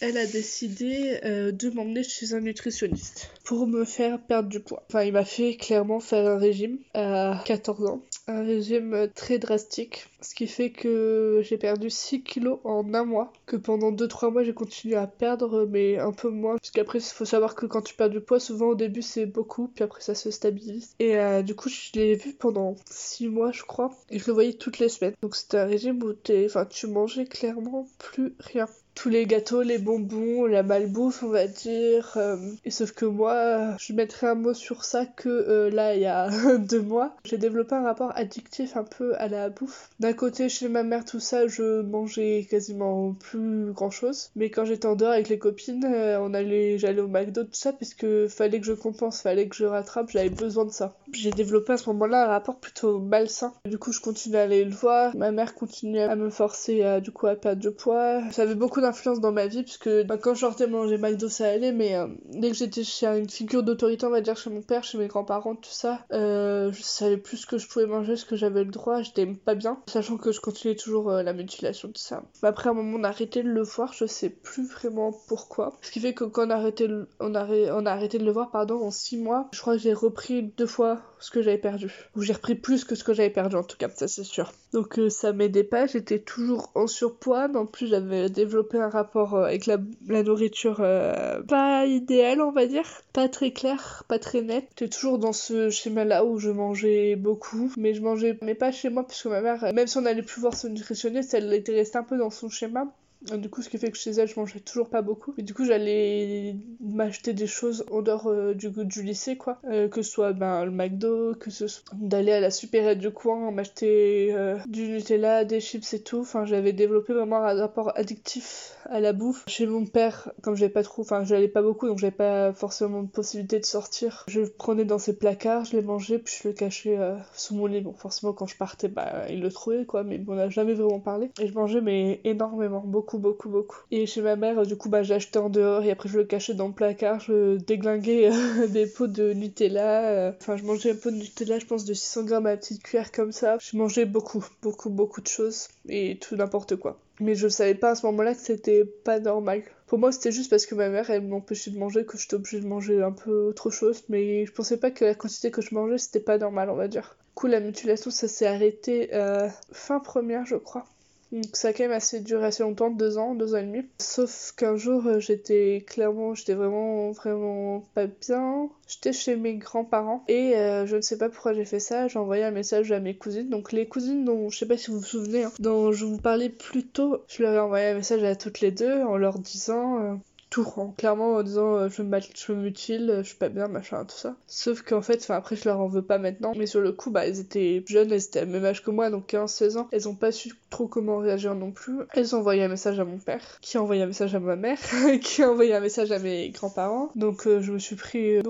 elle a décidé euh, de m'emmener chez un nutritionniste pour me faire perdre du poids. Enfin, il m'a fait clairement faire un régime à 14 ans. Un régime très drastique, ce qui fait que j'ai perdu 6 kilos en un mois, que pendant 2-3 mois j'ai continué à perdre, mais un peu moins, parce qu'après il faut savoir que quand tu perds du poids, souvent au début c'est beaucoup, puis après ça se stabilise. Et euh, du coup je l'ai vu pendant 6 mois je crois, et je le voyais toutes les semaines. Donc c'était un régime où enfin, tu mangeais clairement plus rien tous les gâteaux, les bonbons, la malbouffe, on va dire. Euh, et sauf que moi, je mettrais un mot sur ça que euh, là, il y a deux mois, j'ai développé un rapport addictif un peu à la bouffe. D'un côté, chez ma mère, tout ça, je mangeais quasiment plus grand chose. Mais quand j'étais en dehors avec les copines, euh, on allait, j'allais au McDo, tout ça, puisque fallait que je compense, fallait que je rattrape, j'avais besoin de ça. J'ai développé à ce moment-là un rapport plutôt malsain. Du coup, je continuais à aller le voir. Ma mère continuait à me forcer à, du coup, à perdre du poids. J'avais beaucoup dans ma vie puisque bah, quand je sortais manger McDo ça allait mais euh, dès que j'étais chez une figure d'autorité on va dire chez mon père, chez mes grands-parents tout ça euh, je savais plus ce que je pouvais manger, ce que j'avais le droit, j'étais pas bien sachant que je continuais toujours euh, la mutilation tout ça. Mais après à un moment on a arrêté de le voir, je sais plus vraiment pourquoi. Ce qui fait que quand on a arrêté, on a, on a arrêté de le voir pardon en 6 mois, je crois que j'ai repris deux fois ce que j'avais perdu. Ou j'ai repris plus que ce que j'avais perdu en tout cas, ça c'est sûr. Donc ça m'aidait pas, j'étais toujours en surpoids, en plus j'avais développé un rapport euh, avec la, nourriture euh, pas idéal, on va dire. Pas très clair, pas très net. J'étais toujours dans ce schéma-là où je mangeais beaucoup, mais je mangeais, mais pas chez moi, puisque ma mère, même si on allait plus voir son nutritionniste, elle était restée un peu dans son schéma. Du coup, ce qui fait que chez elle, je mangeais toujours pas beaucoup. Et du coup, j'allais m'acheter des choses en dehors euh, du, du lycée, quoi. Euh, que ce soit ben, le McDo, que ce soit d'aller à la supérette du coin, m'acheter euh, du Nutella, des chips et tout. Enfin, j'avais développé vraiment un rapport addictif à la bouffe. Chez mon père, comme j'avais pas trop, enfin, j'allais pas beaucoup, donc j'avais pas forcément de possibilité de sortir. Je le prenais dans ses placards, je les mangeais, puis je le cachais sous mon lit. Bon, forcément, quand je partais, bah, il le trouvait, quoi, mais on n'a jamais vraiment parlé. Et je mangeais, mais énormément, beaucoup beaucoup, beaucoup, Et chez ma mère, du coup, bah, j'achetais en dehors et après je le cachais dans le placard, je déglinguais euh, des pots de Nutella. Euh. Enfin, je mangeais un pot de Nutella, je pense, de 600 grammes à petite cuillère comme ça. Je mangeais beaucoup, beaucoup, beaucoup de choses et tout n'importe quoi. Mais je savais pas à ce moment-là que c'était pas normal. Pour moi, c'était juste parce que ma mère, elle m'empêchait de manger, que j'étais obligée de manger un peu autre chose. Mais je pensais pas que la quantité que je mangeais, c'était pas normal, on va dire. Du coup, la mutilation, ça s'est arrêté euh, fin première, je crois. Donc ça a quand même assez duré assez longtemps, deux ans, deux ans et demi. Sauf qu'un jour euh, j'étais clairement, j'étais vraiment vraiment pas bien. J'étais chez mes grands-parents et euh, je ne sais pas pourquoi j'ai fait ça. J'ai envoyé un message à mes cousines. Donc les cousines dont je sais pas si vous vous souvenez, hein, dont je vous parlais plus tôt, je leur ai envoyé un message à toutes les deux en leur disant euh, tout rend clairement en disant euh, je, me je me mutile, je suis pas bien, machin, tout ça. Sauf qu'en fait, enfin après je leur en veux pas maintenant, mais sur le coup, bah elles étaient jeunes, elles étaient à même âge que moi, donc 15-16 ans, elles ont pas su trop comment réagir non plus. Elles ont envoyé un message à mon père, qui a envoyé un message à ma mère, qui a envoyé un message à mes grands-parents. Donc euh, je me suis pris de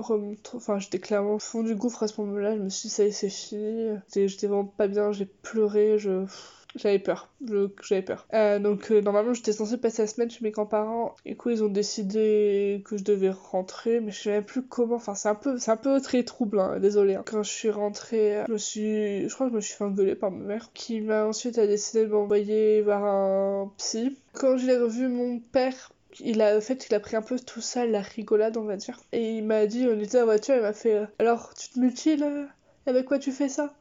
enfin j'étais clairement au fond du gouffre à ce moment-là, je me suis dit ça y est c'est fini, j'étais vraiment pas bien, j'ai pleuré, je J'avais peur, j'avais peur. Euh, donc euh, normalement j'étais censée passer la semaine chez mes grands-parents. Et coup ils ont décidé que je devais rentrer, mais je savais plus comment. Enfin c'est un peu, c'est un peu très trouble, hein, désolé. Hein. Quand je suis rentrée, je suis, je crois que je me suis fait engueuler par ma mère, qui m'a ensuite a décidé de m'envoyer voir un psy. Quand j'ai revu mon père il a, fait, il a pris un peu tout ça, la rigolade, on va dire. Et il m'a dit, on était en voiture, il m'a fait euh, Alors, tu te mutiles avec quoi tu fais ça?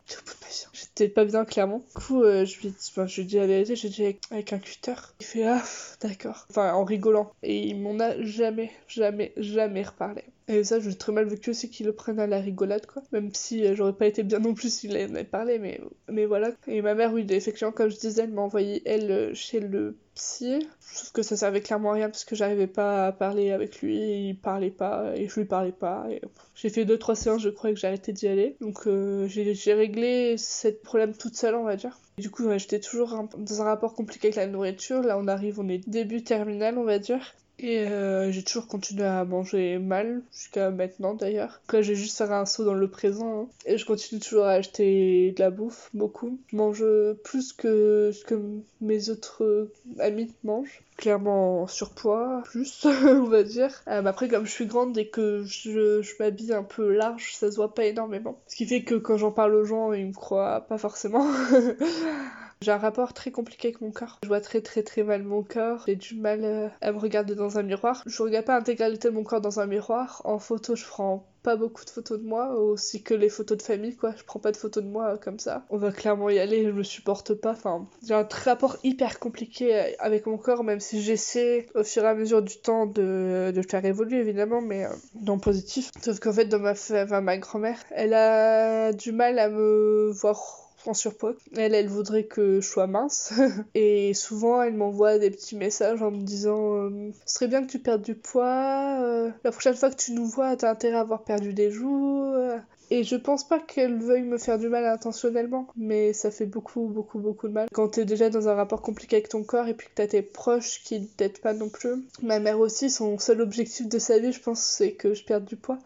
J'étais pas bien, clairement. Du coup, euh, je lui ai dit, enfin, je lui ai dit la j'ai dit avec, un cutter. Il fait Ah, d'accord. Enfin, en rigolant. Et il m'en a jamais, jamais, jamais reparlé. Et ça, je l'ai très mal vécu aussi qu'il le prenne à la rigolade, quoi. Même si euh, j'aurais pas été bien non plus s'il en avait parlé, mais, mais voilà. Et ma mère, oui, effectivement, comme je disais, elle m'a envoyé, elle, euh, chez le psy. Sauf que ça servait clairement à rien parce que j'arrivais pas à parler avec lui, il parlait pas, et je lui parlais pas. Et... J'ai fait deux trois séances, je crois que j'ai arrêté d'y aller. Donc j'ai réglé ce problème toute seule, on va dire. du coup, j'étais toujours dans un rapport compliqué avec la nourriture. Là, on arrive, on est début terminal, on va dire. Et euh, j'ai toujours continué à manger mal, jusqu'à maintenant d'ailleurs. Là, j'ai juste faire un saut dans le présent. Hein. Et je continue toujours à acheter de la bouffe, beaucoup. Je mange plus que ce que mes autres amis mangent. Clairement en surpoids, plus, on va dire. Euh, après, comme je suis grande et que je, je m'habille un peu large, ça se voit pas énormément. Ce qui fait que quand j'en parle aux gens, ils me croient pas forcément. J'ai un rapport très compliqué avec mon corps. Je vois très très très mal mon corps. J'ai du mal euh, à me regarder dans un miroir. Je regarde pas l'intégralité de mon corps dans un miroir. En photo, je prends pas beaucoup de photos de moi, aussi que les photos de famille, quoi. Je prends pas de photos de moi euh, comme ça. On va clairement y aller, je me supporte pas. Enfin, j'ai un rapport hyper compliqué euh, avec mon corps, même si j'essaie au fur et à mesure du temps de, de faire évoluer, évidemment, mais non positif. Sauf qu'en fait, dans ma, enfin, ma grand-mère, elle a du mal à me voir en surpoids. Elle, elle voudrait que je sois mince. et souvent, elle m'envoie des petits messages en me disant euh, Ce serait bien que tu perdes du poids. Euh, la prochaine fois que tu nous vois, t'as intérêt à avoir perdu des joues. Et je pense pas qu'elle veuille me faire du mal intentionnellement, mais ça fait beaucoup, beaucoup, beaucoup de mal. Quand t'es déjà dans un rapport compliqué avec ton corps et puis que t'as tes proches qui t'aident pas non plus. Ma mère aussi, son seul objectif de sa vie, je pense, c'est que je perde du poids.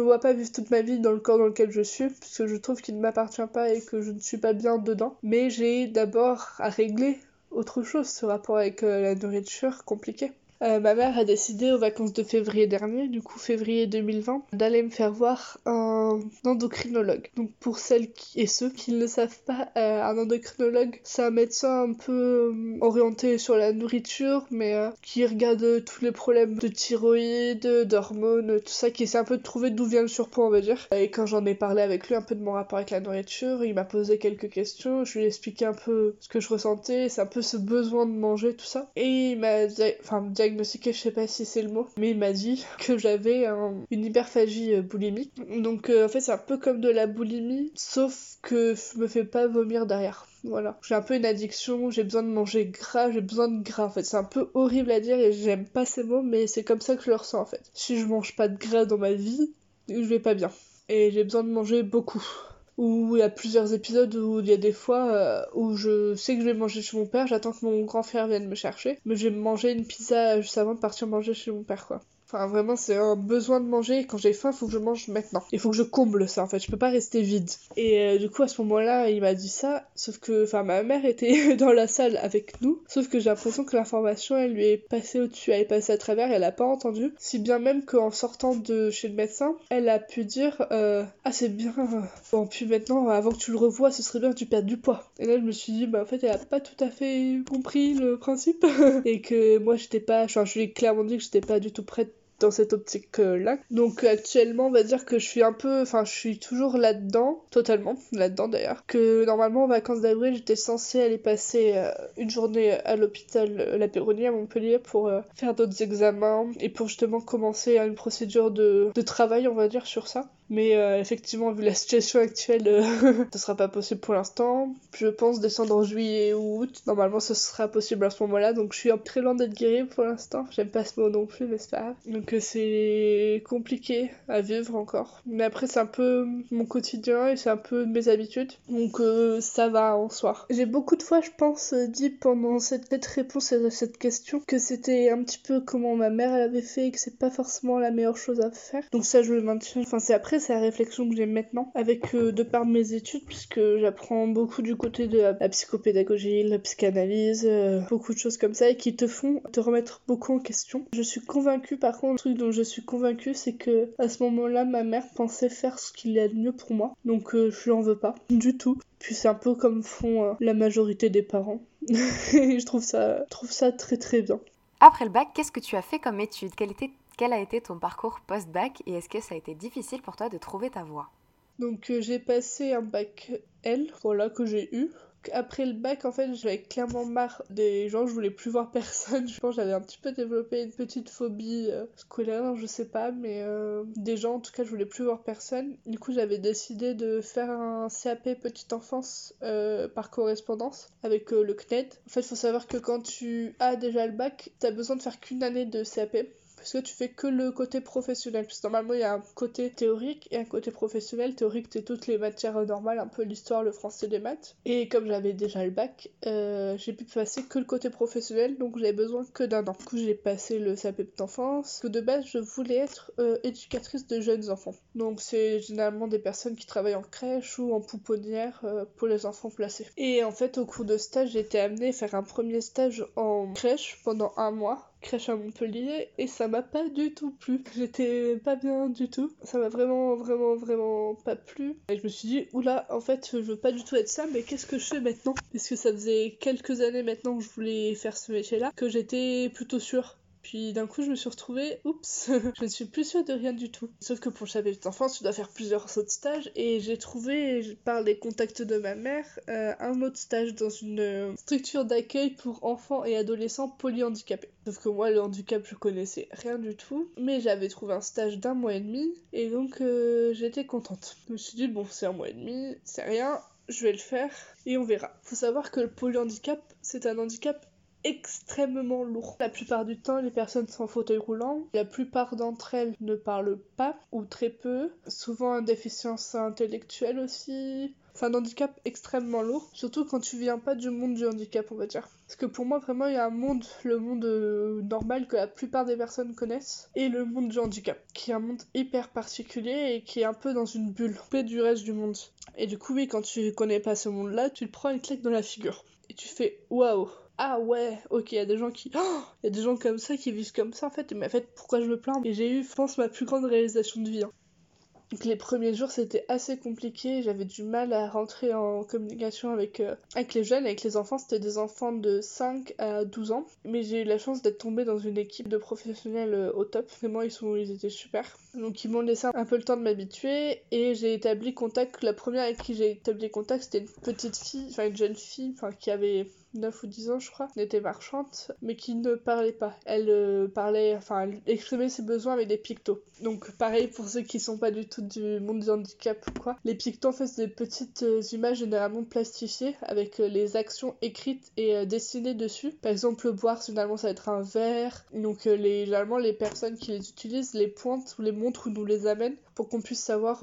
Me vois pas vivre toute ma vie dans le corps dans lequel je suis, puisque je trouve qu'il ne m'appartient pas et que je ne suis pas bien dedans. Mais j'ai d'abord à régler autre chose, ce rapport avec euh, la nourriture compliqué. Euh, ma mère a décidé aux vacances de février dernier, du coup février 2020, d'aller me faire voir un endocrinologue. Donc pour celles et ceux qui ne le savent pas, euh, un endocrinologue, c'est un médecin un peu euh, orienté sur la nourriture, mais qui regarde tous les problèmes de thyroïde, d'hormones, tout ça, qui essaie un peu de trouver d'où vient le surpoids, on va dire. Et quand j'en ai parlé avec lui un peu de mon rapport avec la nourriture, il m'a posé quelques questions, je lui ai expliqué un peu ce que je ressentais, c'est un peu ce besoin de manger, tout ça. Et il m'a enfin, je sais pas si c'est le mot, mais il m'a dit que j'avais une hyperphagie euh, boulimique. Donc euh, en fait c'est un peu comme de la boulimie, sauf que je me fais pas vomir derrière. Voilà. J'ai un peu une addiction, j'ai besoin de manger gras, j'ai besoin de gras en fait. C'est un peu horrible à dire et j'aime pas ces mots, mais c'est comme ça que je le ressens en fait. Si je mange pas de gras dans ma vie, je vais pas bien. Et j'ai besoin de manger beaucoup où il y a plusieurs épisodes où il y a des fois euh, où je sais que je vais manger chez mon père, j'attends que mon grand frère vienne me chercher, mais je vais manger une pizza juste avant de partir manger chez mon père quoi. Enfin, vraiment, c'est un besoin de manger. Quand j'ai faim, faut que je mange maintenant. Il faut que je comble ça, en fait. Je peux pas rester vide. Et euh, du coup, à ce moment-là, il m'a dit ça. Sauf que, enfin, ma mère était dans la salle avec nous. Sauf que j'ai l'impression que l'information, elle lui est passée au-dessus. Elle est passée à travers. Elle a pas entendu. Si bien même qu'en sortant de chez le médecin, elle a pu dire euh, Ah, c'est bien. Bon, puis maintenant, avant que tu le revoies, ce serait bien que tu perdes du poids. Et là, je me suis dit Bah, en fait, elle a pas tout à fait compris le principe. et que moi, j'étais pas. Enfin, je lui ai clairement dit que j'étais pas du tout prête dans cette optique-là. Donc actuellement, on va dire que je suis un peu, enfin, je suis toujours là-dedans, totalement là-dedans d'ailleurs. Que normalement, en vacances d'avril, j'étais censée aller passer euh, une journée à l'hôpital euh, La Péronie à Montpellier pour euh, faire d'autres examens et pour justement commencer une procédure de, de travail, on va dire, sur ça. Mais euh, effectivement, vu la situation actuelle, euh, ce sera pas possible pour l'instant. Je pense descendre en juillet ou août. Normalement, ce sera possible à ce moment-là. Donc, je suis très loin d'être guérie pour l'instant. J'aime pas ce mot non plus, mais c'est pas? Grave. Donc, euh, c'est compliqué à vivre encore. Mais après, c'est un peu mon quotidien et c'est un peu mes habitudes. Donc, ça va en soi. J'ai beaucoup de fois, je pense, dit pendant cette, réponse à cette question que c'était un petit peu comment ma mère elle avait fait et que c'est pas forcément la meilleure chose à faire. Donc, ça, je le maintiens. Enfin, c'est Après, c'est la réflexion que j'ai maintenant, avec euh, de par mes études, puisque j'apprends beaucoup du côté de la, psychopédagogie, la psychanalyse, euh, beaucoup de choses comme ça, et qui te font te remettre beaucoup en question. Je suis convaincue, par contre, le truc dont je suis convaincue, c'est que à ce moment-là, ma mère pensait faire ce qu'il y a de mieux pour moi, donc euh, je lui en veux pas du tout. Puis c'est un peu comme font la majorité des parents. je trouve ça, très très bien. Après le bac, qu'est-ce que tu as fait comme étude Quel était quel a été ton parcours post-bac et est-ce que ça a été difficile pour toi de trouver ta voie? Donc euh, j'ai passé un bac L, voilà, que j'ai eu. Après le bac, en fait, j'avais clairement marre des gens, je voulais plus voir personne. Je pense j'avais un petit peu développé une petite phobie euh, scolaire, je sais pas, mais euh, des gens, en tout cas, je voulais plus voir personne. Du coup, j'avais décidé de faire un CAP petite enfance par correspondance avec le CNED. En fait, il faut savoir que quand tu as déjà le bac, t'as besoin de faire qu'une année de CAP parce que tu fais que le côté professionnel. Parce normalement, il y a un côté théorique et un côté professionnel. Théorique, c'est toutes les matières normales, un peu l'histoire, le français, les maths. Et comme j'avais déjà le bac, euh, j'ai pu passer que le côté professionnel, donc j'avais besoin que d'un an. Du coup, j'ai passé le CAP d'enfance. De base, je voulais être euh, éducatrice de jeunes enfants. Donc, c'est généralement des personnes qui travaillent en crèche ou en pouponnière euh, pour les enfants placés. Et en fait, au cours de stage, j'ai été amenée à faire un premier stage en crèche pendant un mois crèche à Montpellier et ça m'a pas du tout plu. J'étais pas bien du tout. Ça m'a vraiment, vraiment, vraiment pas plu. Et je me suis dit, oula, en fait, je veux pas du tout être ça, mais qu'est-ce que je fais maintenant? Parce que ça faisait quelques années maintenant que je voulais faire ce métier-là, que j'étais plutôt sûre puis d'un coup, je me suis retrouvée, oups, je ne suis plus sûre de rien du tout. Sauf que pour le chapitre d'enfance, tu dois faire plusieurs autres stages. Et j'ai trouvé, par les contacts de ma mère, euh, un autre stage dans une euh, structure d'accueil pour enfants et adolescents polyhandicapés. Sauf que moi, le handicap, je connaissais rien du tout. Mais j'avais trouvé un stage d'un mois et demi. Et donc, euh, j'étais contente. Je me suis dit, bon, c'est un mois et demi, c'est rien. Je vais le faire et on verra. Faut savoir que le polyhandicap, c'est un handicap extrêmement lourd. La plupart du temps, les personnes sont en fauteuil roulant. La plupart d'entre elles ne parlent pas ou très peu. Souvent, une déficience intellectuelle aussi. Enfin, un handicap extrêmement lourd, surtout quand tu viens pas du monde du handicap, on va dire. Parce que pour moi, vraiment, il y a un monde, le monde euh, normal que la plupart des personnes connaissent, et le monde du handicap, qui est un monde hyper particulier et qui est un peu dans une bulle, peu du reste du monde. Et du coup, oui, quand tu connais pas ce monde-là, tu te prends une claque dans la figure. Et tu fais waouh, ah ouais, ok, il y a des gens qui. Oh, il y a des gens comme ça qui vivent comme ça en fait. Mais en fait, pourquoi je me plains Et j'ai eu, je pense, ma plus grande réalisation de vie. Hein. Donc les premiers jours c'était assez compliqué, j'avais du mal à rentrer en communication avec, euh, avec les jeunes, avec les enfants, c'était des enfants de 5 à 12 ans, mais j'ai eu la chance d'être tombée dans une équipe de professionnels euh, au top, vraiment ils, sont, ils étaient super. Donc ils m'ont laissé un peu le temps de m'habituer et j'ai établi contact, la première avec qui j'ai établi contact c'était une petite fille, enfin une jeune fille, enfin qui avait 9 ou 10 ans je crois, était marchande, mais qui ne parlait pas. Elle euh, parlait, enfin, elle exprimait ses besoins avec des pictos. Donc pareil pour ceux qui sont pas du tout du monde du handicap ou quoi. Les pictos en fait c'est des petites euh, images généralement plastifiées avec euh, les actions écrites et dessinées dessus. Par exemple boire généralement ça va être un verre. Donc les, généralement les personnes qui les utilisent les pointent ou les montrent ou nous les amènent pour qu'on puisse savoir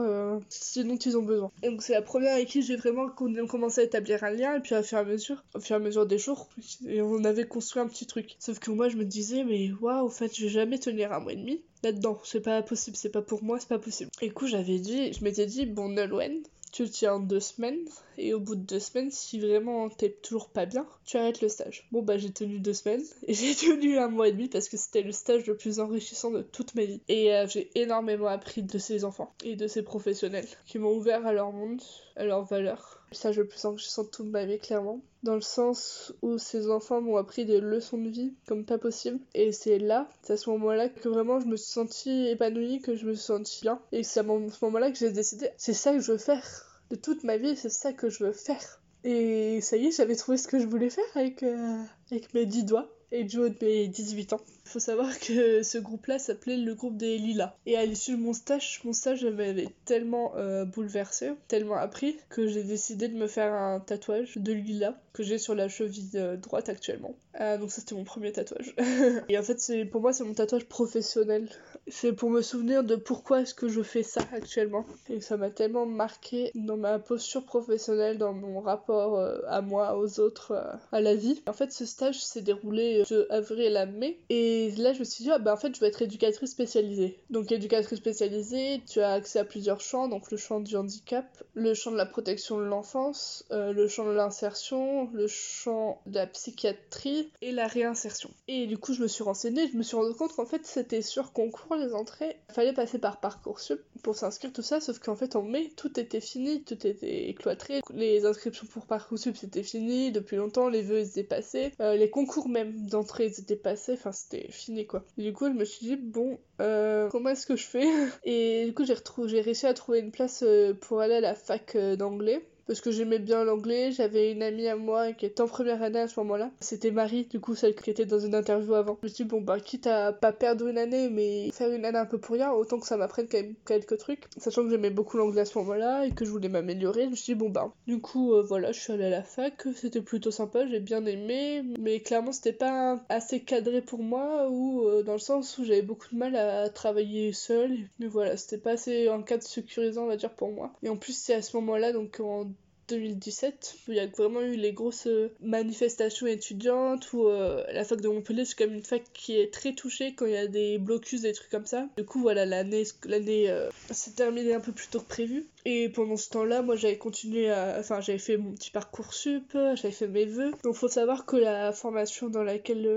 ce dont ils ont besoin. Et donc c'est la première avec qui j'ai vraiment commencé à établir un lien et puis à mesure, au fur et à mesure des jours et on avait construit un petit truc. Sauf que moi je me disais mais waouh en fait je vais jamais tenir un mois et demi là-dedans, c'est pas possible, c'est pas pour moi, c'est pas possible. Et du coup j'avais dit, je m'étais dit bon Nolwenn, tu le tiens en deux semaines, et au bout de deux semaines, si vraiment t'es toujours pas bien, tu arrêtes le stage. Bon bah j'ai tenu deux semaines, et j'ai tenu un mois et demi parce que c'était le stage le plus enrichissant de toute ma vie. Et euh, j'ai énormément appris de ces enfants et de ces professionnels qui m'ont ouvert à leur monde, à leurs valeurs le stage le plus enrichissant de toute ma vie, clairement. Dans le sens où ces enfants m'ont appris des leçons de vie comme pas possible. Et c'est là, c'est à ce moment-là que vraiment je me suis sentie épanouie, que je me suis sentie bien. Et c'est à ce moment-là que j'ai décidé, c'est ça que je veux faire. De toute ma vie, c'est ça que je veux faire. Et ça y est, j'avais trouvé ce que je voulais faire avec, euh, avec mes dix doigts et mes 18 ans. Il faut savoir que ce groupe-là s'appelait le groupe des Lilas. Et à l'issue de mon stage, mon stage m'avait tellement euh, bouleversé, tellement appris, que j'ai décidé de me faire un tatouage de Lila que j'ai sur la cheville euh, droite actuellement. Euh, donc ça c'était mon premier tatouage. et en fait, pour moi, c'est mon tatouage professionnel c'est pour me souvenir de pourquoi est-ce que je fais ça actuellement. Et ça m'a tellement marqué dans ma posture professionnelle, dans mon rapport euh, à moi, aux autres, euh, à la vie. En fait, ce stage s'est déroulé de avril à mai. Et là, je me suis dit, ah, bah, en fait, je vais être éducatrice spécialisée. Donc, éducatrice spécialisée, tu as accès à plusieurs champs. Donc, le champ du handicap, le champ de la protection de l'enfance, euh, le champ de l'insertion, le champ de la psychiatrie et la réinsertion. Et du coup, je me suis renseignée, je me suis rendu compte qu'en fait, c'était sur concours les entrées. Fallait passer par Parcoursup pour s'inscrire, tout ça, sauf qu'en fait, en mai, tout était fini, tout était cloîtré. Les inscriptions pour Parcoursup, c'était fini depuis longtemps, les vœux, étaient passés. Euh, les concours même d'entrée, ils étaient passés, enfin, c'était fini, quoi. du coup, je me suis dit, bon, euh, comment est-ce que je fais? Et du coup, j'ai j'ai réussi à trouver une place euh, pour aller à la fac d'anglais parce que j'aimais bien l'anglais. J'avais une amie à moi qui était en première année à ce moment-là. C'était Marie, du coup, celle qui était dans une interview avant. Je me suis dit, bon, bah, quitte à pas perdre une année, mais faire une année un peu pour rien, autant que ça m'apprenne quand même quelques trucs. Sachant que j'aimais beaucoup l'anglais à ce moment-là et que je voulais m'améliorer, je me suis dit, bon, bah, du coup, euh, voilà, je suis allée à la fac. C'était plutôt sympa, j'ai bien aimé, mais clairement, c'était pas assez cadré pour moi, ou euh, dans le sens où j'avais beaucoup de mal à travailler seule. Mais voilà, c'était pas assez un cadre sécurisant, on va dire, pour moi. Et en plus, c'est à ce moment-là, donc en 2017, où il y a vraiment eu les grosses euh, manifestations étudiantes, où euh, la fac de Montpellier, c'est comme une fac qui est très touchée quand il y a des blocus, des trucs comme ça. Du coup, voilà, l'année l'année euh, s'est terminée un peu plus tôt que prévu. Et pendant ce temps-là, moi, j'avais continué à... Enfin, j'avais fait mon petit parcours sup, j'avais fait mes vœux. Donc, faut savoir que la formation dans laquelle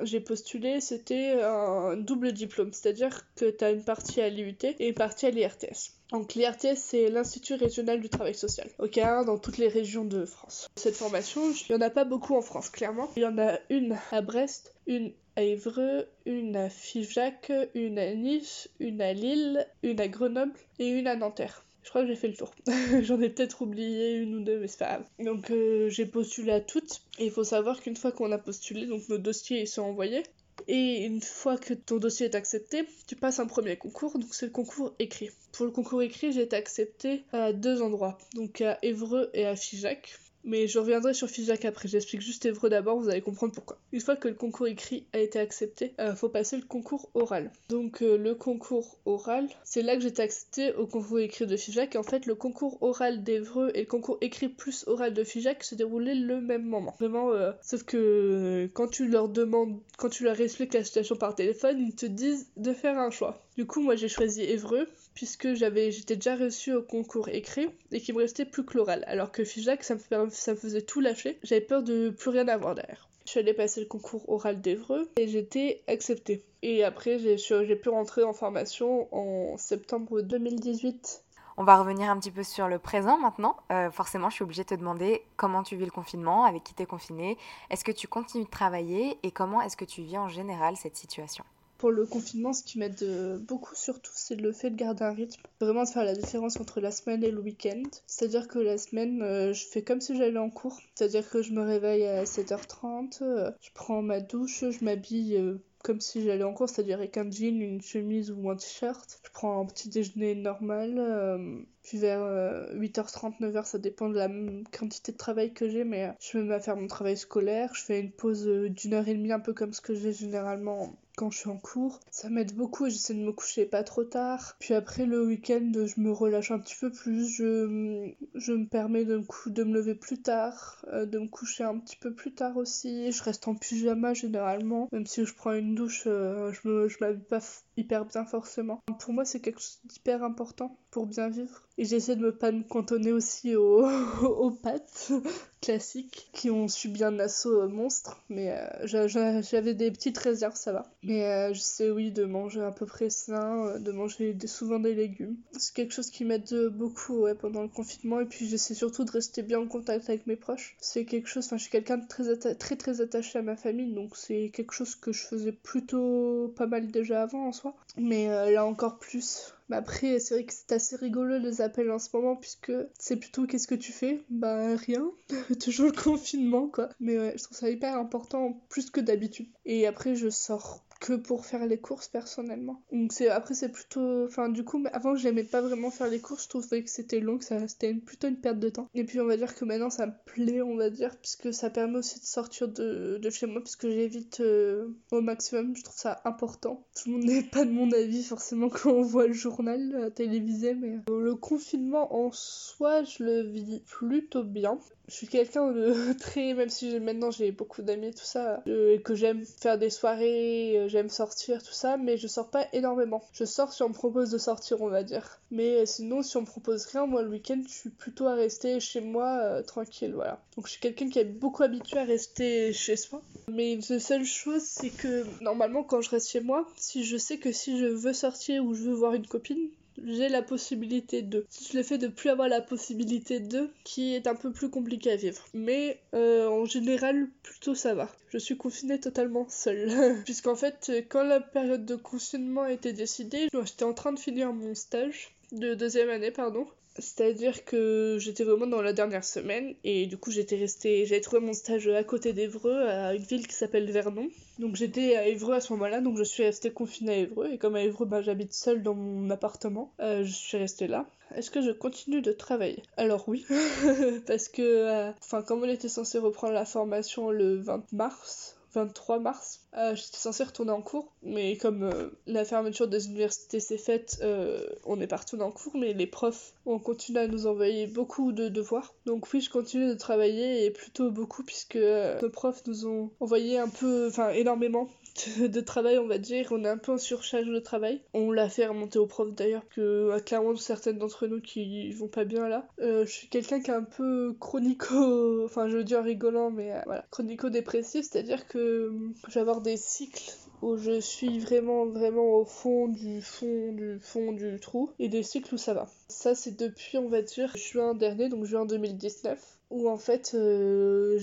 j'ai postulé, c'était un double diplôme. C'est-à-dire que tu as une partie à l'IUT et une partie à l'IRTS. Donc l'IRTS, c'est l'Institut régional du travail social, ok, dans toutes les régions de France. Cette formation, il n'y en a pas beaucoup en France, clairement. Il y en a une à Brest, une à Évreux, une à Figeac, une à Nice, une à Lille, une à Grenoble et une à Nanterre. Je crois que j'ai fait le tour. J'en ai peut-être oublié une ou deux, mais c'est pas grave. Donc euh, j'ai postulé à toutes. Et il faut savoir qu'une fois qu'on a postulé, donc nos dossiers sont envoyés. Et une fois que ton dossier est accepté, tu passes un premier concours, donc c'est le concours écrit. Pour le concours écrit, j'ai été acceptée à deux endroits, donc à Évreux et à Figeac. Mais je reviendrai sur Figeac après, j'explique juste Évreux d'abord, vous allez comprendre pourquoi. Une fois que le concours écrit a été accepté, il euh, faut passer le concours oral. Donc euh, le concours oral, c'est là que j'étais acceptée au concours écrit de Figeac. Et en fait, le concours oral d'Évreux et le concours écrit plus oral de Figeac se déroulaient le même moment. Vraiment, euh, sauf que quand tu leur demandes, quand tu leur expliques la situation par téléphone, ils te disent de faire un choix. Du coup, moi j'ai choisi Évreux puisque j'avais j'étais déjà reçue au concours écrit et qu'il me restait plus que l'oral. Alors que Figeac, ça me, ça faisait tout lâcher. J'avais peur de plus rien avoir derrière. Je suis allée passer le concours oral d'Evreux et j'étais acceptée. Et après, j'ai pu rentrer en formation en septembre 2018. On va revenir un petit peu sur le présent maintenant. Euh, forcément, je suis obligée de te demander comment tu vis le confinement, avec qui t'es confiné, est-ce que tu continues de travailler et comment est-ce que tu vis en général cette situation? Pour le confinement, ce qui m'aide euh, beaucoup surtout, c'est le fait de garder un rythme. Vraiment de faire la différence entre la semaine et le week-end. C'est-à-dire que la semaine, euh, je fais comme si j'allais en cours. C'est-à-dire que je me réveille à 7h30, euh, je prends ma douche, je m'habille comme si j'allais en cours, c'est-à-dire avec un jean, une chemise ou un t-shirt. Je prends un petit déjeuner normal, puis vers 8h30, 9h, ça dépend de la quantité de travail que j'ai, mais je me mets à faire mon travail scolaire. Je fais une pause d'une heure et demie, un peu comme ce que j'ai généralement quand je suis en cours. Ça m'aide beaucoup et j'essaie de me coucher pas trop tard. Puis après le week-end, je me relâche un petit peu plus. Je, je me permets de me, lever plus tard, euh, de me coucher un petit peu plus tard aussi. Je reste en pyjama généralement. Même si je prends une douche, euh, je m'habille pas hyper bien forcément. Pour moi, c'est quelque chose d'hyper important pour bien vivre. Et j'essaie de me pas me cantonner aussi aux, aux pâtes classiques qui ont subi un assaut monstre. Mais euh, j'avais des petites réserves, ça va. Mais euh, je sais, oui, de manger à peu près sain, euh, de manger souvent des légumes. C'est quelque chose qui m'aide beaucoup pendant le confinement. Et puis j'essaie surtout de rester bien en contact avec mes proches. C'est quelque chose, enfin, je suis quelqu'un de très, très très attaché à ma famille. Donc c'est quelque chose que je faisais plutôt pas mal déjà avant en soi. Mais là encore plus mais après, c'est vrai que c'est assez rigolo les appels en ce moment, puisque c'est plutôt qu'est-ce que tu fais? Bah rien, toujours le confinement quoi. Mais ouais, je trouve ça hyper important, plus que d'habitude. Et après, je sors que pour faire les courses personnellement. Donc c'est après c'est plutôt enfin du coup avant j'aimais pas vraiment faire les courses, je trouvais que c'était long, que ça c'était plutôt une perte de temps. Et puis on va dire que maintenant ça me plaît, on va dire puisque ça permet aussi de sortir de, de chez moi puisque j'évite euh, au maximum, je trouve ça important. Tout le monde n'est pas de mon avis forcément quand on voit le journal euh, télévisé mais euh, le confinement en soi, je le vis plutôt bien je suis quelqu'un de très même si maintenant j'ai beaucoup d'amis tout ça et que j'aime faire des soirées euh, j'aime sortir tout ça mais je sors pas énormément. Je sors si on me propose de sortir on va dire. Mais euh, sinon si on me propose rien moi le week-end je suis plutôt à rester chez moi euh, tranquille voilà. Donc je suis quelqu'un qui est beaucoup habitué à rester chez soi. Mais la seule chose c'est que normalement quand je reste chez moi si je sais que si je veux sortir ou je veux voir une copine j'ai la possibilité de. Je le fais de plus avoir la possibilité de, qui est un peu plus compliqué à vivre. Mais euh, en général, plutôt ça va. Je suis confinée totalement seule. Puisqu'en fait, quand la période de confinement était décidée, j'étais en train de finir mon stage de deuxième année, pardon. C'est-à-dire que j'étais vraiment dans la dernière semaine et du coup j'étais restée, j'avais trouvé mon stage à côté d'Evreux, à une ville qui s'appelle Vernon. Donc j'étais à Évreux à ce moment-là, donc je suis restée confinée à Évreux et comme à Évreux bah, j'habite seule dans mon appartement, euh, je suis restée là. Est-ce que je continue de travailler? Alors oui, parce que, euh, enfin comme on était censé reprendre la formation le 20 mars, 23 mars. Euh, j'étais censée retourner en cours, mais comme euh, la fermeture des universités s'est faite, euh, on n'est pas retourné en cours, mais les profs ont continué à nous envoyer beaucoup de devoirs. Donc oui, je continue de travailler et plutôt beaucoup puisque nos profs nous ont envoyé un peu, enfin énormément de, travail, on va dire. On est un peu en surcharge de travail. On l'a fait remonter aux profs d'ailleurs, que clairement certaines d'entre nous qui vont pas bien là. je suis quelqu'un qui est un peu chronico, enfin je veux dire rigolant, mais voilà, chronico-dépressif, c'est-à-dire que je vais avoir des cycles où je suis vraiment vraiment au fond du fond du fond du trou et des cycles où ça va. Ça c'est depuis on va dire juin dernier donc juin 2019 où en fait euh,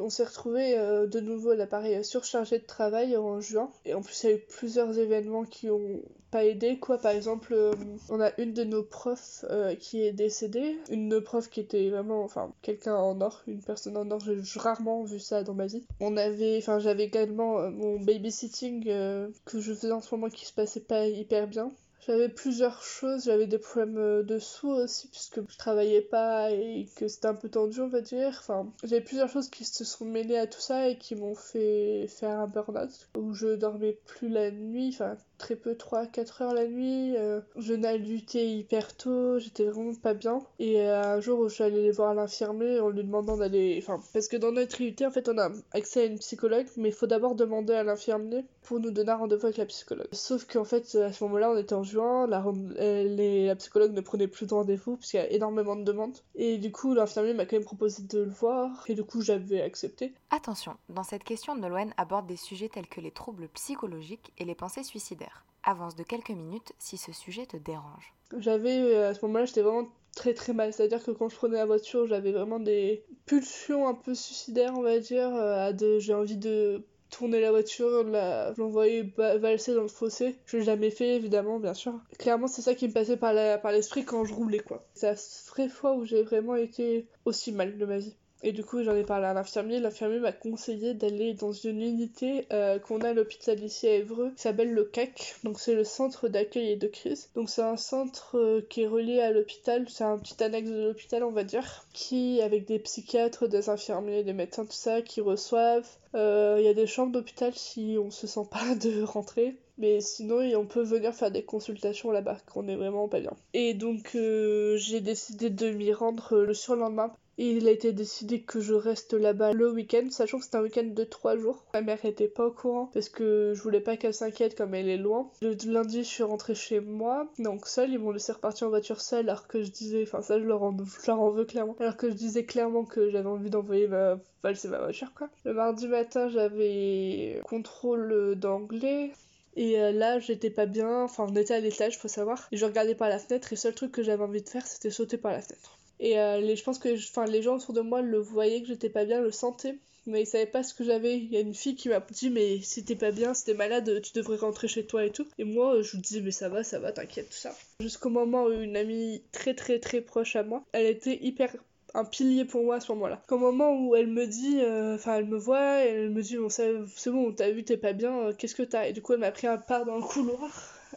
on s'est retrouvé euh, de nouveau à l'appareil surchargé de travail en juin. Et en plus il y a eu plusieurs événements qui ont pas aidé. Quoi par exemple euh, on a une de nos profs qui est décédée. Une de nos profs qui était vraiment enfin quelqu'un en or une personne en or. J'ai rarement vu ça dans ma vie. On avait enfin j'avais également mon babysitting que je faisais en ce moment qui se passait pas hyper bien j'avais plusieurs choses, j'avais des problèmes euh, de sous aussi puisque je travaillais pas et que c'était un peu tendu on va dire. Enfin, j'avais plusieurs choses qui se sont mêlées à tout ça et qui m'ont fait faire un burn-out où je dormais plus la nuit, enfin très peu, 3-4 heures la nuit. Euh, je nalutais hyper tôt, j'étais vraiment pas bien. Et euh, un jour je suis allée voir l'infirmier en lui demandant d'aller. Enfin, parce que dans notre IUT, en fait, on a accès à une psychologue, mais il faut d'abord demander à l'infirmier pour nous donner un rendez-vous avec la psychologue. Sauf qu'en fait, à ce moment-là, on était en juin, la, euh, la psychologue ne prenait plus de rendez-vous parce qu'il y a énormément de demandes. Et du coup, l'infirmier m'a quand même proposé de le voir, et du coup, j'avais accepté. Attention, dans cette question, Nolwenn aborde des sujets tels que les troubles psychologiques et les pensées suicidaires. Avance de quelques minutes si ce sujet te dérange. J'avais, euh, à ce moment-là, j'étais vraiment très très mal. C'est-à-dire que quand je prenais la voiture, j'avais vraiment des pulsions un peu suicidaires, on va dire. Euh, de, j'ai envie de tourner la voiture, la, l'envoyer valser dans le fossé. Je l'ai jamais fait, évidemment, bien sûr. Clairement, c'est ça qui me passait par, par l'esprit quand je roulais, quoi. C'est la vraie fois où j'ai vraiment été aussi mal de ma vie. Et du coup, j'en ai parlé à l'infirmier. L'infirmier m'a conseillé d'aller dans une unité euh, qu'on a à l'hôpital ici à Évreux, qui s'appelle le CAC. Donc, c'est le centre d'accueil et de crise. Donc, c'est un centre euh, qui est relié à l'hôpital. C'est un petit annexe de l'hôpital, on va dire, qui, avec des psychiatres, des infirmiers, des médecins, tout ça, qui reçoivent. Euh, il y a des chambres d'hôpital si on se sent pas de rentrer. Mais sinon, on peut venir faire des consultations là-bas, qu'on est vraiment pas bien. Et donc, j'ai décidé de m'y rendre le surlendemain il a été décidé que je reste là-bas le week-end, sachant que c'était un week-end de 3 jours. Ma mère était pas au courant parce que je voulais pas qu'elle s'inquiète comme elle est loin. Le lundi, je suis rentrée chez moi, donc seule. Ils m'ont laissé repartir en voiture seule alors que je disais, enfin, ça, je leur, en, veux clairement. Alors que je disais clairement que j'avais envie d'envoyer ma valser ma voiture, quoi. Le mardi matin, j'avais contrôle d'anglais. Et euh, là, j'étais pas bien, enfin, on était à l'étage, faut savoir. Et je regardais par la fenêtre, et le seul truc que j'avais envie de faire, c'était sauter par la fenêtre. Et euh, les, je pense que enfin, les gens autour de moi le voyaient que j'étais pas bien, le sentaient, mais ils savaient pas ce que j'avais. Il y a une fille qui m'a dit Mais si t'es pas bien, si t'es malade, tu devrais rentrer chez toi et tout. Et moi, je lui disais Mais ça va, ça va, t'inquiète, tout ça. Jusqu'au moment où une amie très très très proche à moi, elle était hyper un pilier pour moi à ce moment-là. Qu'au moment où elle me dit, euh, enfin elle me voit, elle me dit bon c'est bon, t'as vu, t'es pas bien, euh, qu'est-ce que t'as? Et du coup elle m'a pris un pas dans le couloir.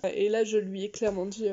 Et là je lui ai clairement dit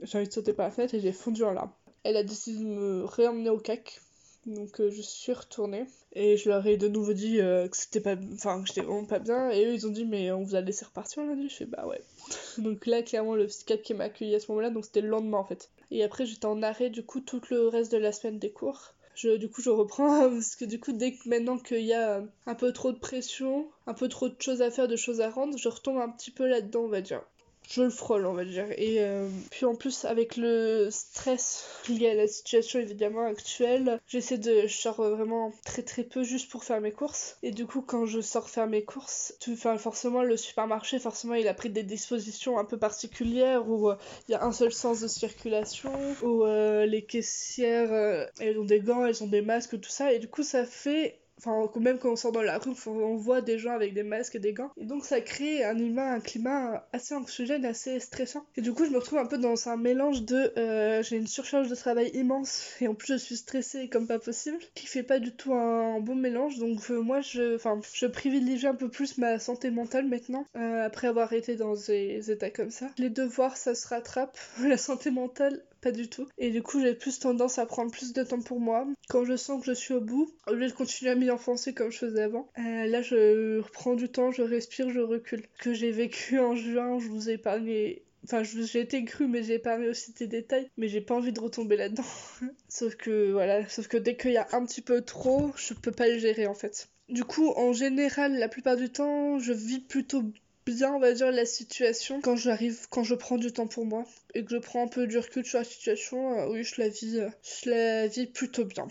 j'ai envie de sauter par la fenêtre et j'ai fondu en larmes. Elle a décidé de me réemmener au CAC. Donc je suis retournée. Et je leur ai de nouveau dit que c'était pas enfin que j'étais vraiment pas bien. Et eux ils ont dit mais on vous a laissé repartir lundi. Je fais bah ouais. Donc là clairement le psychiatre qui m'a accueilli à ce moment-là. Donc c'était le lendemain en fait. Et après, j'étais en arrêt, du coup, tout le reste de la semaine des cours. Je, du coup, je reprends. Parce que du coup, dès que maintenant qu'il y a un peu trop de pression, un peu trop de choses à faire, de choses à rendre, je retombe un petit peu là-dedans, on va dire je le frôle, on va dire. Et euh, puis en plus, avec le stress lié à la situation évidemment actuelle, j'essaie de. Je sors vraiment très très peu juste pour faire mes courses. Et du coup, quand je sors faire mes courses, tu, forcément, le supermarché, forcément, il a pris des dispositions un peu particulières où euh, il y a un seul sens de circulation, où euh, les caissières, elles ont des gants, elles ont des masques, tout ça. Et du coup, ça fait Enfin, même quand on sort dans la rue, on voit des gens avec des masques et des gants. Et donc ça crée un climat, un climat assez anxiogène, assez stressant. Et du coup, je me retrouve un peu dans un mélange de euh, j'ai une surcharge de travail immense et en plus je suis stressée comme pas possible, qui fait pas du tout un, bon mélange. Donc euh, moi, je privilégie un peu plus ma santé mentale maintenant, euh, après avoir été dans des états comme ça. Les devoirs, ça se rattrape. La santé mentale, du tout. Et du coup, j'ai plus tendance à prendre plus de temps pour moi. Quand je sens que je suis au bout, au lieu de continuer à m'y enfoncer comme je faisais avant, euh, là, je reprends du temps, je respire, je recule. Que j'ai vécu en juin, je vous ai épargné Enfin, j'ai été cru, mais j'ai épargné aussi des détails, mais j'ai pas envie de retomber là-dedans. sauf que, voilà, sauf que dès qu'il y a un petit peu trop, je peux pas le gérer en fait. Du coup, en général, la plupart du temps, je vis plutôt bien, on va dire, la situation quand j'arrive, quand je prends du temps pour moi et que je prends un peu du recul sur la situation. Euh, oui, je la vis, euh, je la vis plutôt bien.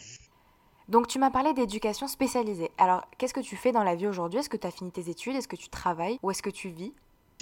Donc tu m'as parlé d'éducation spécialisée. Alors qu'est-ce que tu fais dans la vie aujourd'hui? Est-ce que tu as fini tes études? Est-ce que tu travailles? Ou est-ce que tu vis?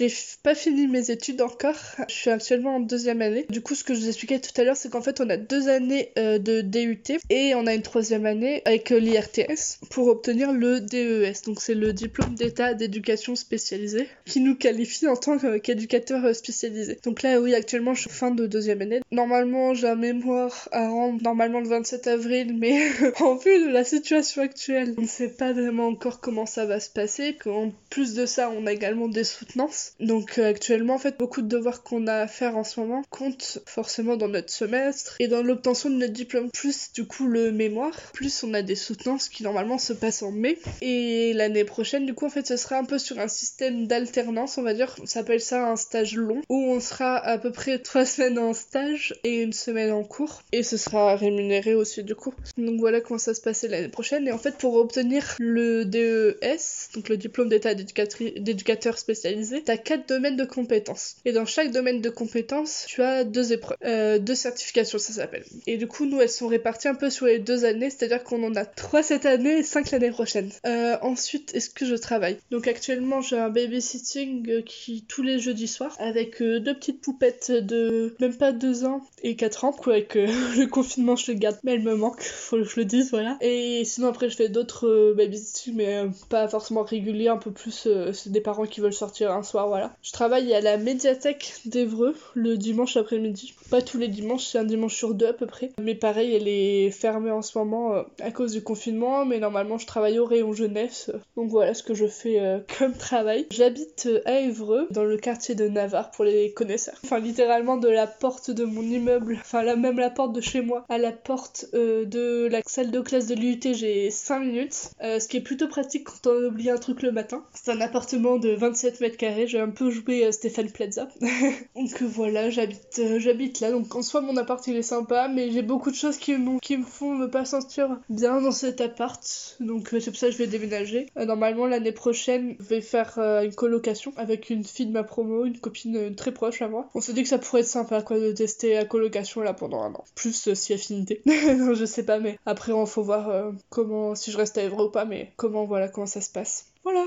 J'ai pas fini mes études encore. Je suis actuellement en deuxième année. Du coup, ce que je vous expliquais tout à l'heure, c'est qu'en fait, on a deux années euh, de DUT et on a une troisième année avec euh, l'IRTS pour obtenir le DES. Donc, c'est le diplôme d'état d'éducation spécialisée qui nous qualifie en tant qu'éducateur euh, spécialisé. Donc là, oui, actuellement, je suis fin de deuxième année. Normalement, j'ai un mémoire à rendre normalement le 27 avril, mais en vue de la situation actuelle, on ne sait pas vraiment encore comment ça va se passer. En plus de ça, on a également des soutenances donc euh, actuellement, en fait, beaucoup de devoirs qu'on a à faire en ce moment comptent forcément dans notre semestre et dans l'obtention de notre diplôme. Plus du coup le mémoire, plus on a des soutenances qui normalement se passent en mai. Et l'année prochaine, du coup, en fait, ce sera un peu sur un système d'alternance, on va dire. On s'appelle ça un stage long, où on sera à peu près trois semaines en stage et une semaine en cours. Et ce sera rémunéré aussi du coup. Donc voilà comment ça se passait l'année prochaine. Et en fait, pour obtenir le DES, donc le diplôme d'état d'éducateur spécialisé, quatre domaines de compétences. Et dans chaque domaine de compétences, tu as deux épreuves, euh, deux certifications, ça s'appelle. Et du coup, nous, elles sont réparties un peu sur les deux années, c'est-à-dire qu'on en a trois cette année et cinq l'année prochaine. Euh, ensuite, est-ce que je travaille? Donc actuellement, j'ai un babysitting euh, qui tous les jeudis soirs avec deux petites poupettes de même pas deux ans et quatre ans. Quoi, avec le confinement, je les garde, mais elles me manquent, faut que je le dise, voilà. Et sinon, après, je fais d'autres babysitting, mais pas forcément réguliers, un peu plus, c'est des parents qui veulent sortir un soir voilà. Je travaille à la médiathèque d'Evreux le dimanche après-midi. Pas tous les dimanches, c'est un dimanche sur deux à peu près. Mais pareil, elle est fermée en ce moment euh, à cause du confinement, mais normalement je travaille au rayon jeunesse. Donc voilà ce que je fais euh, comme travail. J'habite euh, à Évreux, dans le quartier de Navarre pour les connaisseurs. Enfin littéralement de la porte de mon immeuble, enfin là même la porte de chez moi, à la porte de la salle de classe de l'UT, j'ai 5 minutes. ce qui est plutôt pratique quand on oublie un truc le matin. C'est un appartement de 27 mètres carrés, j'ai un peu joué euh, Stéphane Plaza. donc euh, voilà, j'habite euh, j'habite là. Donc en soi, mon appart il est sympa, mais j'ai beaucoup de choses qui, qui me font me pas sentir bien dans cet appart. Donc c'est pour ça que je vais déménager. normalement, l'année prochaine, je vais faire une colocation avec une fille de ma promo, une copine très proche à moi. On se dit que ça pourrait être sympa quoi de tester la colocation là pendant un an. Plus si affinité. non, je sais pas, mais après, on faut voir comment, si je reste à Evra ou pas, mais comment, voilà, comment ça se passe. Voilà.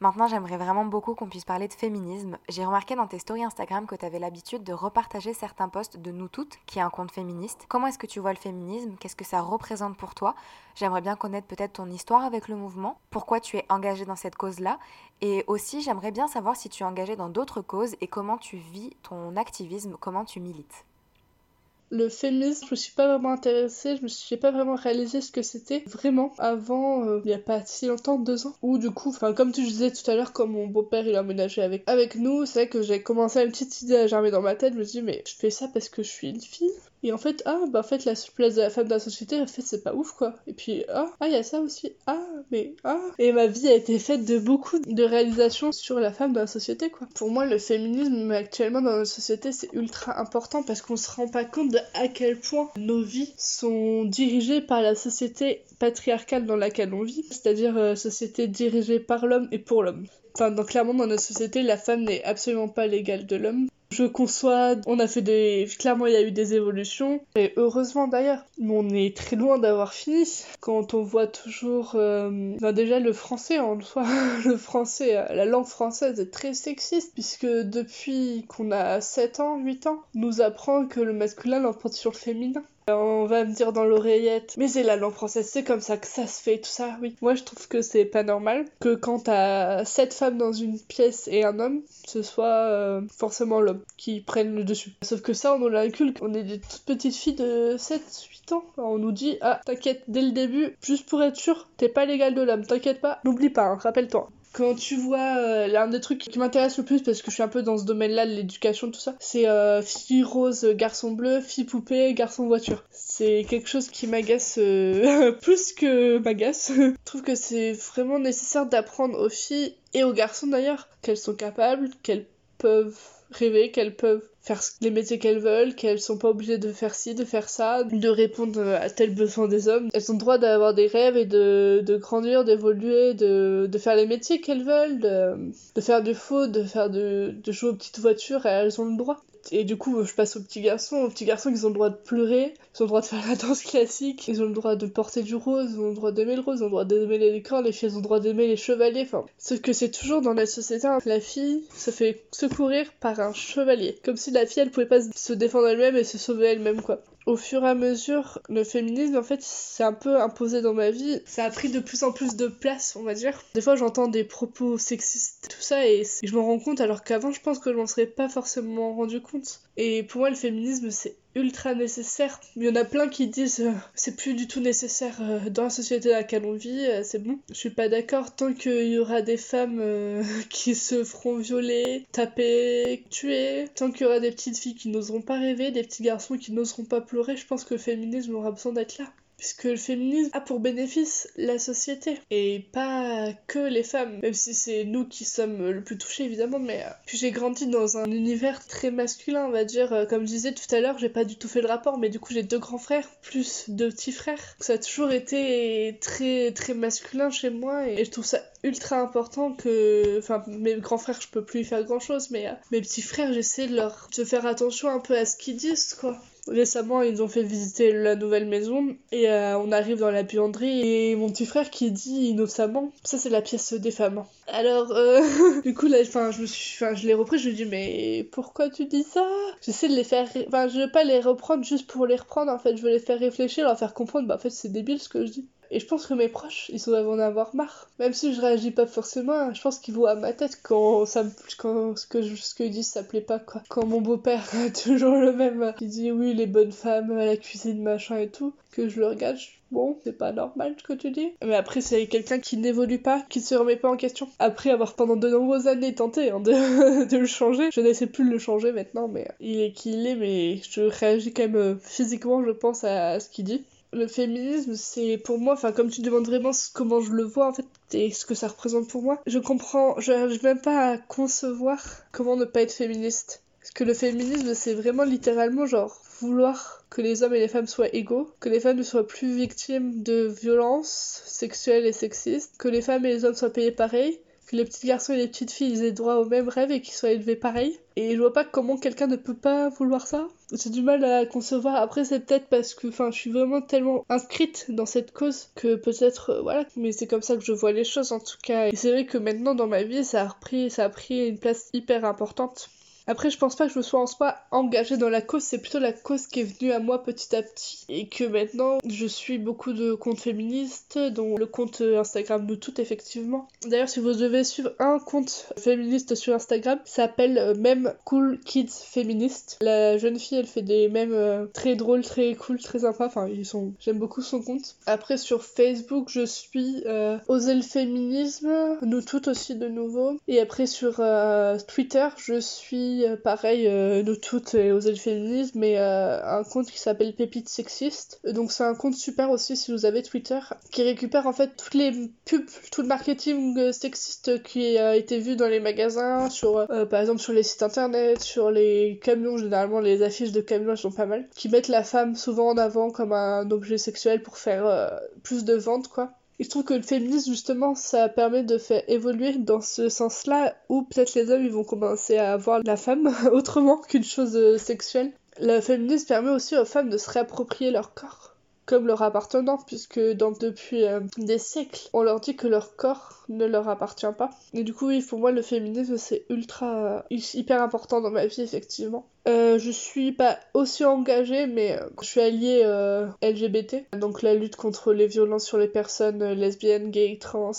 Maintenant, j'aimerais vraiment beaucoup qu'on puisse parler de féminisme. J'ai remarqué dans tes stories Instagram que tu avais l'habitude de repartager certains posts de Nous Toutes, qui est un compte féministe. Comment est-ce que tu vois le féminisme? Qu'est-ce que ça représente pour toi? J'aimerais bien connaître peut-être ton histoire avec le mouvement, pourquoi tu es engagée dans cette cause-là, et aussi j'aimerais bien savoir si tu es engagée dans d'autres causes et comment tu vis ton activisme, comment tu milites. Le féminisme, je me suis pas vraiment intéressée, je me suis pas vraiment réalisé ce que c'était vraiment avant, euh, il y a pas si longtemps, deux ans. Ou du coup, enfin comme tu disais tout à l'heure, quand mon beau-père il a emménagé avec, avec nous, c'est vrai que j'ai commencé à une petite idée à germer dans ma tête, je me dis mais je fais ça parce que je suis une fille et en fait, ah, bah en fait, la place de la femme dans la société, en fait, c'est pas ouf, quoi. Et puis, ah, ah, il y a ça aussi. Ah, mais, ah. Et ma vie a été faite de beaucoup de réalisations sur la femme dans la société, quoi. Pour moi, le féminisme, actuellement, dans notre société, c'est ultra important parce qu'on se rend pas compte de à quel point nos vies sont dirigées par la société patriarcale dans laquelle on vit, c'est-à-dire euh, société dirigée par l'homme et pour l'homme. Enfin, donc clairement dans notre société, la femme n'est absolument pas l'égale de l'homme. Je conçois, on a fait des... Clairement, il y a eu des évolutions, et heureusement d'ailleurs. Mais on est très loin d'avoir fini. Quand on voit toujours... Euh... déjà, le français en soi, le français, euh, la langue française est très sexiste, puisque depuis qu'on a 7 ans, 8 ans, nous apprend que le masculin l'emporte sur le féminin. On va me dire dans l'oreillette, mais c'est la langue française, c'est comme ça que ça se fait, tout ça, oui. Moi, je trouve que c'est pas normal que quand t'as sept femmes dans une pièce et un homme, ce soit euh, forcément l'homme qui prenne le dessus. Sauf que ça, on nous l'inculque. On est des toutes petites filles de 7, 8 ans. On nous dit, ah, t'inquiète, dès le début, juste pour être sûr, t'es pas l'égal de l'homme, t'inquiète pas, n'oublie pas, hein, rappelle-toi quand tu vois euh, l'un des trucs qui m'intéresse le plus parce que je suis un peu dans ce domaine-là de l'éducation tout ça, c'est euh, fille rose, garçon bleu, fille poupée, garçon voiture. C'est quelque chose qui m'agace euh, plus que m'agace. je trouve que c'est vraiment nécessaire d'apprendre aux filles et aux garçons d'ailleurs qu'elles sont capables, qu'elles peuvent rêver, qu'elles peuvent faire les métiers qu'elles veulent, qu'elles sont pas obligées de faire ci, de faire ça, de répondre à tel besoin des hommes. Elles ont le droit d'avoir des rêves et de, de grandir, d'évoluer, de, de faire les métiers qu'elles veulent, de, faire du foot, de faire de, de jouer aux petites voitures, elles ont le droit. Et du coup, je passe aux petits garçons. Aux petits garçons, ils ont le droit de pleurer, ils ont le droit de faire la danse classique, ils ont le droit de porter du rose, ils ont le droit d'aimer le rose, ils ont le droit d'aimer les licornes, les filles ont le droit d'aimer les chevaliers. Enfin, ce que c'est toujours dans la société, hein. la fille se fait secourir par un chevalier. Comme si la fille, elle pouvait pas se défendre elle-même et se sauver elle-même, quoi au fur et à mesure, le féminisme, en fait, s'est un peu imposé dans ma vie. Ça a pris de plus en plus de place, on va dire. Des fois, j'entends des propos sexistes, tout ça, et, je m'en rends compte, alors qu'avant, je pense que je m'en serais pas forcément rendu compte. Et pour moi, le féminisme, c'est ultra nécessaire. Il y en a plein qui disent euh, c'est plus du tout nécessaire euh, dans la société dans laquelle on vit, euh, c'est bon. Je suis pas d'accord tant qu'il y aura des femmes qui se feront violer, taper, tuer, tant qu'il y aura des petites filles qui n'oseront pas rêver, des petits garçons qui n'oseront pas pleurer, je pense que le féminisme aura besoin d'être là puisque le féminisme a pour bénéfice la société et pas que les femmes, même si c'est nous qui sommes le plus touchés évidemment, mais euh, puis j'ai grandi dans un univers très masculin, on va dire, euh, comme je disais tout à l'heure, j'ai pas du tout fait le rapport, mais du coup j'ai deux grands frères plus deux petits frères, ça a toujours été très très masculin chez moi et je trouve ça ultra important que, enfin mes grands frères je peux plus y faire grand chose, mais euh, mes petits frères j'essaie de leur de faire attention un peu à ce qu'ils disent quoi récemment ils ont fait visiter la nouvelle maison et euh, on arrive dans la buanderie et mon petit frère qui dit innocemment ça c'est la pièce des femmes alors euh, du coup là je je l'ai repris je lui dis mais pourquoi tu dis ça? J'essaie de les faire enfin je veux pas les reprendre juste pour les reprendre en fait je veux les faire réfléchir leur faire comprendre bah en fait c'est débile ce que je dis et je pense que mes proches, ils doivent en avoir marre. Même si je réagis pas forcément, je pense qu'ils voient à ma tête quand, ça, quand ce que je, ce qu'ils disent ça plaît pas, quoi. Quand mon beau-père, toujours le même, il dit oui, les bonnes femmes à la cuisine, machin et tout, que je le regarde, bon, c'est pas normal ce que tu dis. Mais après, c'est quelqu'un qui n'évolue pas, qui se remet pas en question. Après avoir pendant de nombreuses années tenté hein, de, de, le changer, je n'essaie plus de le changer maintenant, mais il est qui il est, mais je réagis quand même euh, physiquement, je pense, à ce qu'il dit le féminisme, c'est pour moi, enfin, comme tu demandes vraiment comment je le vois, en fait, et ce que ça représente pour moi, je comprends, je n'arrive même pas à concevoir comment ne pas être féministe. Parce que le féminisme, c'est vraiment littéralement genre vouloir que les hommes et les femmes soient égaux, que les femmes ne soient plus victimes de violences sexuelles et sexistes, que les femmes et les hommes soient payés pareil, que les petits garçons et les petites filles aient droit aux mêmes rêves et qu'ils soient élevés pareil. Et je vois pas comment quelqu'un ne peut pas vouloir ça. J'ai du mal à concevoir. Après, c'est peut-être parce que je suis vraiment tellement inscrite dans cette cause que peut-être, euh, voilà. Mais c'est comme ça que je vois les choses en tout cas. Et c'est vrai que maintenant dans ma vie, ça a repris, ça a pris une place hyper importante. Après, je pense pas que je me sois en soi engagée dans la cause, c'est plutôt la cause qui est venue à moi petit à petit. Et que maintenant, je suis beaucoup de comptes féministes, dont le compte Instagram de tout, effectivement. D'ailleurs, si vous devez suivre un compte féministe sur Instagram, s'appelle euh, même Cool Kids Féministe. La jeune fille, elle fait des mèmes euh, très drôles, très cool, très sympas. Enfin, ils j'aime beaucoup son compte. Après, sur Facebook, je suis euh, Oser le féminisme, nous toutes aussi de nouveau. Et après, sur euh, Twitter, je suis pareil, nous toutes et Oser le féminisme, mais un compte qui s'appelle Pépite Sexiste. Donc, c'est un compte super aussi si vous avez Twitter, qui récupère en fait toutes les pubs, tout le marketing sexiste qui a été vu dans les magasins, sur, par exemple, sur les sites internet, sur les camions, généralement les affiches de camions sont pas mal, qui mettent la femme souvent en avant comme un objet sexuel pour faire euh, plus de ventes quoi. Et je trouve que le féminisme justement ça permet de faire évoluer dans ce sens-là où peut-être les hommes ils vont commencer à voir la femme autrement qu'une chose euh, sexuelle. Le féminisme permet aussi aux femmes de se réapproprier leur corps comme leur appartenant, puisque depuis euh, des siècles, on leur dit que leur corps ne leur appartient pas. Et du coup, pour moi, le féminisme, c'est ultra, hyper important dans ma vie, effectivement. Euh, je suis pas aussi engagée, mais euh, je suis alliée euh, LGBT, donc la lutte contre les violences sur les personnes lesbiennes, gays, trans.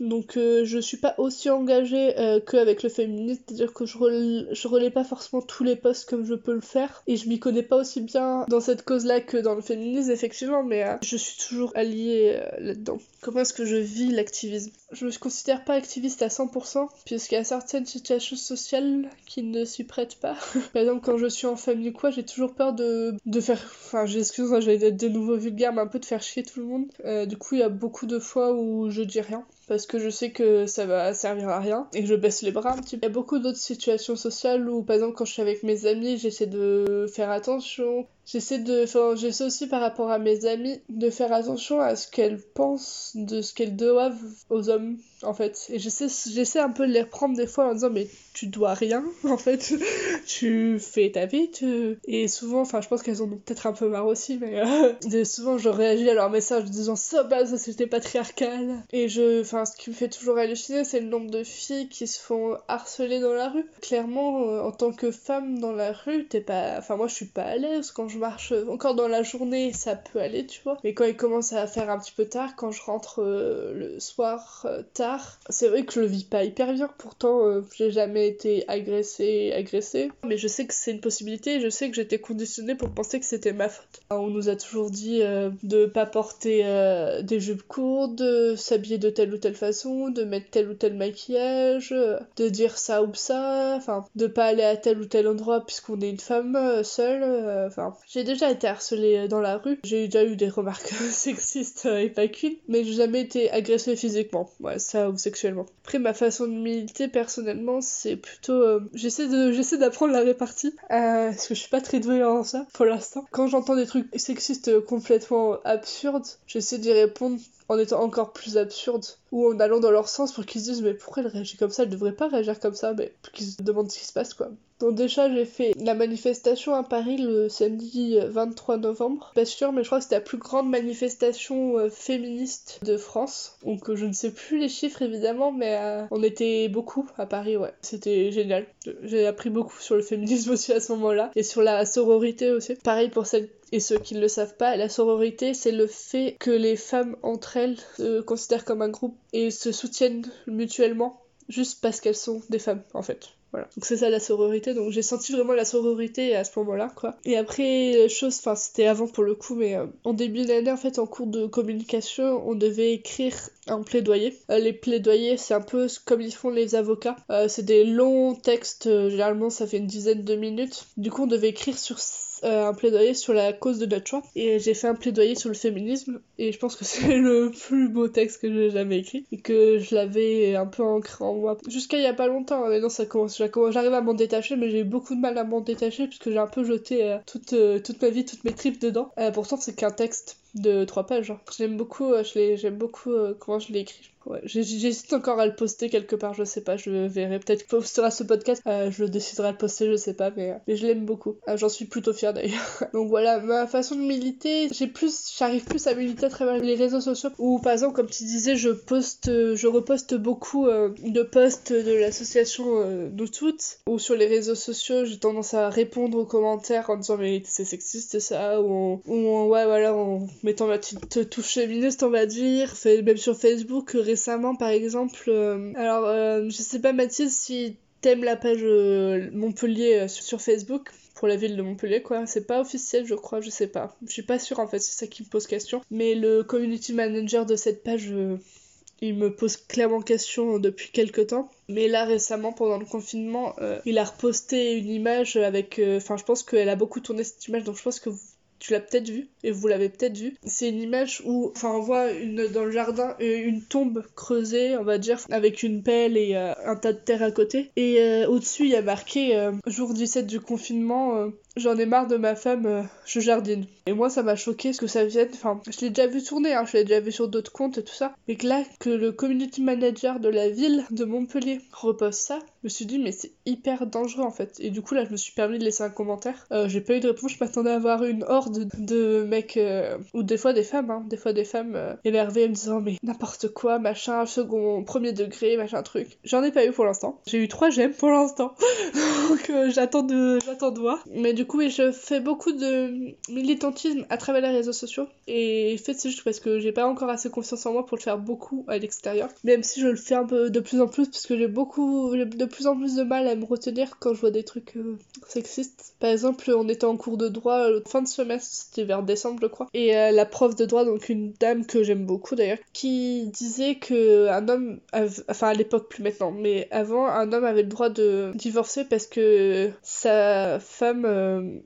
donc je suis pas aussi engagée qu'avec le féminisme, c'est-à-dire que je, je relais pas forcément tous les posts comme je peux le faire, et je m'y connais pas aussi bien dans cette cause-là que dans le féminisme, effectivement, mais je suis toujours alliée là-dedans. Comment est-ce que je vis l'activisme? Je me considère pas activiste à 100%, puisqu'il y a certaines situations sociales qui ne s'y prêtent pas. Par exemple, quand je suis en famille ou quoi, j'ai toujours peur de, de faire. Enfin, j'excuse, hein, j'allais être de nouveau vulgaire, mais un peu de faire chier tout le monde. Euh, du coup, il y a beaucoup de fois où je dis rien parce que je sais que ça va servir à rien et que je baisse les bras un petit peu. Il y a beaucoup d'autres situations sociales où, par exemple, quand je suis avec mes amis, j'essaie de faire attention. J'essaie de, enfin, j'essaie aussi par rapport à mes amis de faire attention à ce qu'elles pensent de ce qu'elles doivent aux hommes, en fait. Et j'essaie, un peu de les reprendre des fois en disant, mais tu dois rien, en fait. tu fais ta vie, tu... Et souvent, enfin, je pense qu'elles en ont peut-être un peu marre aussi, mais euh, souvent, je réagis à leurs messages en disant, ça, bah, ça, c'était patriarcal. Et je, enfin, ce qui me fait toujours halluciner, c'est le nombre de filles qui se font harceler dans la rue. Clairement, euh, en tant que femme dans la rue, t'es pas. Enfin, moi, je suis pas à l'aise. Quand je marche encore dans la journée, ça peut aller, tu vois. Mais quand il commence à faire un petit peu tard, quand je rentre euh, le soir euh, c'est vrai que je le vis pas hyper bien. Pourtant, j'ai jamais été agressée, agressée. Mais je sais que c'est une possibilité je sais que j'étais conditionnée pour penser que c'était ma faute. On nous a toujours dit de pas porter des jupes courtes, de s'habiller de telle ou telle façon, de mettre tel ou tel maquillage, de dire ça ou ça, enfin, de pas aller à tel ou tel endroit puisqu'on est une femme euh, seule, euh, enfin. j'ai déjà été harcelée dans la rue, j'ai déjà eu des remarques sexistes et pas qu'une, mais j'ai jamais été agressée physiquement, ouais, ça ou sexuellement. Après, ma façon de militer personnellement, c'est plutôt. Euh, j'essaie d'apprendre la répartie, parce que je suis pas très douée en ça pour l'instant. Quand j'entends des trucs sexistes complètement absurdes, j'essaie d'y répondre en étant encore plus absurde ou en allant dans leur sens pour qu'ils se disent mais pourquoi elle réagit comme ça, elle devrait pas réagir comme ça, mais qu'ils se demandent ce qui se passe quoi. Donc déjà j'ai fait la manifestation à Paris le samedi 23 euh, novembre, pas sûr mais je crois que c'était la plus grande manifestation euh, féministe de France. Donc euh, je ne sais plus les chiffres évidemment mais on était beaucoup à Paris ouais, c'était génial. J'ai appris beaucoup sur le féminisme aussi à ce moment-là et sur la sororité aussi. Pareil pour celles et ceux qui ne le savent pas, la sororité, c'est le fait que les femmes entre elles se considèrent comme un groupe et se soutiennent mutuellement juste parce qu'elles sont des femmes en fait. Donc c'est ça la sororité. Donc j'ai senti vraiment la sororité à ce moment-là, quoi. Et après, chose, enfin c'était avant pour le coup, mais euh, en début d'année, en fait, en cours de communication, on devait écrire un plaidoyer. Euh, les plaidoyers, c'est un peu comme ils font les avocats. Euh, c'est des longs textes, généralement ça fait une dizaine de minutes. Du coup, on devait écrire sur euh, un plaidoyer sur la cause de notre choix. Et j'ai fait un plaidoyer sur le féminisme. Et je pense que c'est le plus beau texte que j'ai jamais écrit. Et que je l'avais un peu ancré en moi. Jusqu'à il y a pas longtemps. Hein. Maintenant, ça commence. J'arrive à m'en détacher, mais j'ai eu beaucoup de mal à m'en détacher puisque j'ai un peu jeté euh, toute, euh, toute ma vie, toutes mes tripes dedans. pourtant, c'est qu'un texte de trois pages. Hein. J'aime beaucoup, j'aime beaucoup comment je l'ai écrit. Ouais, j'hésite encore à le poster quelque part, je sais pas, je verrai. Peut-être qu'il postera ce podcast, euh, je déciderai de le poster, je sais pas, mais, euh, mais je l'aime beaucoup. Euh, j'en suis plutôt fière d'ailleurs. Donc voilà, ma façon de militer, j'ai plus, j'arrive plus à militer à travers les réseaux sociaux. Ou par exemple, comme tu disais, je poste, je reposte beaucoup de posts de l'association Nous Toutes. Ou sur les réseaux sociaux, j'ai tendance à répondre aux commentaires en disant mais c'est sexiste ça, ou, ou ouais voilà, en mettant ma petite touche féministe on va dire. Même sur Facebook récemment par exemple. Euh, alors euh, je sais pas Mathilde si t'aimes la page euh, Montpellier sur Facebook pour la ville de Montpellier, quoi. C'est pas officiel, je crois, je sais pas. Je suis pas sûre, en fait, c'est ça qui me pose question. Mais le community manager de cette page, il me pose clairement question depuis quelques temps. Mais là, récemment, pendant le confinement, il a reposté une image avec... Enfin, je pense qu'elle a beaucoup tourné cette image, donc je pense que tu l'as peut-être vu et vous l'avez peut-être vu. C'est une image où, enfin, on voit une, dans le jardin euh, une tombe creusée, on va dire, avec une pelle et euh, un tas de terre à côté. Et euh, au-dessus, il y a marqué jour 17 du confinement, j'en ai marre de ma femme, je jardine. Et moi, ça m'a choqué ce que ça vienne. Enfin, je l'ai déjà vu tourner, hein, je l'ai déjà vu sur d'autres comptes et tout ça. Mais que là, que le community manager de la ville de Montpellier repose ça, me suis dit, mais c'est hyper dangereux en fait. Et du coup, là, je me suis permis de laisser un commentaire. Euh, j'ai pas eu de réponse, je m'attendais à avoir une horde de mecs, euh, ou des fois des femmes, hein, des fois des femmes énervées me disant, mais n'importe quoi, machin, second, premier degré, machin truc. J'en ai pas eu pour l'instant. J'ai eu trois j'aime pour l'instant. Donc j'attends de, j'attends de voir. Mais du coup, je fais beaucoup de militantisme à travers les réseaux sociaux. Et en fait, c'est juste parce que j'ai pas encore assez confiance en moi pour le faire beaucoup à l'extérieur. Même si je le fais un peu de plus en plus, parce que j'ai beaucoup, de plus en plus de mal à me retenir quand je vois des trucs euh, sexistes. Par exemple, on était en cours de droit euh, fin de semestre, c'était vers décembre, je crois. Et euh, la prof de droit, donc une dame que j'aime beaucoup d'ailleurs, qui disait que un homme, enfin à l'époque plus maintenant, mais avant, un homme avait le droit de divorcer parce que sa femme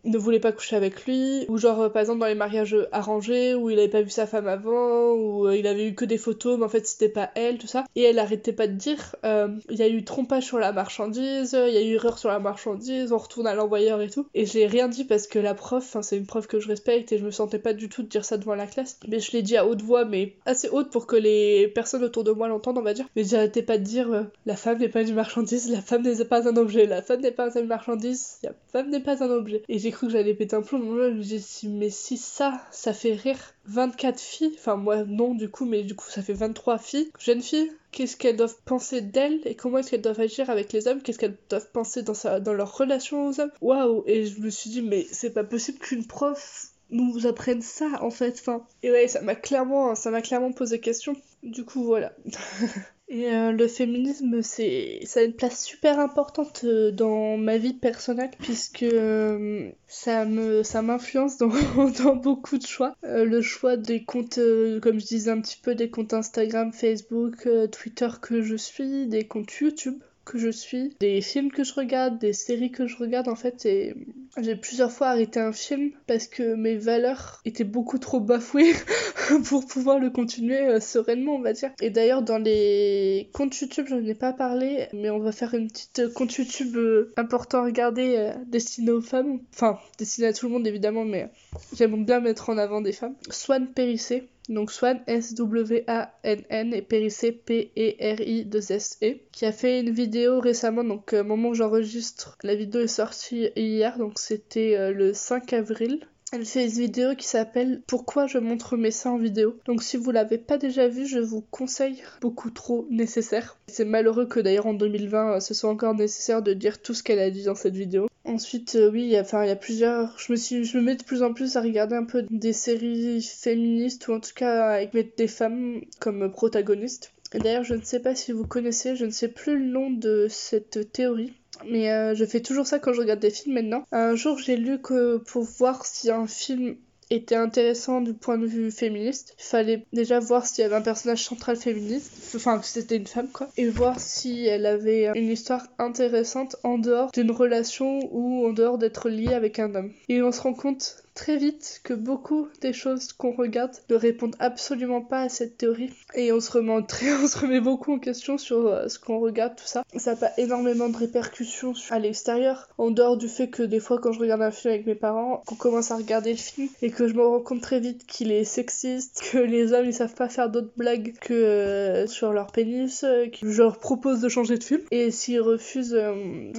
ne voulait pas coucher avec lui, ou genre euh, par exemple dans les mariages arrangés où il avait pas vu sa femme avant, ou euh, il avait eu que des photos mais en fait c'était pas elle, tout ça. Et elle arrêtait pas de dire, euh, il y a eu trompage sur la marchandise, il y a eu erreur sur la marchandise, on retourne à l'envoyeur et tout. Et j'ai rien dit parce que la prof, c'est une prof que je respecte et je me sentais pas du tout de dire ça devant la classe. Mais je l'ai dit à haute voix, mais assez haute pour que les personnes autour de moi l'entendent, on va dire. Mais j'arrêtais pas de dire, la femme n'est pas une marchandise, la femme n'est pas un objet, la femme n'est pas une marchandise, la femme n'est pas un objet. Et j'ai cru que j'allais péter un plomb. dit, mais si ça, ça fait rire 24 filles, enfin moi non du coup, mais du coup ça fait 23 filles, jeunes filles, qu'est-ce qu'elles doivent penser d'elles et comment est-ce qu'elles doivent agir avec les hommes, qu'est-ce qu'elles doivent penser dans, sa, dans leur relation aux hommes? Waouh Et je me suis dit, mais c'est pas possible qu'une prof nous apprenne ça en fait. Enfin, et ouais, ça m'a clairement, ça m'a clairement posé question. Du coup, voilà. Et euh, le féminisme, c'est, ça a une place super importante euh, dans ma vie personnelle puisque euh, ça m'influence dans beaucoup de choix. le choix des comptes, comme je disais un petit peu, des comptes Instagram, Facebook, Twitter que je suis, des comptes YouTube que je suis, des films que je regarde, des séries que je regarde en fait et j'ai plusieurs fois arrêté un film parce que mes valeurs étaient beaucoup trop bafouées pour pouvoir le continuer euh, sereinement on va dire. Et d'ailleurs dans les comptes YouTube j'en ai pas parlé mais on va faire une petite compte YouTube euh, important à regarder euh, destiné aux femmes, enfin destiné à tout le monde évidemment mais j'aime bien mettre en avant des femmes. Swan Périssé donc Swan S-W-A-N-N et Périssé P-E-R-I-2-S-E, qui a fait une vidéo récemment, donc au moment où j'enregistre, la vidéo est sortie hier, donc c'était euh, le 5 avril. Elle fait une vidéo qui s'appelle Pourquoi je montre mes seins en vidéo? Donc si vous l'avez pas déjà vu, je vous conseille beaucoup trop nécessaire. C'est malheureux que d'ailleurs en 2020 euh, ce soit encore nécessaire de dire tout ce qu'elle a dit dans cette vidéo. Ensuite, euh, oui, enfin, il y a plusieurs. Je me suis, je me mets de plus en plus à regarder un peu des séries féministes ou en tout cas avec des femmes comme protagonistes. D'ailleurs, je ne sais pas si vous connaissez, je ne sais plus le nom de cette théorie. Mais euh, je fais toujours ça quand je regarde des films maintenant. Un jour, j'ai lu que pour voir si un film était intéressant du point de vue féministe. Il fallait déjà voir s'il y avait un personnage central féministe, enfin que c'était une femme quoi, et voir si elle avait une histoire intéressante en dehors d'une relation ou en dehors d'être liée avec un homme. Et on se rend compte très vite que beaucoup des choses qu'on regarde ne répondent absolument pas à cette théorie. Et on se remet, beaucoup en question sur euh, ce qu'on regarde, tout ça. Ça n'a pas énormément de répercussions à l'extérieur, en dehors du fait que des fois quand je regarde un film avec mes parents, qu'on commence à regarder le film et que je me rends compte très vite qu'il est sexiste, que les hommes ils savent pas faire d'autres blagues que euh, sur leur pénis, euh, que je leur propose de changer de film. Et s'ils refusent,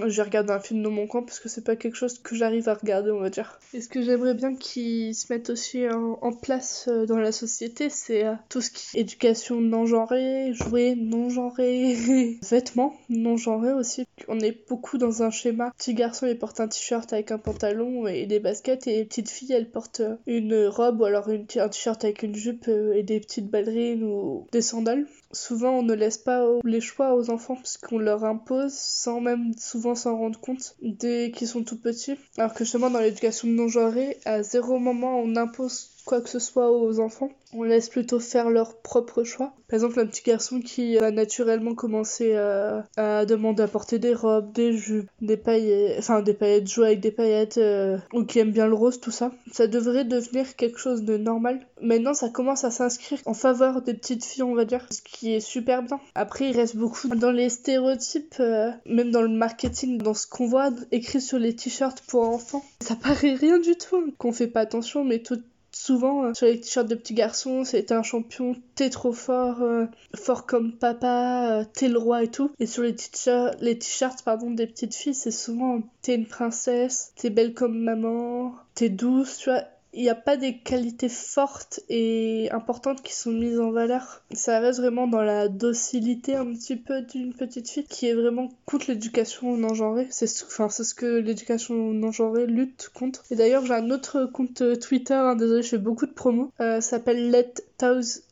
je regarde un film dans mon coin parce que c'est pas quelque chose que j'arrive à regarder, on va dire. Et ce que j'aimerais bien qu'ils se mettent aussi en, place euh, dans la société, c'est euh, tout ce qui est éducation non genrée, jouets non genrés, vêtements non genrés aussi. On est beaucoup dans un schéma. Petit garçon, il porte un t-shirt avec un pantalon et des baskets, et petite fille, elle porte une robe ou alors une, un t-shirt avec une jupe euh, et des petites ballerines ou des sandales souvent on ne laisse pas les choix aux enfants parce qu'on leur impose sans même souvent s'en rendre compte dès qu'ils sont tout petits. Alors que justement dans l'éducation non genrée, à zéro moment on impose quoi que ce soit aux enfants. On laisse plutôt faire leur propre choix. Par exemple, un petit garçon qui va naturellement commencer à, demander à porter des robes, des jupes, des paillettes, enfin des paillettes, jouer avec des paillettes, euh, ou qui aime bien le rose, tout ça. Ça devrait devenir quelque chose de normal. Maintenant, ça commence à s'inscrire en faveur des petites filles, on va dire, ce qui est super bien. Après, il reste beaucoup dans les stéréotypes, euh, même dans le marketing, dans ce qu'on voit écrit sur les t-shirts pour enfants. Ça paraît rien du tout, qu'on fait pas attention, mais tout souvent euh, sur les t-shirts de petits garçons, c'est un champion, t'es trop fort, euh, fort comme papa, euh, t'es le roi et tout. Et sur les t-shirts, les t-shirts des petites filles, c'est souvent t'es une princesse, t'es belle comme maman, t'es douce, tu vois il n'y a pas des qualités fortes et importantes qui sont mises en valeur. Ça reste vraiment dans la docilité un petit peu d'une petite fille qui est vraiment contre l'éducation non genrée. C'est ce, enfin, c'est ce que l'éducation non genrée lutte contre. Et d'ailleurs, j'ai un autre compte Twitter, hein, désolé, je fais beaucoup de promos, euh, s'appelle Let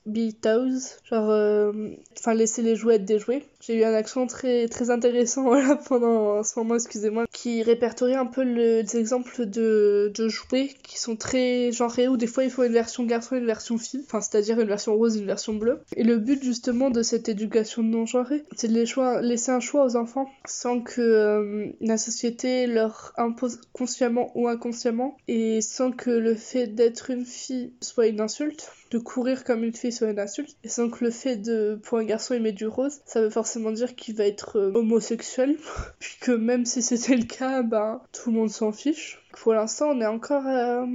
Be Toes, genre, euh, enfin, laisser les jouets être des jouets. J'ai eu un accent très, très intéressant voilà, pendant ce moment, excusez-moi, qui répertorie un peu le, les exemples de, de jouets qui sont très genrés, où des fois il faut une version garçon et une version fille, enfin, c'est-à-dire une version rose et une version bleue. Et le but justement de cette éducation non genrée, c'est de les choix, laisser un choix aux enfants sans que euh, la société leur impose consciemment ou inconsciemment, et sans que le fait d'être une fille soit une insulte de courir comme une fille soit une insulte. Et sans que le fait de, pour un garçon aimer du rose, ça veut forcément dire qu'il va être euh, homosexuel. Puis que même si c'était le cas, ben, tout le monde s'en fiche. Pour l'instant, on est encore, euh,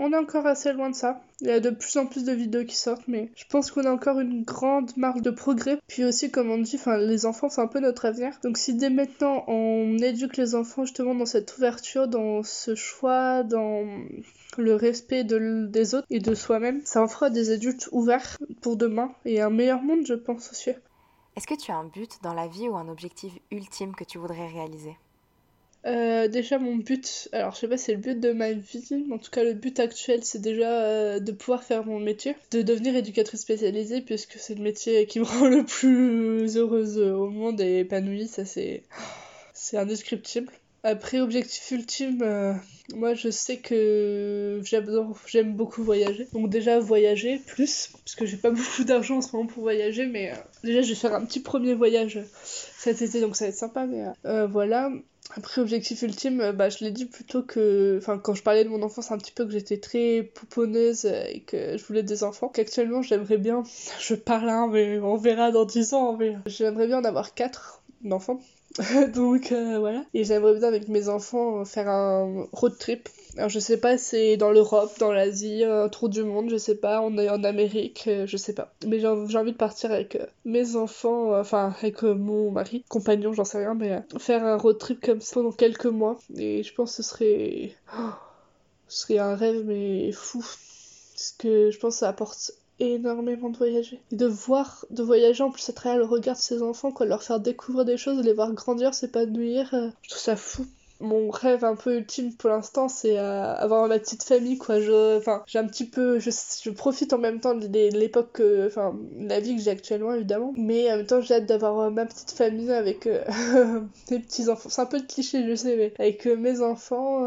on est encore assez loin de ça. Il y a de plus en plus de vidéos qui sortent, mais je pense qu'on a encore une grande marge de progrès. Puis aussi, comme on dit, les enfants, c'est un peu notre avenir. Donc si dès maintenant on éduque les enfants justement dans cette ouverture, dans ce choix, dans le respect de, des autres et de soi-même, ça en fera des adultes ouverts pour demain et un meilleur monde, je pense aussi. Est-ce que tu as un but dans la vie ou un objectif ultime que tu voudrais réaliser? Euh, déjà mon but, alors je sais pas si c'est le but de ma vie, mais en tout cas le but actuel c'est déjà euh, de pouvoir faire mon métier, de devenir éducatrice spécialisée puisque c'est le métier qui me rend le plus heureuse au monde et épanouie, ça c'est c'est indescriptible. Après, objectif ultime, euh, moi je sais que j'aime beaucoup voyager. Donc déjà voyager plus, parce que j'ai pas beaucoup d'argent en ce moment pour voyager, mais déjà je vais faire un petit premier voyage cet été, donc ça va être sympa, mais voilà. Après, objectif ultime, bah, je l'ai dit plutôt que. Enfin, quand je parlais de mon enfance, un petit peu que j'étais très pouponneuse et que je voulais des enfants. Qu'actuellement, j'aimerais bien. Je parle, hein, mais on verra dans 10 ans, mais j'aimerais bien en avoir 4 d'enfants. Donc euh, voilà. Et j'aimerais bien avec mes enfants faire un road trip. Alors je sais pas, c'est dans l'Europe, dans l'Asie, un tour du monde, je sais pas, on est en Amérique, euh, je sais pas. Mais j'ai envie de partir avec euh, mes enfants, enfin avec mon mari, compagnon, j'en sais rien, mais faire un road trip comme ça pendant quelques mois. Et je pense que ce serait... Oh, ce serait un rêve mais fou. Parce que je pense que ça apporte énormément de voyager. De voir, de voyager en plus à travers le regard de ses enfants, quoi, leur faire découvrir des choses, les voir grandir, s'épanouir, euh, je trouve ça fou. Mon rêve un peu ultime pour l'instant, c'est euh, avoir ma petite famille, quoi. Je, enfin, j'ai un petit peu, je, profite en même temps de l'époque, enfin, la vie que j'ai actuellement, évidemment. Mais en même temps, j'ai hâte d'avoir euh, ma petite famille avec mes petits enfants. C'est un peu de cliché, je sais, mais avec mes enfants,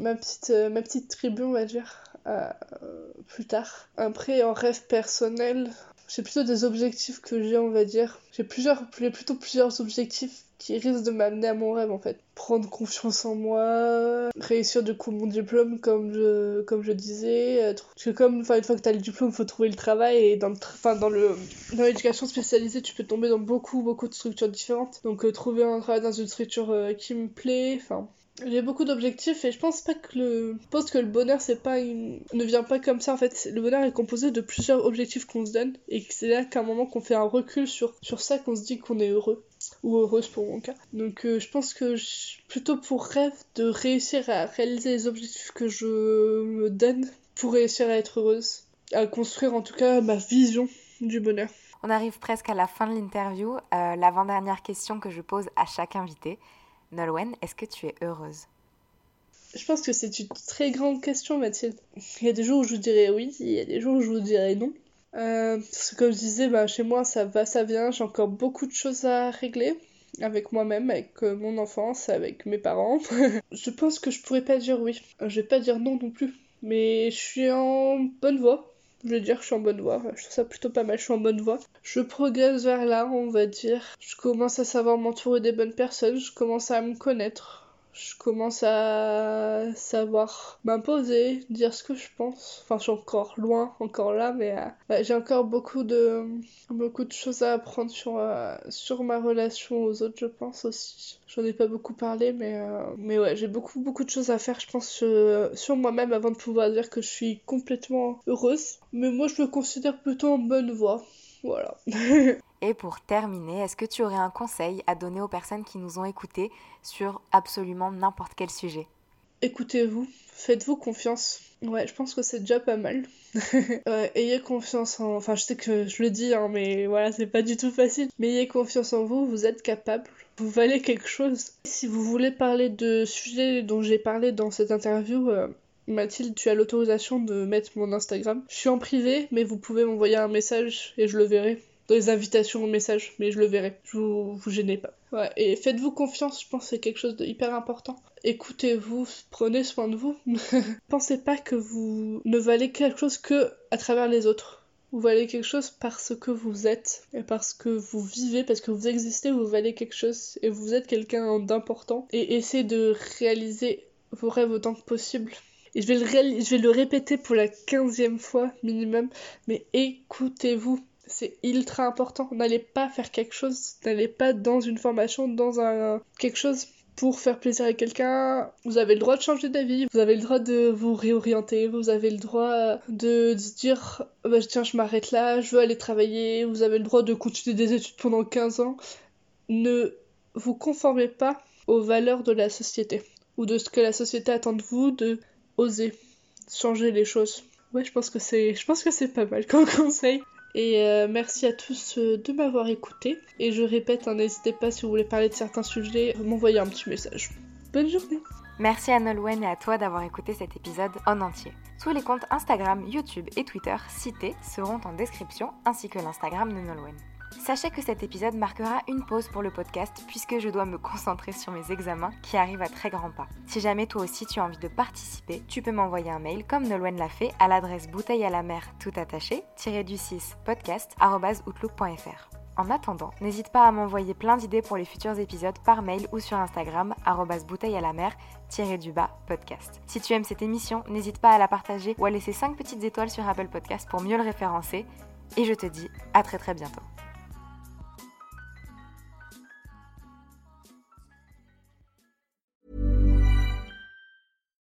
ma petite, ma petite tribu, on va dire. Euh, plus tard. Après, en rêve personnel, c'est plutôt des objectifs que j'ai, on va dire. J'ai plusieurs, plutôt plusieurs objectifs qui risquent de m'amener à mon rêve en fait. Prendre confiance en moi, réussir du coup mon diplôme comme je, comme je disais. Parce que comme une fois que tu as le diplôme, faut trouver le travail et dans, dans, dans l'éducation spécialisée, tu peux tomber dans beaucoup, beaucoup de structures différentes. Donc euh, trouver un travail dans une structure euh, qui me plaît, enfin j'ai beaucoup d'objectifs et je pense pas que le pense que le bonheur c'est pas une... ne vient pas comme ça en fait le bonheur est composé de plusieurs objectifs qu'on se donne et c'est là qu'à un moment qu'on fait un recul sur sur ça qu'on se dit qu'on est heureux ou heureuse pour mon cas donc euh, je pense que je... plutôt pour rêve de réussir à réaliser les objectifs que je me donne pour réussir à être heureuse à construire en tout cas ma vision du bonheur. On arrive presque à la fin de l'interview. Euh, l'avant-dernière question que je pose à chaque invité. Nolwenn, est-ce que tu es heureuse? Je pense que c'est une très grande question, Mathilde. Il y a des jours où je vous dirais oui, il y a des jours où je vous dirais non. Euh, parce que comme je disais, bah, chez moi ça va, ça vient, j'ai encore beaucoup de choses à régler avec moi-même, avec euh, mon enfance, avec mes parents. je pense que je pourrais pas dire oui. Je vais pas dire non non plus. Mais je suis en bonne voie. Je vais dire que je suis en bonne voie. Je trouve ça plutôt pas mal, je suis en bonne voie. Je progresse vers là, on va dire. Je commence à savoir m'entourer des bonnes personnes, je commence à me connaître je commence à savoir m'imposer, dire ce que je pense. Enfin, je suis encore loin, encore là, mais euh, j'ai encore beaucoup de, beaucoup de choses à apprendre sur, euh, sur ma relation aux autres, je pense aussi. J'en ai pas beaucoup parlé, mais, euh, mais ouais, j'ai beaucoup, beaucoup de choses à faire, je pense, sur moi-même avant de pouvoir dire que je suis complètement heureuse. Mais moi, je me considère plutôt en bonne voie. Voilà. Et pour terminer, est-ce que tu aurais un conseil à donner aux personnes qui nous ont écoutés sur absolument n'importe quel sujet? Écoutez-vous, faites-vous confiance. Ouais, je pense que c'est déjà pas mal. ayez confiance en. Enfin, je sais que je le dis, hein, mais voilà, c'est pas du tout facile. Mais ayez confiance en vous, vous êtes capable, vous valez quelque chose. Si vous voulez parler de sujets dont j'ai parlé dans cette interview, euh, Mathilde, tu as l'autorisation de mettre mon Instagram. Je suis en privé, mais vous pouvez m'envoyer un message et je le verrai les invitations au message, mais je le verrai. Je vous, vous gênez pas. Ouais, et faites-vous confiance, je pense que c'est quelque chose de hyper important. Écoutez-vous, prenez soin de vous. Pensez pas que vous ne valez quelque chose que à travers les autres. Vous valez quelque chose parce que vous êtes, et parce que vous vivez, parce que vous existez, vous valez quelque chose, et vous êtes quelqu'un d'important. Et essayez de réaliser vos rêves autant que possible. Et je vais le, je vais le répéter pour la quinzième fois minimum, mais écoutez-vous c'est ultra important. N'allez pas faire quelque chose, n'allez pas dans une formation, dans un quelque chose pour faire plaisir à quelqu'un. Vous avez le droit de changer d'avis, vous avez le droit de vous réorienter, vous avez le droit de, dire bah, tiens, je m'arrête là, je veux aller travailler, vous avez le droit de continuer des études pendant 15 ans. Ne vous conformez pas aux valeurs de la société ou de ce que la société attend de vous, de oser changer les choses. Ouais, je pense que c'est pas mal comme conseil. Et euh, merci à tous euh, de m'avoir écouté. Et je répète, hein, n'hésitez pas si vous voulez parler de certains sujets, m'envoyer un petit message. Bonne journée Merci à Nolwenn et à toi d'avoir écouté cet épisode en entier. Tous les comptes Instagram, YouTube et Twitter cités seront en description, ainsi que l'Instagram de Nolwenn. Sachez que cet épisode marquera une pause pour le podcast puisque je dois me concentrer sur mes examens qui arrivent à très grands pas. Si jamais toi aussi tu as envie de participer, tu peux m'envoyer un mail comme Nolwenn l'a fait à l'adresse bouteille à la mer tout attaché, du 6 podcast.outlook.fr. En attendant, n'hésite pas à m'envoyer plein d'idées pour les futurs épisodes par mail ou sur Instagram bouteille à la mer du bas podcast. Si tu aimes cette émission, n'hésite pas à la partager ou à laisser 5 petites étoiles sur Apple Podcast pour mieux le référencer. Et je te dis à très très bientôt.